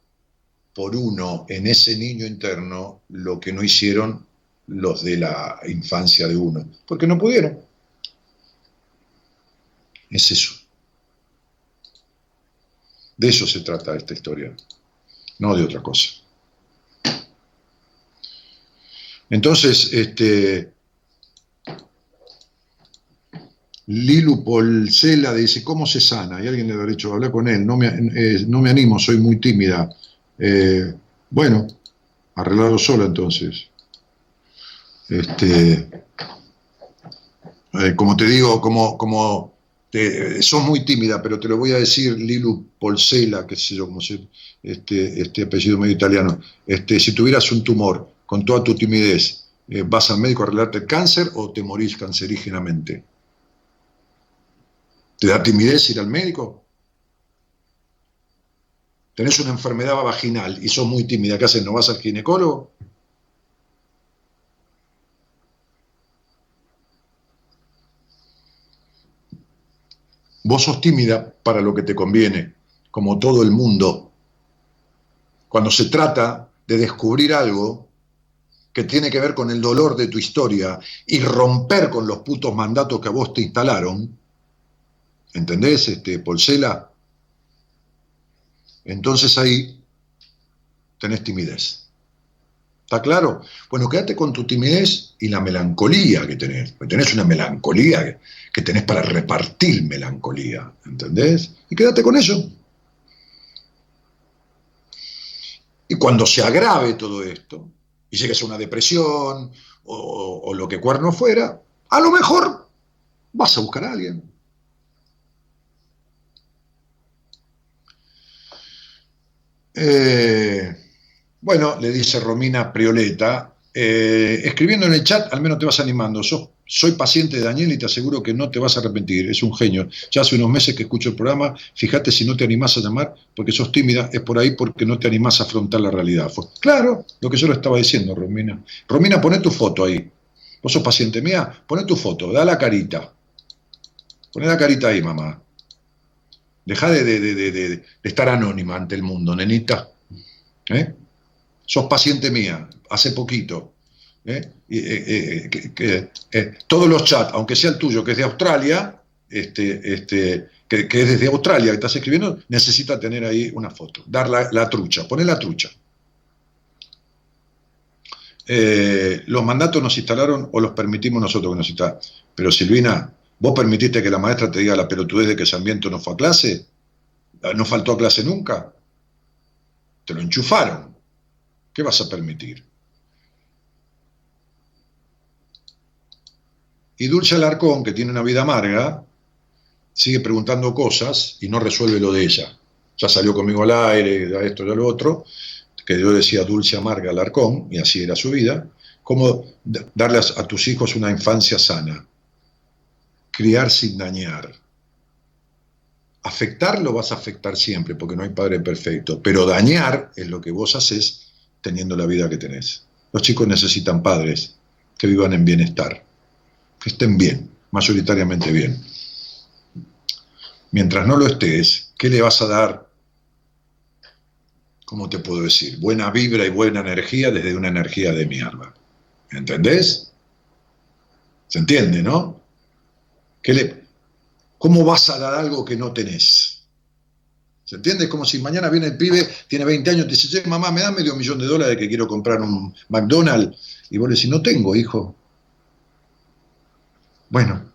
por uno en ese niño interno lo que no hicieron los de la infancia de uno, porque no pudieron. Es eso. De eso se trata esta historia, no de otra cosa. Entonces, este, Lilu Polcela dice, ¿cómo se sana? Y alguien le ha dicho, habla con él, no me, eh, no me animo, soy muy tímida. Eh, bueno, arreglado solo entonces. Este, eh, como te digo, como, como te, sos muy tímida, pero te lo voy a decir, Lilu Polcela, que sé yo, como se, este, este apellido medio italiano, este, si tuvieras un tumor con toda tu timidez, eh, ¿vas al médico a arreglarte el cáncer o te morís cancerígenamente? ¿Te da timidez ir al médico? tenés una enfermedad vaginal y sos muy tímida, ¿qué haces? ¿No vas al ginecólogo? Vos sos tímida para lo que te conviene, como todo el mundo. Cuando se trata de descubrir algo que tiene que ver con el dolor de tu historia y romper con los putos mandatos que a vos te instalaron, ¿entendés, este, Polcela? Entonces ahí tenés timidez. ¿Está claro? Bueno, quédate con tu timidez y la melancolía que tenés. Porque tenés una melancolía que tenés para repartir melancolía. ¿Entendés? Y quédate con eso. Y cuando se agrave todo esto, y llegues a una depresión o, o lo que cuerno fuera, a lo mejor vas a buscar a alguien. Eh, bueno, le dice Romina Prioleta, eh, escribiendo en el chat al menos te vas animando. soy paciente de Daniel y te aseguro que no te vas a arrepentir. Es un genio. Ya hace unos meses que escucho el programa. Fíjate si no te animás a llamar porque sos tímida. Es por ahí porque no te animás a afrontar la realidad. claro, lo que yo le estaba diciendo, Romina. Romina, poné tu foto ahí. Vos sos paciente mía. Poné tu foto. Da la carita. Poné la carita ahí, mamá. Deja de, estar anónima ante el mundo, nenita. ¿Eh? Sos paciente mía, hace poquito. ¿eh? Eh, eh, todos los chats, aunque sea el tuyo, que es de Australia, este, este, que, es desde Australia que estás escribiendo, necesita tener ahí una foto. Dar la, trucha, poner la trucha. los mandatos nos instalaron o los permitimos nosotros que nos instalaron. Pero Silvina, ¿Vos permitiste que la maestra te diga la pelotudez de que Sarmiento no fue a clase? ¿No faltó a clase nunca? Te lo enchufaron. ¿Qué vas a permitir? Y Dulce Alarcón, que tiene una vida amarga, sigue preguntando cosas y no resuelve lo de ella. Ya salió conmigo al aire, a esto y a lo otro, que yo decía Dulce Amarga Alarcón, y así era su vida, cómo darle a tus hijos una infancia sana criar sin dañar. Afectar lo vas a afectar siempre, porque no hay padre perfecto, pero dañar es lo que vos haces teniendo la vida que tenés. Los chicos necesitan padres que vivan en bienestar, que estén bien, mayoritariamente bien. Mientras no lo estés, ¿qué le vas a dar? ¿Cómo te puedo decir? Buena vibra y buena energía desde una energía de mierda. ¿Entendés? ¿Se entiende, no? le, ¿Cómo vas a dar algo que no tenés? ¿Se entiende? como si mañana viene el pibe, tiene 20 años, te dice, mamá, me da medio millón de dólares que quiero comprar un McDonald's. Y vos le decís, no tengo, hijo. Bueno,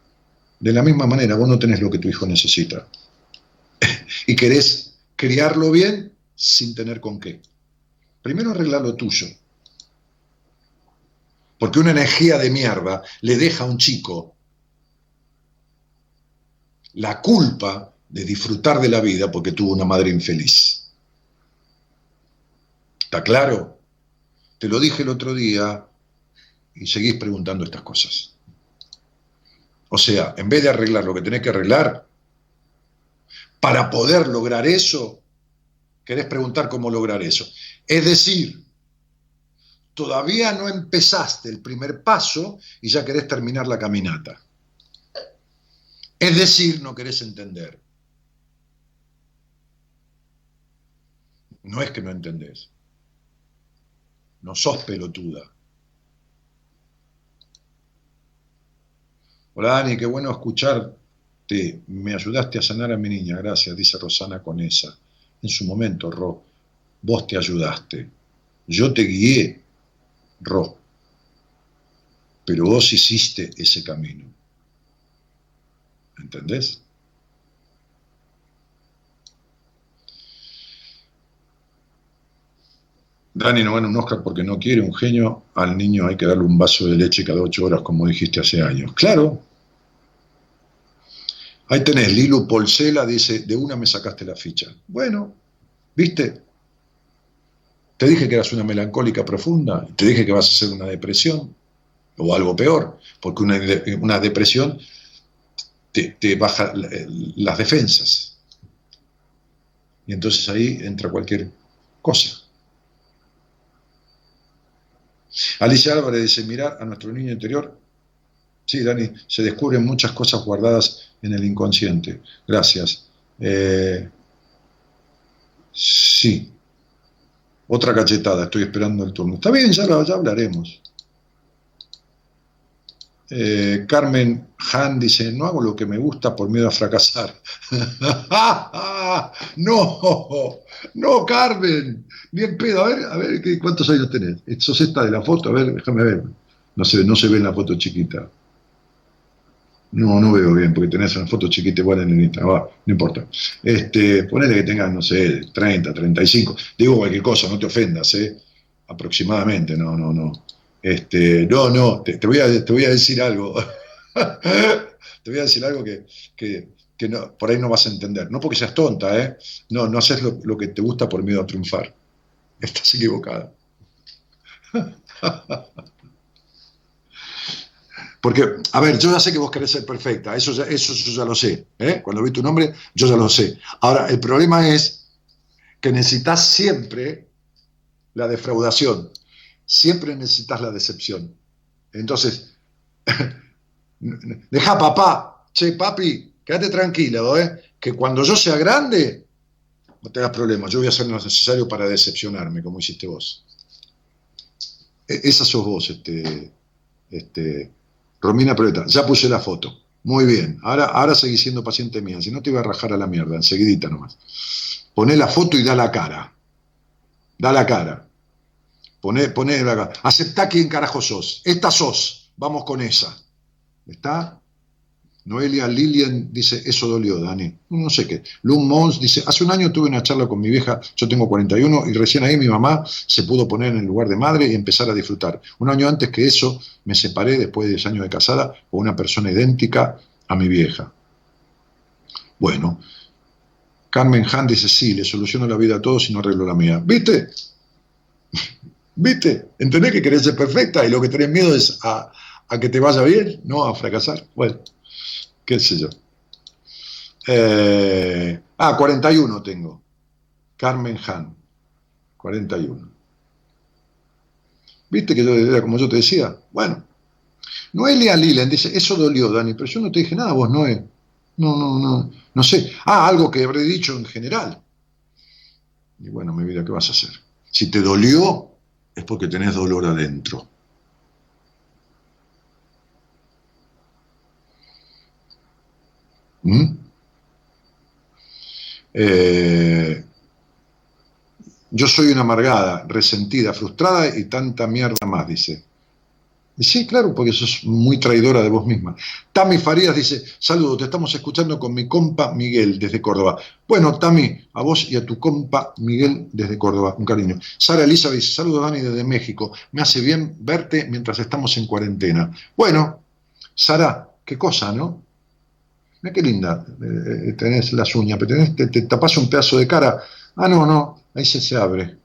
de la misma manera, vos no tenés lo que tu hijo necesita. y querés criarlo bien sin tener con qué. Primero arregla lo tuyo. Porque una energía de mierda le deja a un chico la culpa de disfrutar de la vida porque tuvo una madre infeliz. ¿Está claro? Te lo dije el otro día y seguís preguntando estas cosas. O sea, en vez de arreglar lo que tenés que arreglar, para poder lograr eso, querés preguntar cómo lograr eso. Es decir, todavía no empezaste el primer paso y ya querés terminar la caminata. Es decir, no querés entender. No es que no entendés. No sos pelotuda. Hola Dani, qué bueno escucharte. Me ayudaste a sanar a mi niña, gracias, dice Rosana con esa. En su momento, Ro, vos te ayudaste. Yo te guié, Ro. Pero vos hiciste ese camino. ¿Entendés? Dani no gana un Oscar porque no quiere un genio, al niño hay que darle un vaso de leche cada ocho horas, como dijiste hace años. Claro. Ahí tenés, Lilu Polsela dice, de una me sacaste la ficha. Bueno, ¿viste? Te dije que eras una melancólica profunda, te dije que vas a hacer una depresión, o algo peor, porque una, una depresión te, te baja las defensas. Y entonces ahí entra cualquier cosa. Alicia Álvarez dice, mirar a nuestro niño interior. Sí, Dani, se descubren muchas cosas guardadas en el inconsciente. Gracias. Eh, sí. Otra cachetada, estoy esperando el turno. Está bien, ya, ya hablaremos. Eh, Carmen Han dice, no hago lo que me gusta por miedo a fracasar. no, no, Carmen, bien pedo. A ver, a ver, ¿cuántos años tenés? ¿Sos esta de la foto? A ver, déjame ver. No se, no se ve en la foto chiquita. No, no veo bien, porque tenés una foto chiquita igual en el Instagram. Va, no importa. Este, ponele que tengas, no sé, 30, 35. Digo cualquier cosa, no te ofendas, ¿eh? Aproximadamente, no, no, no. Este, no, no, te, voy a, decir algo. te voy a decir algo que, que, que no, por ahí no vas a entender. No porque seas tonta, ¿eh? No, no haces lo, lo que te gusta por miedo a triunfar. Estás equivocada. Porque, a ver, yo ya sé que vos querés ser perfecta, eso, ya, eso yo ya lo sé. ¿eh? Cuando vi tu nombre, yo ya lo sé. Ahora, el problema es que necesitas siempre la defraudación, siempre necesitas la decepción. Entonces, deja papá, che, papi, quédate tranquilo, ¿eh? que cuando yo sea grande, no tengas problemas, yo voy a hacer lo necesario para decepcionarme, como hiciste vos. E, esa sos vos, este, este, Romina Proleta, ya puse la foto. Muy bien, ahora, ahora seguí siendo paciente mía, si no te iba a rajar a la mierda, enseguidita nomás. Poné la foto y da la cara. Da la cara. Poné, poné. Aceptá quién carajo sos. Esta sos. Vamos con esa. ¿Está? Noelia Lilian dice, eso dolió, Dani. No sé qué. Lum Mons dice, hace un año tuve una charla con mi vieja, yo tengo 41, y recién ahí mi mamá se pudo poner en el lugar de madre y empezar a disfrutar. Un año antes que eso, me separé después de 10 años de casada con una persona idéntica a mi vieja. Bueno, Carmen Han dice, sí, le soluciono la vida a todos y no arreglo la mía. ¿Viste? ¿Viste? ¿Entendés que querés ser perfecta y lo que tenés miedo es a, que te vaya bien, no a fracasar? Bueno qué sé yo. Eh, ah, 41 tengo. Carmen Han. 41. ¿Viste que yo era como yo te decía? Bueno. Noelia Lilen dice, eso dolió, Dani, pero yo no te dije nada, vos, Noé. No, no, no, no sé. Ah, algo que habré dicho en general. Y bueno, mi vida, ¿qué vas a hacer? Si te dolió, es porque tenés dolor adentro. ¿Mm? Eh, yo soy una amargada, resentida, frustrada y tanta mierda más, dice. Sí, claro, porque sos muy traidora de vos misma. Tami Farías dice, saludos, te estamos escuchando con mi compa Miguel desde Córdoba. Bueno, Tami, a vos y a tu compa Miguel desde Córdoba, un cariño. Sara Elizabeth saludos Dani desde México. Me hace bien verte mientras estamos en cuarentena. Bueno, Sara, qué cosa, ¿no? Mira qué linda, eh, tenés las uñas, pero tenés, te, te tapás un pedazo de cara. Ah, no, no, ahí se, se abre.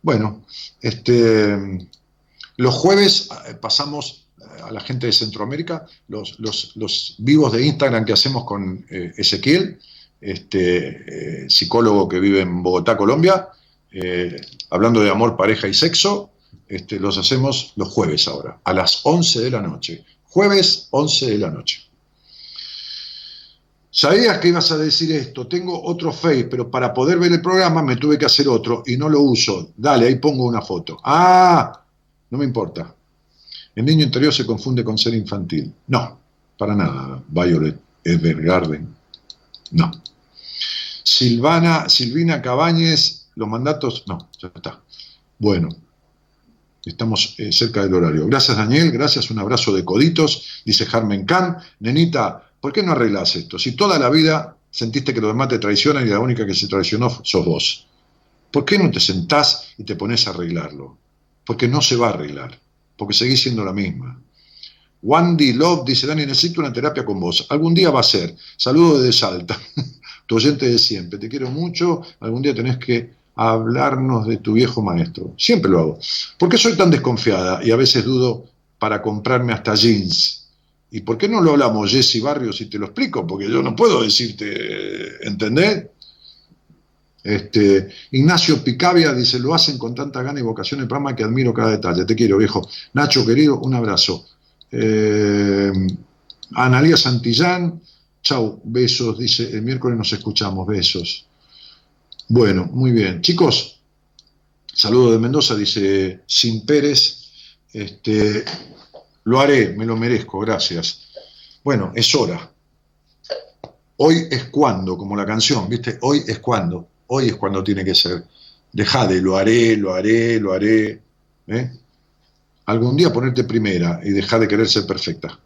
Bueno, este, los jueves eh, pasamos eh, a la gente de Centroamérica los, los- los vivos de Instagram que hacemos con eh, Ezequiel, este, psicólogo que vive en Bogotá, Colombia, hablando de amor, pareja y sexo. Este, los hacemos los jueves ahora, a las 11 de la noche. Jueves, 11 de la noche. Sabías que ibas a decir esto, tengo otro Face, pero para poder ver el programa me tuve que hacer otro y no lo uso. Dale, ahí pongo una foto. Ah, no me importa. El niño interior se confunde con ser infantil. No, para nada, Violet Evergarden. No. Silvana, Silvina Cabañez, los mandatos, no, ya está. Bueno, estamos eh, cerca del horario. Gracias Daniel, gracias, un abrazo de coditos, dice Carmen Can. Nenita, ¿por qué no arreglas esto? Si toda la vida sentiste que los demás te traicionan y la única que se traicionó sos vos. ¿Por qué no te sentás y te pones a arreglarlo? Porque no se va a arreglar, porque seguís siendo la misma. Wandy Love dice, Dani, necesito una terapia con vos. Algún día va a ser. Saludo desde Salta. tu oyente de siempre. Te quiero mucho. Algún día tenés que hablarnos de tu viejo maestro. Siempre lo hago. ¿Por qué soy tan desconfiada y a veces dudo para comprarme hasta jeans? ¿Y por qué no lo hablamos, Jesse Barrios, y te lo explico? Porque yo no puedo decirte, ¿entendés? Este, Ignacio Picabia dice, lo hacen con tanta gana y vocación en programa que admiro cada detalle. Te quiero, viejo. Nacho, querido, un abrazo. Eh, Analía Santillán, chau, besos, dice, el miércoles nos escuchamos, besos. Bueno, muy bien. Chicos, saludo de Mendoza, dice Sin Pérez, este, lo haré, me lo merezco, gracias. Bueno, es hora. Hoy es cuando, como la canción, ¿viste? Hoy es cuando, hoy es cuando tiene que ser. Deja de lo haré, lo haré, lo haré. ¿eh? Algún día ponerte primera y dejar de querer ser perfecta.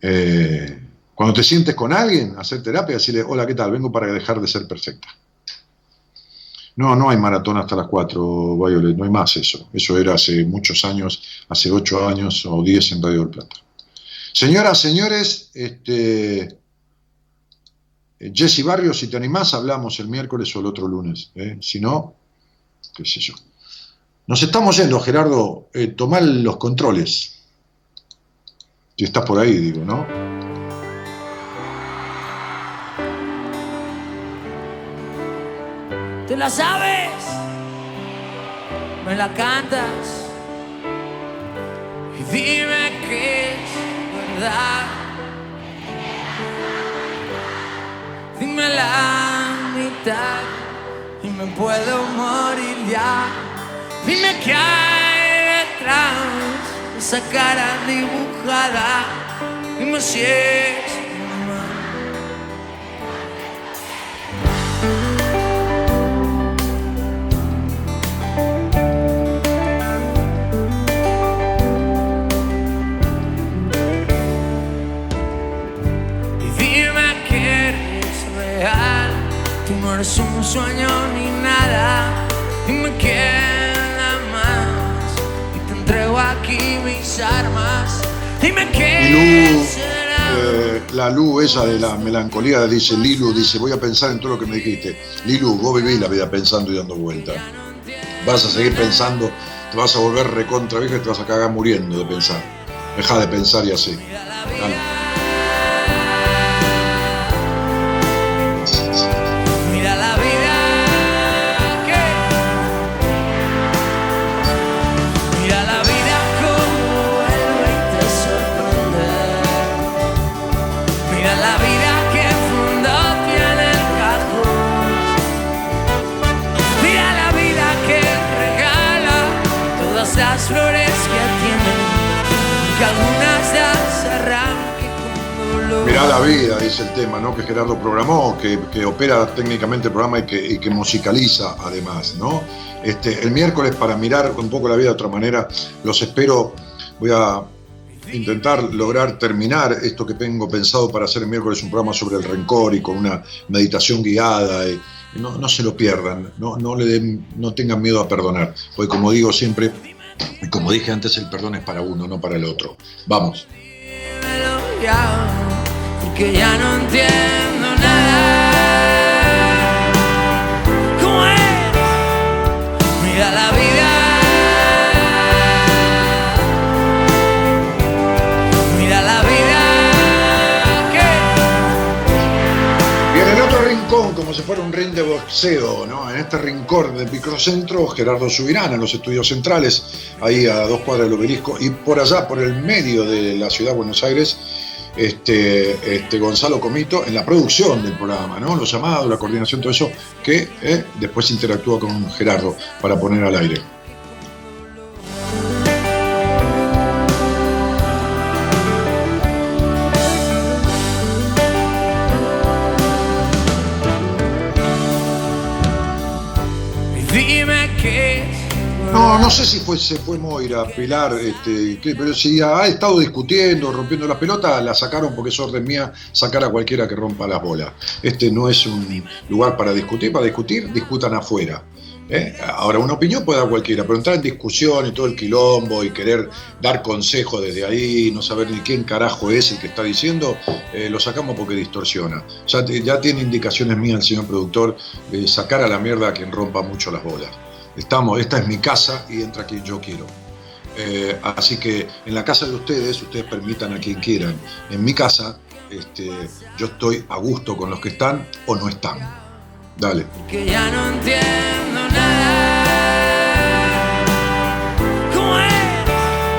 Eh, cuando te sientes con alguien, hacer terapia, decirle, hola, ¿qué tal? Vengo para dejar de ser perfecta. No, no hay maratón hasta las 4, Violet, no hay más eso. Eso era hace muchos años, hace 8 años o 10 en Radio del Plata. Señoras, señores, este, Jesse Barrios, si te animás, hablamos el miércoles o el otro lunes. ¿eh? Si no, qué sé yo. Nos estamos yendo, Gerardo. Eh, tomá los controles. Si estás por ahí, digo, ¿no? ¿Te la sabes? ¿Me la cantas? Y dime que es verdad. Dime la mitad y me puedo morir ya. Dime qué hay detrás de esa cara dibujada. Dime si es Tú no eres un sueño ni nada. Dime quién más. Y te entrego aquí mis armas. Lilu, qué será. eh, la Lu, esa de la melancolía, dice Lilu, dice, voy a pensar en todo lo que me dijiste. Lilu, vos vivís la vida pensando y dando vueltas. Vas a seguir pensando, te vas a volver recontra vieja y te vas a cagar muriendo de pensar. Deja de pensar y así. Dale. La vida, dice el tema, ¿no? Que Gerardo programó, que, que opera técnicamente el programa y que, que musicaliza además, ¿no? Este, el miércoles para mirar un poco la vida de otra manera, los espero voy a intentar lograr terminar esto que tengo pensado para hacer el miércoles, un programa sobre el rencor y con una meditación guiada. no, no se lo pierdan, no, no, le no tengan miedo a perdonar, porque como digo siempre, como dije antes, el perdón es para uno, no para el otro. Vamos. Dímelo ya, no entiendo nada. ¿Cómo es? Mira la vida. Mira la vida. Y en el otro rincón, como si fuera un ring de boxeo, ¿no? En este rincón del microcentro, Gerardo Subirán, en los estudios centrales, ahí a dos cuadras del obelisco, y por allá, por el medio de la ciudad de Buenos Aires, este, este Gonzalo Comito en la producción del programa, ¿no? Los llamados, la coordinación, todo eso, que eh, después interactúa con Gerardo para poner al aire. No, no sé si fue, se fue Moira, Pilar, este, pero si ha estado discutiendo, rompiendo las pelotas, la sacaron porque es orden mía sacar a cualquiera que rompa las bolas. Este no es un lugar para discutir, para discutir, discutan afuera. ¿eh? Ahora, una opinión puede dar cualquiera, pero entrar en discusión y todo el quilombo y querer dar consejo desde ahí, no saber ni quién carajo es el que está diciendo, eh, lo sacamos porque distorsiona. Ya tiene indicaciones mías el señor productor de sacar a la mierda a quien rompa mucho las bolas. Estamos, esta es mi casa y entra quien yo quiero. Eh, así que en la casa de ustedes, ustedes permitan a quien quieran. En mi casa, este, yo estoy a gusto con los que están o no están. Dale.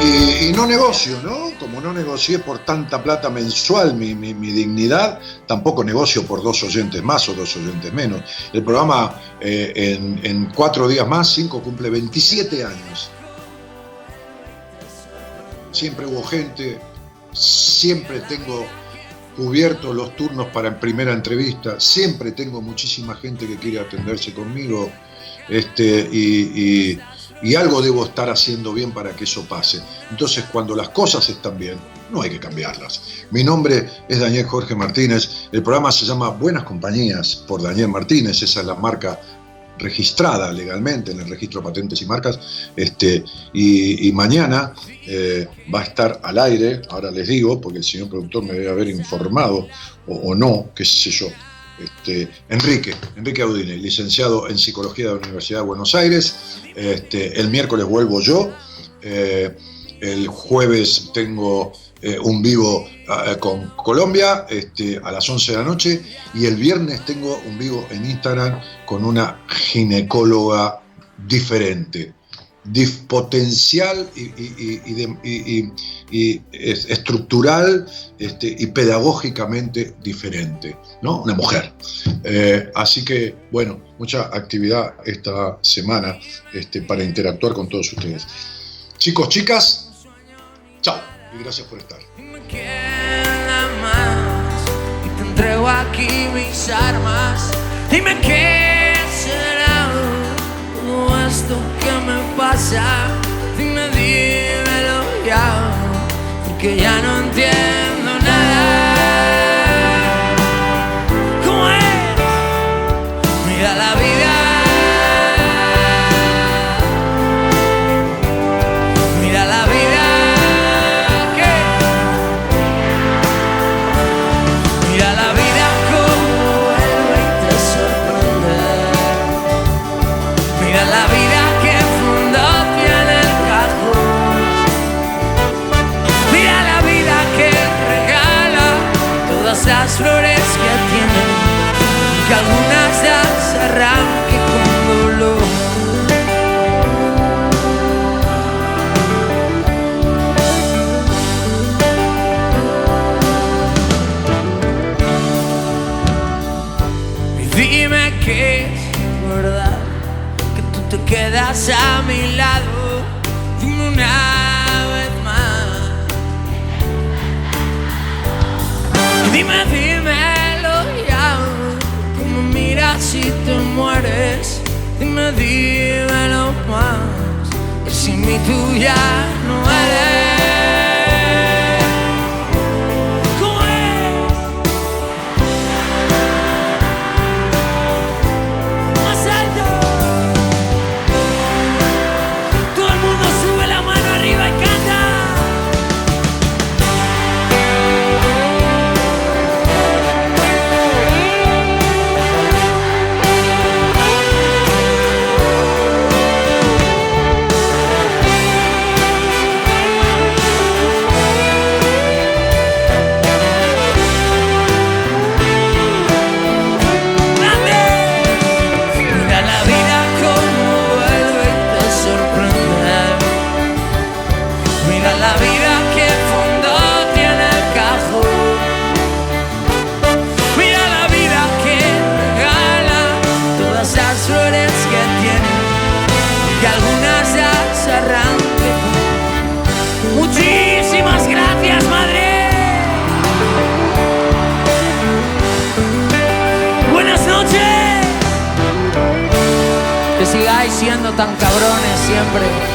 Y, no negocio, ¿no? Como no negocié por tanta plata mensual mi, mi- dignidad, tampoco negocio por dos oyentes más o dos oyentes menos. El programa eh, en, cuatro días más, cinco, cumple 27 años. Siempre hubo gente, siempre tengo cubiertos los turnos para primera entrevista, siempre tengo muchísima gente que quiere atenderse conmigo, este, y- y algo debo estar haciendo bien para que eso pase. Entonces, cuando las cosas están bien, no hay que cambiarlas. Mi nombre es Daniel Jorge Martínez, el programa se llama Buenas Compañías por Daniel Martínez, esa es la marca registrada legalmente en el registro de patentes y marcas, este, y, mañana eh, va a estar al aire, ahora les digo, porque el señor productor me debe haber informado, o no, qué sé yo, este, Enrique, Enrique Audine, licenciado en Psicología de la Universidad de Buenos Aires, este, el miércoles vuelvo yo, eh, el jueves tengo eh, un vivo eh, con Colombia este, a las 11 de la noche. Y el viernes tengo un vivo en Instagram con una ginecóloga diferente, dif- potencial y, y- estructural este, y pedagógicamente diferente, ¿no? Una mujer. Eh, así que, bueno, mucha actividad esta semana este, para interactuar con todos ustedes. Chicos, chicas, chao y gracias por estar. Entrego aquí mis armas. Dime qué será esto que me pasa. Dime, dímelo ya. Porque ya no entiendo nada. Quedas a mi lado. Una vez más. Dime, dímelo ya. Que me miras y te mueres. Dime, dímelo más. Que sin mí tú siempre.